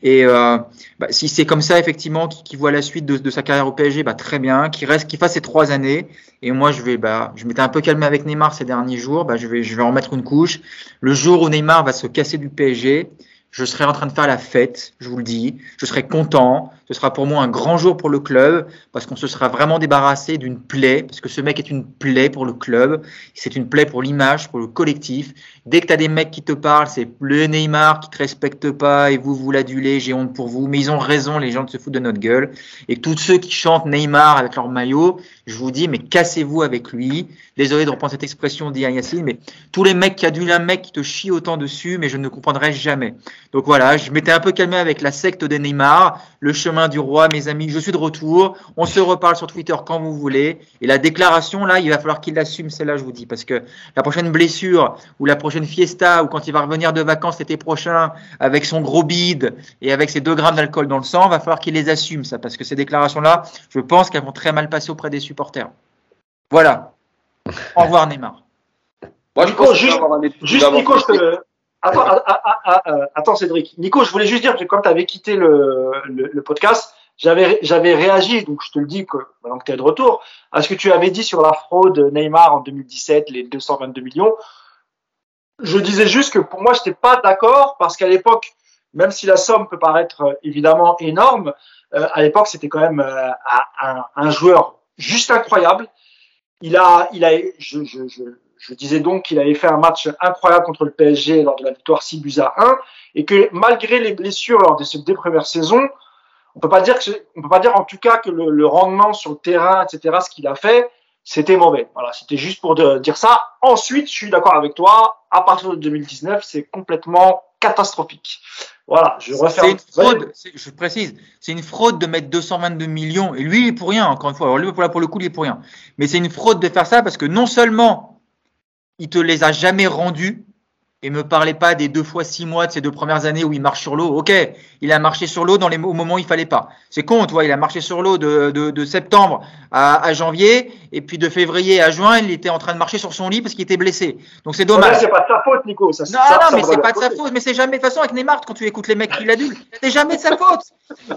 Et euh, bah, si c'est comme ça, effectivement, qu'il qu'il voit la suite de, de sa carrière au PSG, bah, très bien, qu'il reste, qu'il fasse ces trois années. Et moi, je vais, bah, je m'étais un peu calmé avec Neymar ces derniers jours. Bah, je vais, je vais en mettre une couche. Le jour où Neymar va se casser du PSG, je serai en train de faire la fête, je vous le dis. Je serai content. Ce sera pour moi un grand jour pour le club parce qu'on se sera vraiment débarrassé d'une plaie, parce que ce mec est une plaie pour le club. C'est une plaie pour l'image, pour le collectif. Dès que tu as des mecs qui te parlent, c'est le Neymar qui te respecte pas et vous, vous l'adulez, j'ai honte pour vous. Mais ils ont raison, les gens de se foutent de notre gueule. Et tous ceux qui chantent Neymar avec leur maillot, je vous dis, mais cassez-vous avec lui. Désolé de reprendre cette expression dit Yacine, mais tous les mecs qui adulent un mec qui te chie autant dessus, mais je ne comprendrai jamais. Donc voilà, je m'étais un peu calmé avec la secte des Neymar, le chemin du roi, mes amis, je suis de retour. On se reparle sur Twitter quand vous voulez. Et la déclaration, là, il va falloir qu'il l'assume, celle-là, je vous dis, parce que la prochaine blessure ou la prochaine fiesta ou quand il va revenir de vacances l'été prochain avec son gros bide et avec ses 2 grammes d'alcool dans le sang, va falloir qu'il les assume, ça, parce que ces déclarations-là, je pense qu'elles vont très mal passer auprès des supporters. Voilà. Au revoir, Neymar. Moi, je Nico, juste- Juste. Nico, je te... Attends, ah, attends, Cédric. Nico, je voulais juste dire que quand tu avais quitté le, le, le podcast, j'avais j'avais réagi, donc je te le dis que maintenant que tu es de retour, à ce que tu avais dit sur la fraude Neymar en 2017, les 222 millions. Je disais juste que pour moi, je n'étais pas d'accord parce qu'à l'époque, même si la somme peut paraître euh, évidemment énorme, euh, à l'époque, c'était quand même euh, un, un joueur juste incroyable. Il a, il a, je, je, je, je disais donc qu'il avait fait un match incroyable contre le PSG lors de la victoire 6 buts à 1 et que malgré les blessures lors de ces deux premières saisons, on peut pas dire que on peut pas dire en tout cas que le, le rendement sur le terrain, etc., ce qu'il a fait, c'était mauvais. Voilà, c'était juste pour dire ça. Ensuite, je suis d'accord avec toi. À partir de 2019, c'est complètement catastrophique. Voilà, je C'est referme. une fraude, c'est- je précise, c'est une fraude de mettre 222 millions. Et lui, il est pour rien, encore une fois. Alors lui, pour, pour le coup, il est pour rien. Mais c'est une fraude de faire ça parce que non seulement il te les a jamais rendus, et me parlez pas des deux fois six mois de ces deux premières années où il marche sur l'eau. Ok, il a marché sur l'eau dans les, au moment où il fallait pas. C'est con, tu vois, il a marché sur l'eau de, de, de septembre à, à janvier, et puis de février à juin, il était en train de marcher sur son lit parce qu'il était blessé. Donc c'est dommage. C'est pas de sa faute, Nico. Ça, Non, ça, non, ça mais c'est pas de sa faute. Mais c'est jamais de toute façon avec Neymar quand tu écoutes les mecs qui l'adulent. C'est jamais de sa faute.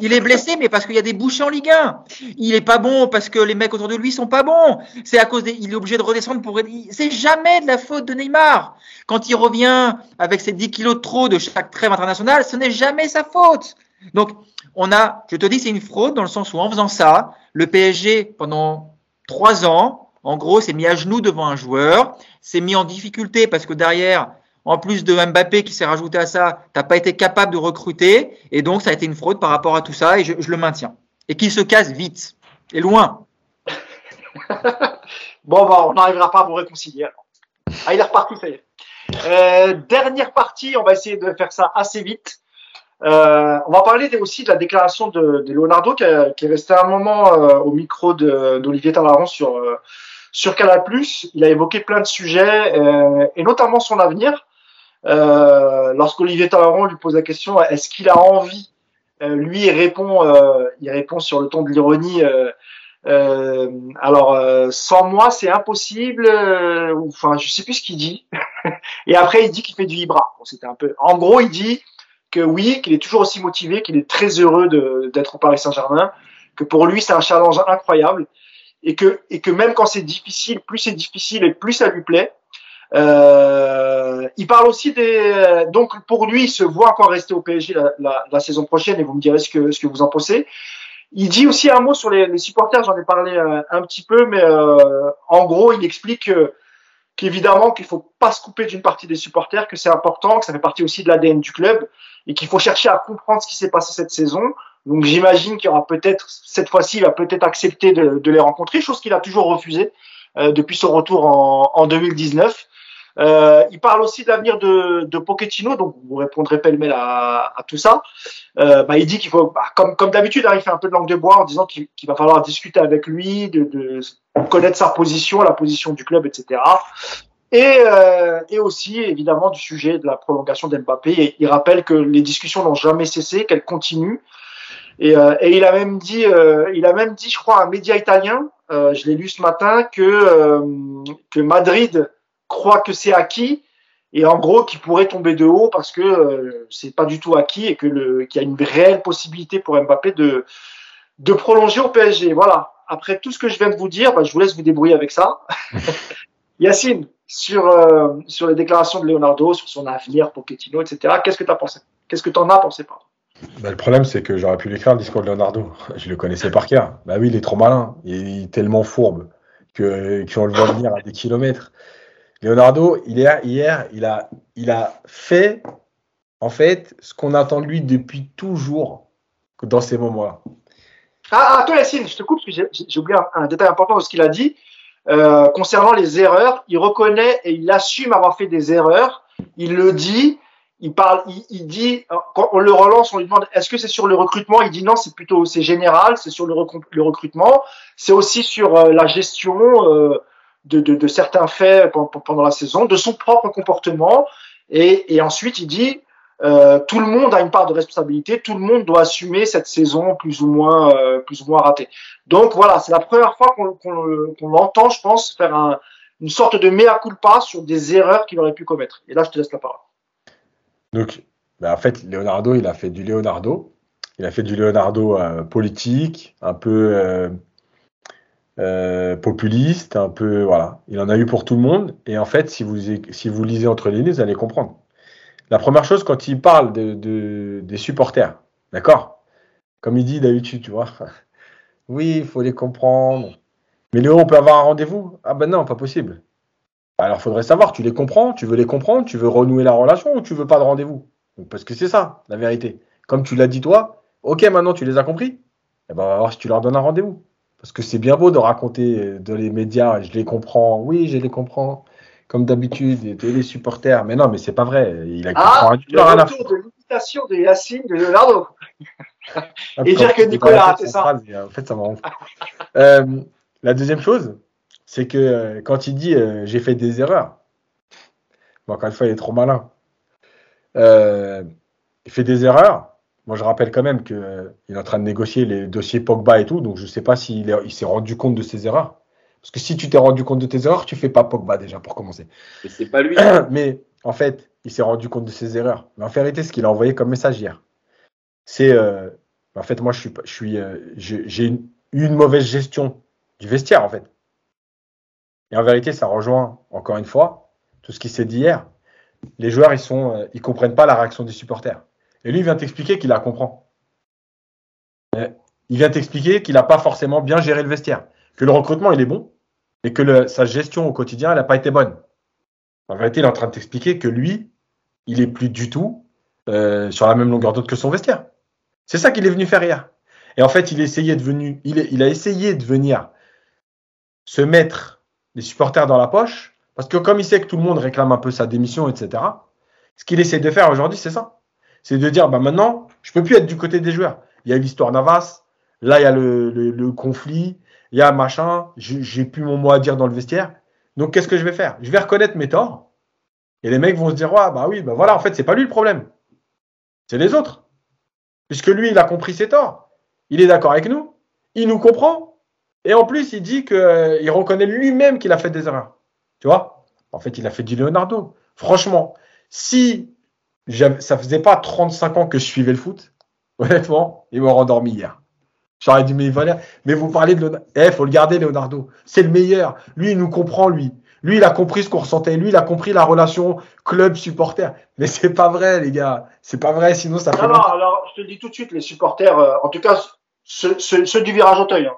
Il est blessé, mais parce qu'il y a des bouchées en Ligue 1. Il est pas bon parce que les mecs autour de lui sont pas bons. C'est à cause des, il est obligé de redescendre pour. C'est jamais de la faute de Neymar. Quand il revient avec ses 10 kilos de trop de chaque trêve internationale, ce n'est jamais sa faute. Donc, on a, je te dis, c'est une fraude dans le sens où en faisant ça, le PSG pendant trois ans, en gros, s'est mis à genoux devant un joueur, s'est mis en difficulté parce que derrière, en plus de Mbappé qui s'est rajouté à ça, t'as pas été capable de recruter, et donc ça a été une fraude par rapport à tout ça, et je, le maintiens. Et qu'il se casse vite et loin. Bon, bah, on n'arrivera pas à vous réconcilier. Ah, il est reparti, ça y est. Euh, dernière partie, on va essayer de faire ça assez vite. Euh, on va parler aussi de la déclaration de, de Leonardo qui, a- qui est resté un moment euh, au micro d'Olivier Talaron sur, euh, sur Canal+. Il a évoqué plein de sujets euh, et notamment son avenir. Euh, Lorsqu'Olivier Talaron lui pose la question, est-ce qu'il a envie Euh, Lui, il répond, euh, il répond sur le ton de l'ironie. Euh, alors, euh, sans moi, c'est impossible. euh, Enfin, je sais plus ce qu'il dit. Et après, il dit qu'il fait du Ibra. Bon, c'était un peu. En gros, il dit que oui, qu'il est toujours aussi motivé, qu'il est très heureux d'être au Paris Saint-Germain, que pour lui c'est un challenge incroyable et que et que même quand c'est difficile, plus c'est difficile et plus ça lui plaît. Euh, il parle aussi des donc pour lui, il se voit encore rester au PSG la, la, la, saison prochaine et vous me direz ce que ce que vous en pensez. Il dit aussi un mot sur les, supporters, j'en ai parlé euh, un, petit peu, mais euh, en gros, il explique qu'évidemment qu'il faut pas se couper d'une partie des supporters, que c'est important, que ça fait partie aussi de l'ADN du club et qu'il faut chercher à comprendre ce qui s'est passé cette saison. Donc j'imagine qu'il y aura peut-être cette fois-ci, il va peut-être accepter de, de, les rencontrer, chose qu'il a toujours refusé euh, depuis son retour en, en 2019. Euh, il parle aussi de l'avenir de, de Pochettino, donc vous répondrez pêle-mêle à, à, tout ça. Euh, bah, il dit qu'il faut, bah, comme, comme d'habitude, hein, il fait un peu de langue de bois en disant qu'il va falloir discuter avec lui, de, de, connaître sa position, la position du club, etc. Et, euh, et aussi, évidemment, du sujet de la prolongation d'Mbappé. Il rappelle que les discussions n'ont jamais cessé, qu'elles continuent. Et, euh, et, il a même dit, euh, il a même dit, je crois, à un média italien, euh, je l'ai lu ce matin, que que Madrid croit que c'est acquis et en gros qui pourrait tomber de haut parce que euh, c'est pas du tout acquis et que le qu'il y a une réelle possibilité pour Mbappé de de prolonger au PSG. Voilà. Après tout ce que je viens de vous dire, bah, je vous laisse vous débrouiller avec ça. Yacine, sur euh, sur les déclarations de Leonardo, sur son avenir, Pochettino, etc. Qu'est-ce que tu as pensé? Qu'est-ce que tu en as pensé pas bah, le problème, c'est que j'aurais pu l'écrire le discours de Leonardo. Je le connaissais par cœur. Bah oui, il est trop malin. Il est tellement fourbe que qu'on le voit venir à des kilomètres. Leonardo, il est hier, il a, il a fait en fait ce qu'on attend de lui depuis toujours dans ces moments-là. Ah, ah, toi Yacine, je te coupe parce que j'ai oublié un, détail important de ce qu'il a dit euh, concernant les erreurs. Il reconnaît et il assume avoir fait des erreurs. Il le dit. Il parle, il, dit quand on le relance, on lui demande est-ce que c'est sur le recrutement? Il dit non, c'est plutôt c'est général, c'est sur le, le recrutement. C'est aussi sur euh, la gestion. Euh, de, certains faits pendant la saison, de son propre comportement. Et, ensuite, il dit, euh, tout le monde a une part de responsabilité, tout le monde doit assumer cette saison plus ou moins, euh, plus ou moins ratée. Donc voilà, c'est la première fois qu'on qu qu l'entend, je pense, faire un, une sorte de mea culpa sur des erreurs qu'il aurait pu commettre. Et là, je te laisse la parole. Donc, ben en fait, Leonardo, il a fait du Leonardo. Il a fait du Leonardo euh, politique, un peu euh, populiste, un peu voilà. Il en a eu pour tout le monde. Et en fait, si vous lisez entre les lignes, vous allez comprendre. La première chose, quand il parle de, de des supporters, d'accord? Comme il dit d'habitude, tu vois. Oui, il faut les comprendre. Mais Léo, on peut avoir un rendez-vous? Ah ben non, pas possible. Alors, faudrait savoir, tu les comprends, tu veux les comprendre, tu veux renouer la relation ou tu veux pas de rendez-vous? Parce que c'est ça, la vérité. Comme tu l'as dit toi, ok, maintenant tu les as compris? Eh ben, on va voir si tu leur donnes un rendez-vous. Parce que c'est bien beau de raconter dans les médias, je les comprends, oui, je les comprends, comme d'habitude, et les supporters. Mais non, mais c'est pas vrai. Il a ah, le retour de l'imitation de Yacine de Leonardo. et dire que Nicolas c'est ça. Phrase, en fait, ça m'en euh, La deuxième chose, c'est que quand il dit euh, j'ai fait des erreurs, bon, encore une fois, il est trop malin. Euh, il fait des erreurs, moi, je rappelle quand même qu'il euh, est en train de négocier les dossiers Pogba et tout, donc je ne sais pas s'il il s'est rendu compte de ses erreurs. Parce que si tu t'es rendu compte de tes erreurs, tu fais pas Pogba déjà pour commencer. Mais c'est pas lui. Mais en fait, il s'est rendu compte de ses erreurs. Mais en vérité, ce qu'il a envoyé comme message hier, c'est euh, en fait, moi, je suis, je suis, euh, j'ai une, une mauvaise gestion du vestiaire en fait. Et en vérité, ça rejoint encore une fois tout ce qui s'est dit hier. Les joueurs, ils sont, euh, ils comprennent pas la réaction des supporters. Et lui, il vient t'expliquer qu'il la comprend. Il vient t'expliquer qu'il n'a pas forcément bien géré le vestiaire, que le recrutement, il est bon, et que sa gestion au quotidien, elle n'a pas été bonne. En vérité, il est en train de t'expliquer que lui, il est plus du tout euh, sur la même longueur d'onde que son vestiaire. C'est ça qu'il est venu faire hier. Et en fait, il, essayait de venu, il, il a essayé de venir se mettre les supporters dans la poche, parce que comme il sait que tout le monde réclame un peu sa démission, etc., ce qu'il essaie de faire aujourd'hui, c'est ça c'est de dire bah maintenant, je peux plus être du côté des joueurs. Il y a l'histoire Navas, là il y a le, le, conflit, il y a machin, j'ai plus mon mot à dire dans le vestiaire. Donc qu'est-ce que je vais faire? Je vais reconnaître mes torts. Et les mecs vont se dire ouais, bah oui, bah voilà, en fait, c'est pas lui le problème. C'est les autres. Puisque lui, il a compris ses torts. Il est d'accord avec nous, il nous comprend et en plus, il dit que euh, reconnaît lui-même qu'il a fait des erreurs. Tu vois? En fait, il a fait du Leonardo. Franchement, si ça faisait pas 35 ans que je suivais le foot. Honnêtement, ils m'ont rendormi hier. J'aurais dit, mais voilà, mais vous parlez de Leonardo. Eh, faut le garder, Leonardo. C'est le meilleur. Lui, il nous comprend, lui. Lui, il a compris ce qu'on ressentait. Lui, il a compris la relation club-supporter. Mais c'est pas vrai, les gars. C'est pas vrai, sinon ça fait. Non, non, alors je te le dis tout de suite, les supporters, euh, en tout cas ceux, ceux- ceux du virage Auteuil, hein,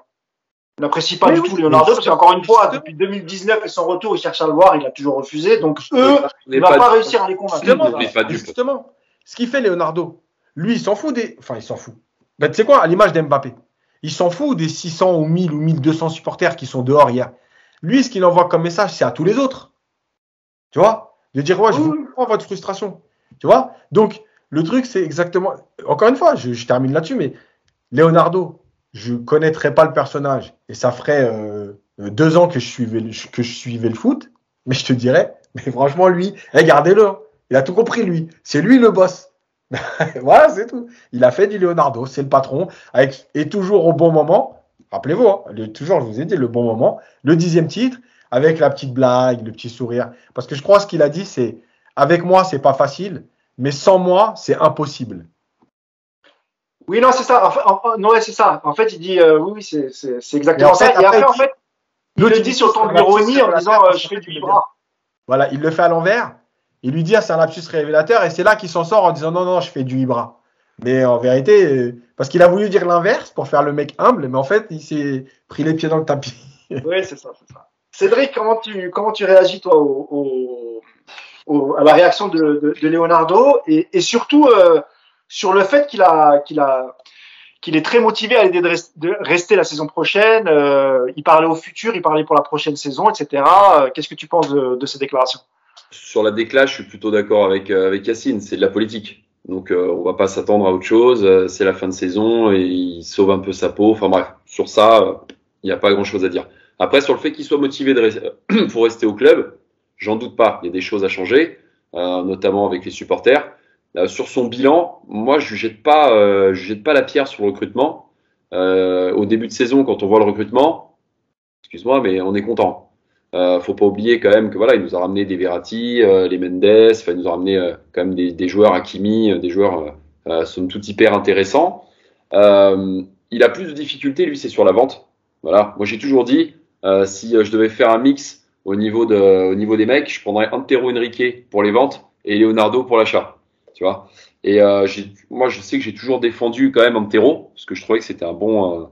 n'apprécient pas Mais du oui, tout Leonardo, parce qu'encore une fois, depuis 2019 et son retour, il cherche à le voir, il a toujours refusé. Donc eux, On il va pas, pas- réussir à les convaincre. Justement, pas. Justement, ce qu'il fait Leonardo, lui, il s'en fout des. Enfin, il s'en fout. Ben, tu sais quoi, à l'image d'Mbappé, il s'en fout des 600 ou 1000 ou 1200 supporters qui sont dehors hier. Lui, ce qu'il envoie comme message, c'est à tous les autres. Tu vois? De dire, ouais, je vous comprends votre frustration. Tu vois? Donc, le truc, c'est exactement. Encore une fois, je, je termine là-dessus, mais Leonardo, je connaîtrais pas le personnage et ça ferait euh, deux ans que je, suivais le, que je suivais le foot, mais je te dirais, mais franchement, lui, regardez-le, hein. il a tout compris, lui. C'est lui le boss. voilà, c'est tout. Il a fait du Leonardo, c'est le patron, avec, et toujours au bon moment. Rappelez-vous, hein, toujours, je vous ai dit, le bon moment, le dixième titre, avec la petite blague, le petit sourire. Parce que je crois ce qu'il a dit, c'est avec moi, c'est pas facile, mais sans moi, c'est impossible. Oui, non, c'est ça. En fait, en- non, ouais, c'est ça. En fait, il dit, euh, oui, oui, c'est- c'est c'est exactement Et en fait, ça. Et après, après, en il- fait, il le il dit sur ton lapsus en disant, euh, je fais du il libra. Voilà, il le fait à l'envers. Il lui dit, ah, c'est un lapsus révélateur, et c'est là qu'il s'en sort en disant, non, non, je fais du Ibra. Mais en vérité, euh, parce qu'il a voulu dire l'inverse pour faire le mec humble, mais en fait, il s'est pris les pieds dans le tapis. Oui, c'est ça, c'est ça. Cédric, comment tu, comment tu réagis, toi, au, au- au- à la réaction de, de, de Leonardo et, et surtout euh, sur le fait qu'il est très motivé à l'idée de, res- de rester la saison prochaine. euh, il parlait au futur, il parlait pour la prochaine saison, etc. Euh, Qu'est-ce que tu penses de, ces déclarations Sur la déclat, je suis plutôt d'accord avec, euh, avec Yacine, c'est de la politique. Donc euh, on va pas s'attendre à autre chose, c'est la fin de saison et il sauve un peu sa peau. Enfin bref, sur ça, il n'y a pas grand-chose à dire. Après, sur le fait qu'il soit motivé pour rester au club, j'en doute pas. Il y a des choses à changer, notamment avec les supporters. Euh, sur son bilan, moi, je jette pas, euh, je jette pas la pierre sur le recrutement. Euh, au début de saison, quand on voit le recrutement, excuse-moi, mais on est content. Euh, faut pas oublier quand même que voilà, il nous a ramené des Verratti, les Mendes, il nous a ramené quand même des, des joueurs Hakimi, des joueurs somme toute hyper intéressants. Il a plus de difficultés, lui, c'est sur la vente. Voilà, moi j'ai toujours dit, si je devais faire un mix au niveau au niveau des mecs, je prendrais Antero Henrique pour les ventes et Leonardo pour l'achat. Et euh, moi, je sais que j'ai toujours défendu quand même Antero parce que je trouvais que c'était un bon, euh,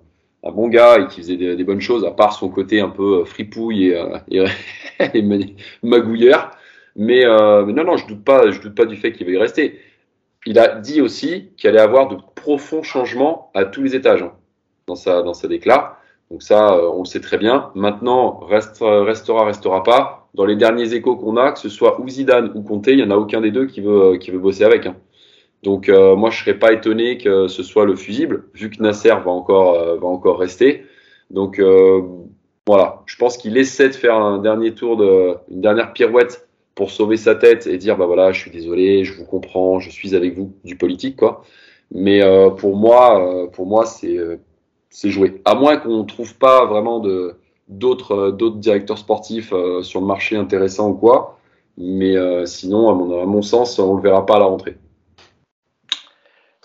un bon gars et qui faisait des, bonnes choses, à part son côté un peu euh, fripouille et, et, et ma- magouilleur. Mais, non, non, je doute pas, je doute pas du fait qu'il va y rester. Il a dit aussi qu'il allait avoir de profonds changements à tous les étages hein, dans sa dans sa déclat. Donc ça, on le sait très bien. Maintenant, reste, restera, restera pas. Dans les derniers échos qu'on a, que ce soit ou Zidane ou Conte, il y en a aucun des deux qui veut qui veut bosser avec. hein. Donc euh, moi, je serais pas étonné que ce soit le fusible, vu que Nasser va encore euh, va encore rester. Donc euh, voilà, je pense qu'il essaie de faire un dernier tour une dernière pirouette pour sauver sa tête et dire bah voilà, je suis désolé, je vous comprends, je suis avec vous, du politique quoi. Mais euh, pour moi, euh, pour moi, c'est euh, joué. À moins qu'on trouve pas vraiment de d'autres euh, d'autres directeurs sportifs euh, sur le marché intéressants ou quoi. Mais euh, sinon, à mon, à mon sens, on le verra pas à la rentrée.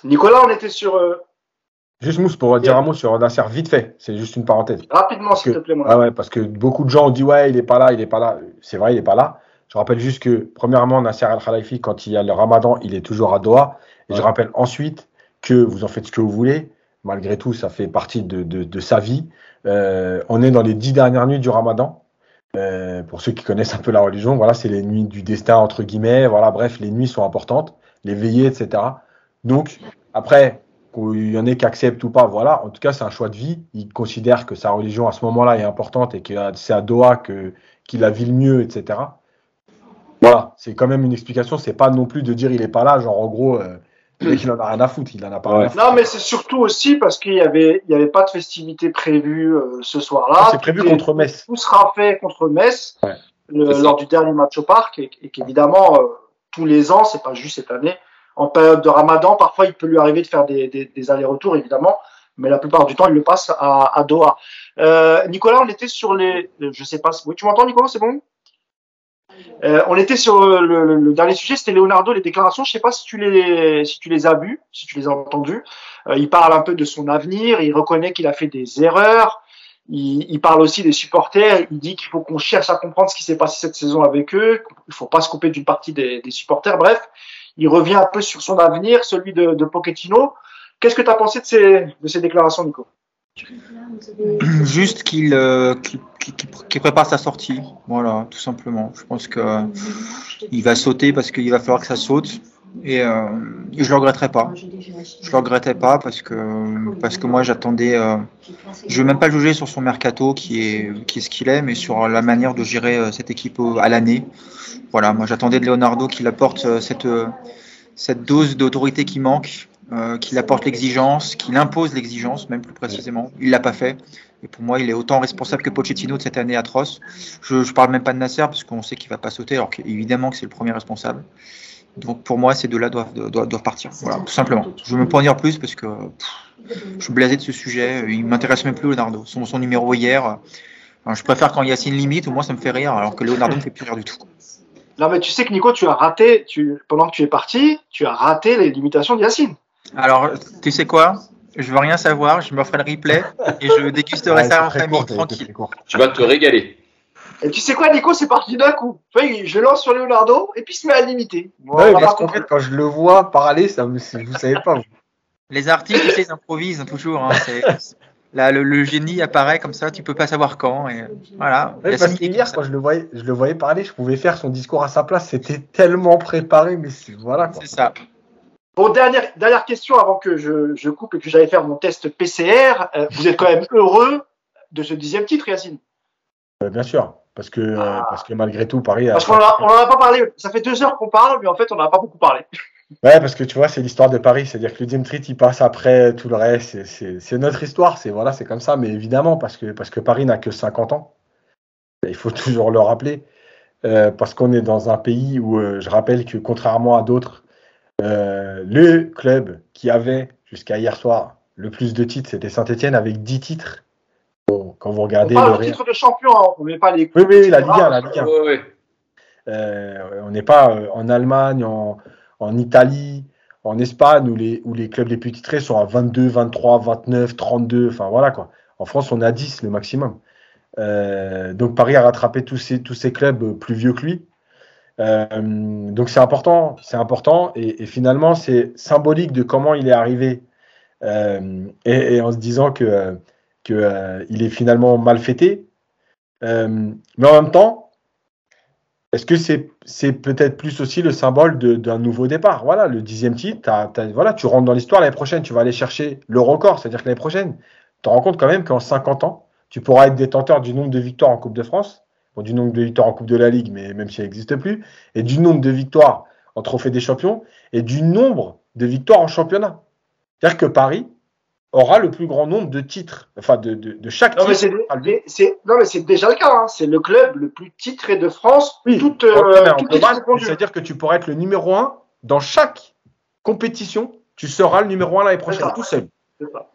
Nicolas, on était sur euh, Juste Mousse pour dire un mot sur Nasser, vite fait, c'est juste une parenthèse. rapidement, s'il te plaît, mon Ah ouais, parce que beaucoup de gens ont dit ouais, il est pas là, il est pas là. C'est vrai, il est pas là. Je rappelle juste que premièrement, Nasser Al Khalifi, quand il y a le Ramadan, il est toujours à Doha. Et je rappelle ensuite que vous en faites ce que vous voulez. Malgré tout, ça fait partie de, de, de sa vie. Euh, on est dans les dix dernières nuits du Ramadan. Euh, pour ceux qui connaissent un peu la religion, voilà, c'est les nuits du destin entre guillemets. Voilà, bref, les nuits sont importantes, les veillées, etc. Donc après, qu'il y en ait qui acceptent ou pas, voilà. En tout cas, c'est un choix de vie. Il considère que sa religion à ce moment-là est importante et que c'est à Doha que qu'il la vit le mieux, etc. Voilà, c'est quand même une explication. C'est pas non plus de dire il est pas là, genre en gros, euh, mec, il en a rien à foutre, il en a pas Ouais. rien à foutre. Non, mais c'est surtout aussi parce qu'il y avait, il y avait pas de festivité prévue euh, ce soir-là. C'est prévu contre Metz. Tout sera fait contre Metz Ouais. le- lors du dernier match au parc et, et qu'évidemment euh, tous les ans, c'est pas juste cette année. En période de Ramadan, parfois il peut lui arriver de faire des, des- des allers-retours évidemment, mais la plupart du temps il le passe à, à Doha. Euh, Nicolas, on était sur les, je sais pas, oui, tu m'entends Nicolas, c'est bon? Euh, on était sur le, le, dernier sujet, c'était Leonardo, les déclarations. Je sais pas si tu les, si tu les as vues, si tu les as entendues. Euh, il parle un peu de son avenir. Il reconnaît qu'il a fait des erreurs. Il, parle aussi des supporters. Il dit qu'il faut qu'on cherche à comprendre ce qui s'est passé cette saison avec eux. Il faut pas se couper d'une partie des, supporters. Bref, il revient un peu sur son avenir, celui de, de Pochettino. Qu'est-ce que tu as pensé de ces, de ces déclarations, Nico? Juste qu'il euh, qu qu qu prépare sa sortie, voilà, tout simplement. Je pense que euh, il va sauter parce qu'il va falloir que ça saute. Et, euh, je le regretterai pas. Je le regrettais pas parce que parce que moi j'attendais. Euh, je veux même pas juger sur son mercato qui est qui est ce qu'il est, mais sur la manière de gérer euh, cette équipe à l'année. Voilà, moi j'attendais de Leonardo qu'il apporte euh, cette cette dose d'autorité qui manque, euh, qu'il apporte l'exigence, qu'il impose l'exigence, même plus précisément. Il l'a pas fait. Et pour moi, il est autant responsable que Pochettino de cette année atroce. Je, je parle même pas de Nasser parce qu'on sait qu'il va pas sauter, alors qu'évidemment que c'est le premier responsable. Donc pour moi, ces deux-là doivent, doivent, doivent, partir. Voilà, tout simplement. Je ne veux pas en dire plus parce que pff, je suis blasé de ce sujet. Il m'intéresse même plus, Leonardo. Son, son numéro hier, enfin, je préfère quand Yacine limite, au moins ça me fait rire, alors que Leonardo ne fait plus rire du tout. Non, mais tu sais que Nico, tu as raté, tu, pendant que tu es parti, tu as raté les limitations de Yacine. Alors, tu sais quoi? Je veux rien savoir, je me ferai le replay et je dégusterai ouais, ça en famille, court, tranquille. Tu vas te régaler. Et tu sais quoi, Nico, c'est parti d'un coup. Je lance sur Leonardo et puis il se met à limiter. Bon, ouais, parce qu'en fait, quand je le vois parler, ça me, vous savez pas. Les artistes, tu sais, ils improvisent toujours. Hein, Là, le, le, génie apparaît comme ça, tu peux pas savoir quand. Et voilà. Ouais, parce qu'hier, quand je le voyais, je le voyais parler, je pouvais faire son discours à sa place. C'était tellement préparé, mais voilà. C'est ça. Bon, dernière, dernière question avant que je, je coupe et que j'aille faire mon test PCR. Euh, vous êtes quand même heureux de ce dixième titre, Yacine? Euh, Bien sûr, parce que, ah. euh, parce que malgré tout, Paris. Parce qu'on n'en a pas parlé. Ça fait deux heures qu'on parle, mais en fait, on n'en a pas beaucoup parlé. Ouais, parce que tu vois, c'est l'histoire de Paris, c'est-à-dire que le Dimitri, il passe après tout le reste. C'est notre histoire, c'est voilà, c'est comme ça, mais évidemment, parce que, parce que Paris n'a que 50 ans. Il faut toujours le rappeler, euh, parce qu'on est dans un pays où euh, je rappelle que contrairement à d'autres, euh, le club qui avait jusqu'à hier soir le plus de titres, c'était Saint-Etienne avec 10 titres. Bon, quand vous regardez. On parle le titre de champion, hein, on met pas les. Oui, oui, la Ligue 1, la Ligue 1. Ouais, ouais. on n'est pas en Allemagne, en en Italie, en Espagne, où les, où les clubs les plus titrés sont à 22, 23, 29, 32. Enfin voilà quoi. En France, on est à 10 le maximum. Euh, donc Paris a rattrapé tous ces, tous ces clubs plus vieux que lui. Euh, donc c'est important, c'est important. Et, finalement, c'est symbolique de comment il est arrivé. Euh, et, en se disant que, que euh, est finalement mal fêté. Mais en même temps, est-ce que c'est peut-être plus aussi le symbole d'un nouveau départ? Voilà, le dixième titre, voilà, tu rentres dans l'histoire l'année prochaine, tu vas aller chercher le record, c'est-à-dire que l'année prochaine, tu te rends compte quand même qu'en 50 ans, tu pourras être détenteur du nombre de victoires en Coupe de France, bon, du nombre de victoires en Coupe de la Ligue, mais même si elle n'existe plus, et du nombre de victoires en Trophée des Champions, et du nombre de victoires en championnat. C'est-à-dire que Paris, aura le plus grand nombre de titres, enfin de, de, de chaque non, titre. Mais c'est, non, mais c'est déjà le cas. Hein. C'est le club le plus titré de France. Oui, toute, euh, c'est-à-dire que tu pourrais être le numéro un dans chaque compétition. Tu seras le numéro un l'année prochaine tout seul.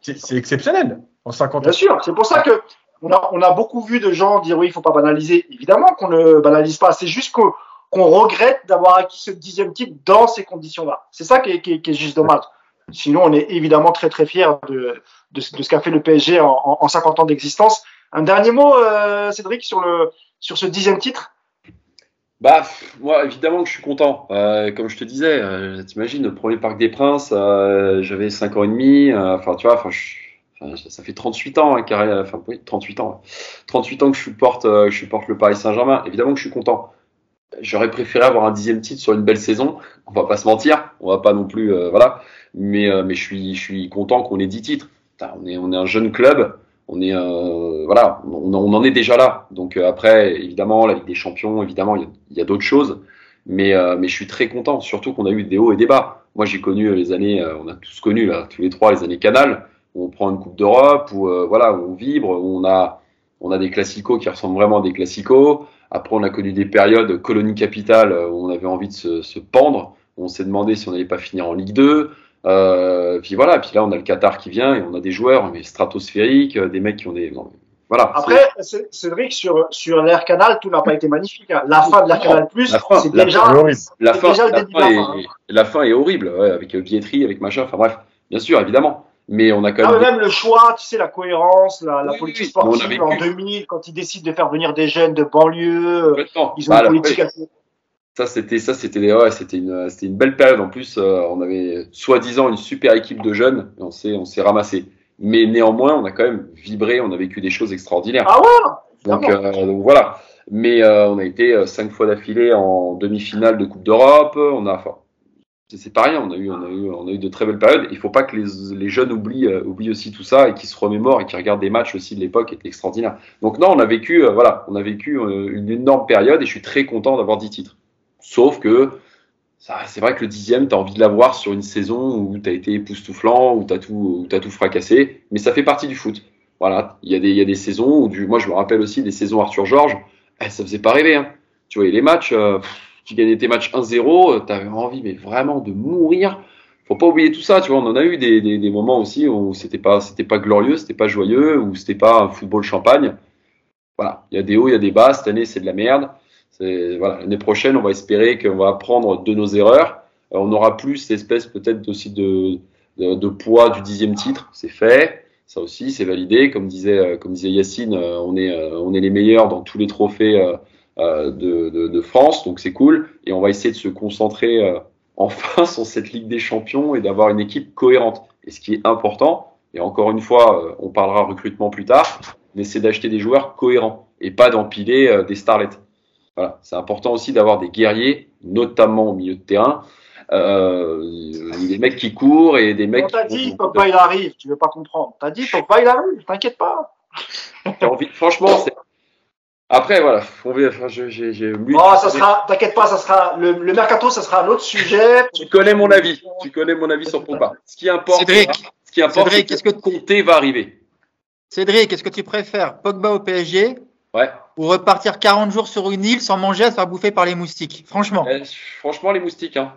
C'est exceptionnel en 50 ans. Bien sûr, c'est pour ça que on a, on a beaucoup vu de gens dire oui, il faut pas banaliser. Évidemment qu'on ne banalise pas. C'est juste qu'on regrette d'avoir acquis ce dixième titre dans ces conditions-là. C'est ça qui est, qui, est, qui est juste dommage. Sinon, on est évidemment très très fiers de, de, ce qu'a fait le PSG en, en, 50 ans d'existence. Un dernier mot, euh, Cédric, sur, le, sur ce dixième titre? Bah, moi, évidemment que je suis content. Euh, comme je te disais, euh, t'imagines, le premier Parc des Princes, euh, j'avais 5 ans et demi. Euh, enfin, tu vois, enfin, ça fait 38 ans, hein, enfin, oui, 38 ans. 38 ans que je supporte, je supporte le Paris Saint-Germain. Évidemment que je suis content. J'aurais préféré avoir un dixième titre sur une belle saison. On va pas se mentir. On va pas non plus, voilà mais, euh, mais je, suis, je suis content qu'on ait 10 titres. on, est, on est un jeune club, on est euh, voilà, on, en est déjà là. Donc euh, après, évidemment, la Ligue des Champions, évidemment, il y a, a d'autres choses, mais, euh, mais je suis très content, surtout qu'on a eu des hauts et des bas. Moi, j'ai connu les années, on a tous connu là, tous les trois les années Canal, où on prend une Coupe d'Europe, où voilà, où on vibre, où on a, on a des classicos qui ressemblent vraiment à des classicos. Après, on a connu des périodes colonie capitale où on avait envie de se, se pendre. On s'est demandé si on n'allait pas finir en Ligue 2. Euh, puis voilà, puis là on a le Qatar qui vient et on a des joueurs mais stratosphériques, euh, des mecs qui ont des, non, Voilà. Après, que sur, sur l'Air Canal, tout n'a pas été magnifique. hein. La fin de l'Air Canal Plus, c'est déjà, fin la fin, déjà le de fin est, hein. la fin est horrible, ouais, avec euh, billetterie, avec machin. Enfin bref, bien sûr, évidemment. Mais on a quand Ah, même. même le choix, tu sais, la cohérence, la, la Oui, politique oui, sportive en vécu. 2000, quand ils décident de faire venir des jeunes de banlieue, euh, ils ont Bah, une politique assez. Ça, c'était, ça, c'était, ouais, c'était une, c'était une belle période. En plus, euh, on avait soi-disant une super équipe de jeunes et on s'est, on s'est ramassé. Mais néanmoins, on a quand même vibré, on a vécu des choses extraordinaires. Ah ouais Donc, euh, donc voilà. Mais euh, on a été cinq fois d'affilée en demi-finale de Coupe d'Europe. On a, enfin, c'est- rien. On a eu, on a eu, on a eu de très belles périodes. Il faut pas que les, les jeunes oublient, euh, oublient aussi tout ça et qu'ils se remémorent et qu'ils regardent des matchs aussi de l'époque extraordinaires. Donc non, on a vécu, euh, voilà, on a vécu euh, une énorme période et je suis très content d'avoir 10 titres. Sauf que c'est vrai que le dixième, tu as envie de l'avoir sur une saison où tu as été époustouflant, où tu as, tout, tout fracassé, mais ça fait partie du foot. Voilà, il y, a des- y a des saisons où, du, moi je me rappelle aussi des saisons Arthur Georges, eh, ça faisait pas rêver. Hein. Tu voyais les matchs, tu gagnais tes matchs 1-0, tu avais envie, mais vraiment de mourir. Faut pas oublier tout ça, tu vois. On en a eu des, des, moments aussi où c'était pas, c'était pas glorieux, c'était pas joyeux, où c'était pas un football champagne. Voilà, il y a des hauts, il y a des bas. Cette année, c'est de la merde. Voilà, l'année prochaine, on va espérer qu'on va apprendre de nos erreurs. Euh, on aura plus cette espèce peut-être aussi de, de, poids du dixième titre, c'est fait. Ça aussi, c'est validé. Comme disait, euh, comme disait Yacine, euh, on est, euh, on est les meilleurs dans tous les trophées euh, euh, de, de, de France, donc c'est cool. Et on va essayer de se concentrer euh, enfin sur cette Ligue des Champions et d'avoir une équipe cohérente. Et ce qui est important, et encore une fois, euh, on parlera recrutement plus tard, mais c'est d'acheter des joueurs cohérents et pas d'empiler euh, des starlets. Voilà, c'est important aussi d'avoir des guerriers, notamment au milieu de terrain, euh, des mecs qui courent et des mecs On t'a dit, Pogba il arrive, tu veux pas comprendre. T'as dit, Pogba il arrive, t'inquiète pas. Envie- franchement, c'est. Après, voilà, on va- enfin, je- j'ai j'ai lu- Oh, ça sera, t'inquiète pas, ça sera, le, le mercato, ça sera un autre sujet. Tu connais mon avis. Tu connais mon avis sur Pogba. Ce qui importe, Cédric, ce qui importe, Cédric, c'est est-ce que que- Conte va arriver. Cédric, est-ce que tu préfères Pogba au PSG Ouais. ou repartir 40 jours sur une île sans manger à se faire bouffer par les moustiques? Franchement. Eh, franchement, les moustiques. Hein.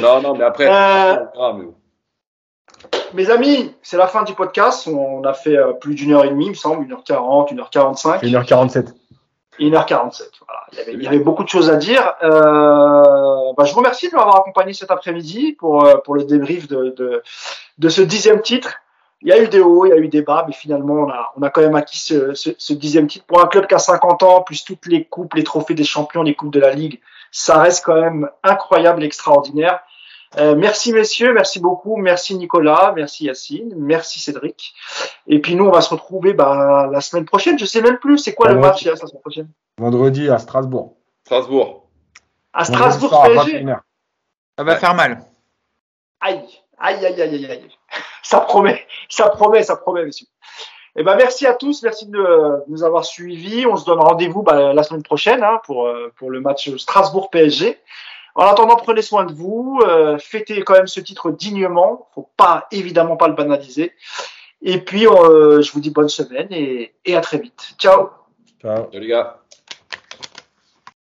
Non, non, mais après. Euh, verra, mais bon. Mes amis, c'est la fin du podcast. On a fait euh, plus d'une heure et demie, il me semble, 1h40, 1h45. 1h47. 1h47. Voilà. Il, y avait, il y avait beaucoup de choses à dire. Euh, bah, je vous remercie de m'avoir accompagné cet après-midi pour, euh, pour le débrief de, de, de ce dixième titre. Il y a eu des hauts, il y a eu des bas, mais finalement, on a, on a quand même acquis ce, ce, ce dixième titre. Pour un club qui a 50 ans, plus toutes les coupes, les trophées des champions, les coupes de la Ligue, ça reste quand même incroyable, extraordinaire. Euh, merci messieurs, merci beaucoup, merci Nicolas, merci Yacine, merci Cédric. Et puis nous, on va se retrouver bah, la semaine prochaine. Je sais même plus, c'est quoi le match la semaine prochaine Vendredi à Strasbourg. Strasbourg. À Strasbourg soir PSG. 21h. Ça va Ouais. faire mal. Aïe, aïe, aïe, aïe, aïe, aïe. Ça promet, ça promet, ça promet, messieurs. Eh ben, merci à tous, merci de de nous avoir suivis. On se donne rendez-vous bah, la semaine prochaine hein, pour, euh, pour le match Strasbourg-PSG. En attendant, prenez soin de vous, euh, fêtez quand même ce titre dignement. Faut pas, évidemment, pas le banaliser. Et puis, euh, je vous dis bonne semaine et, et à très vite. Ciao. Ciao. Les gars.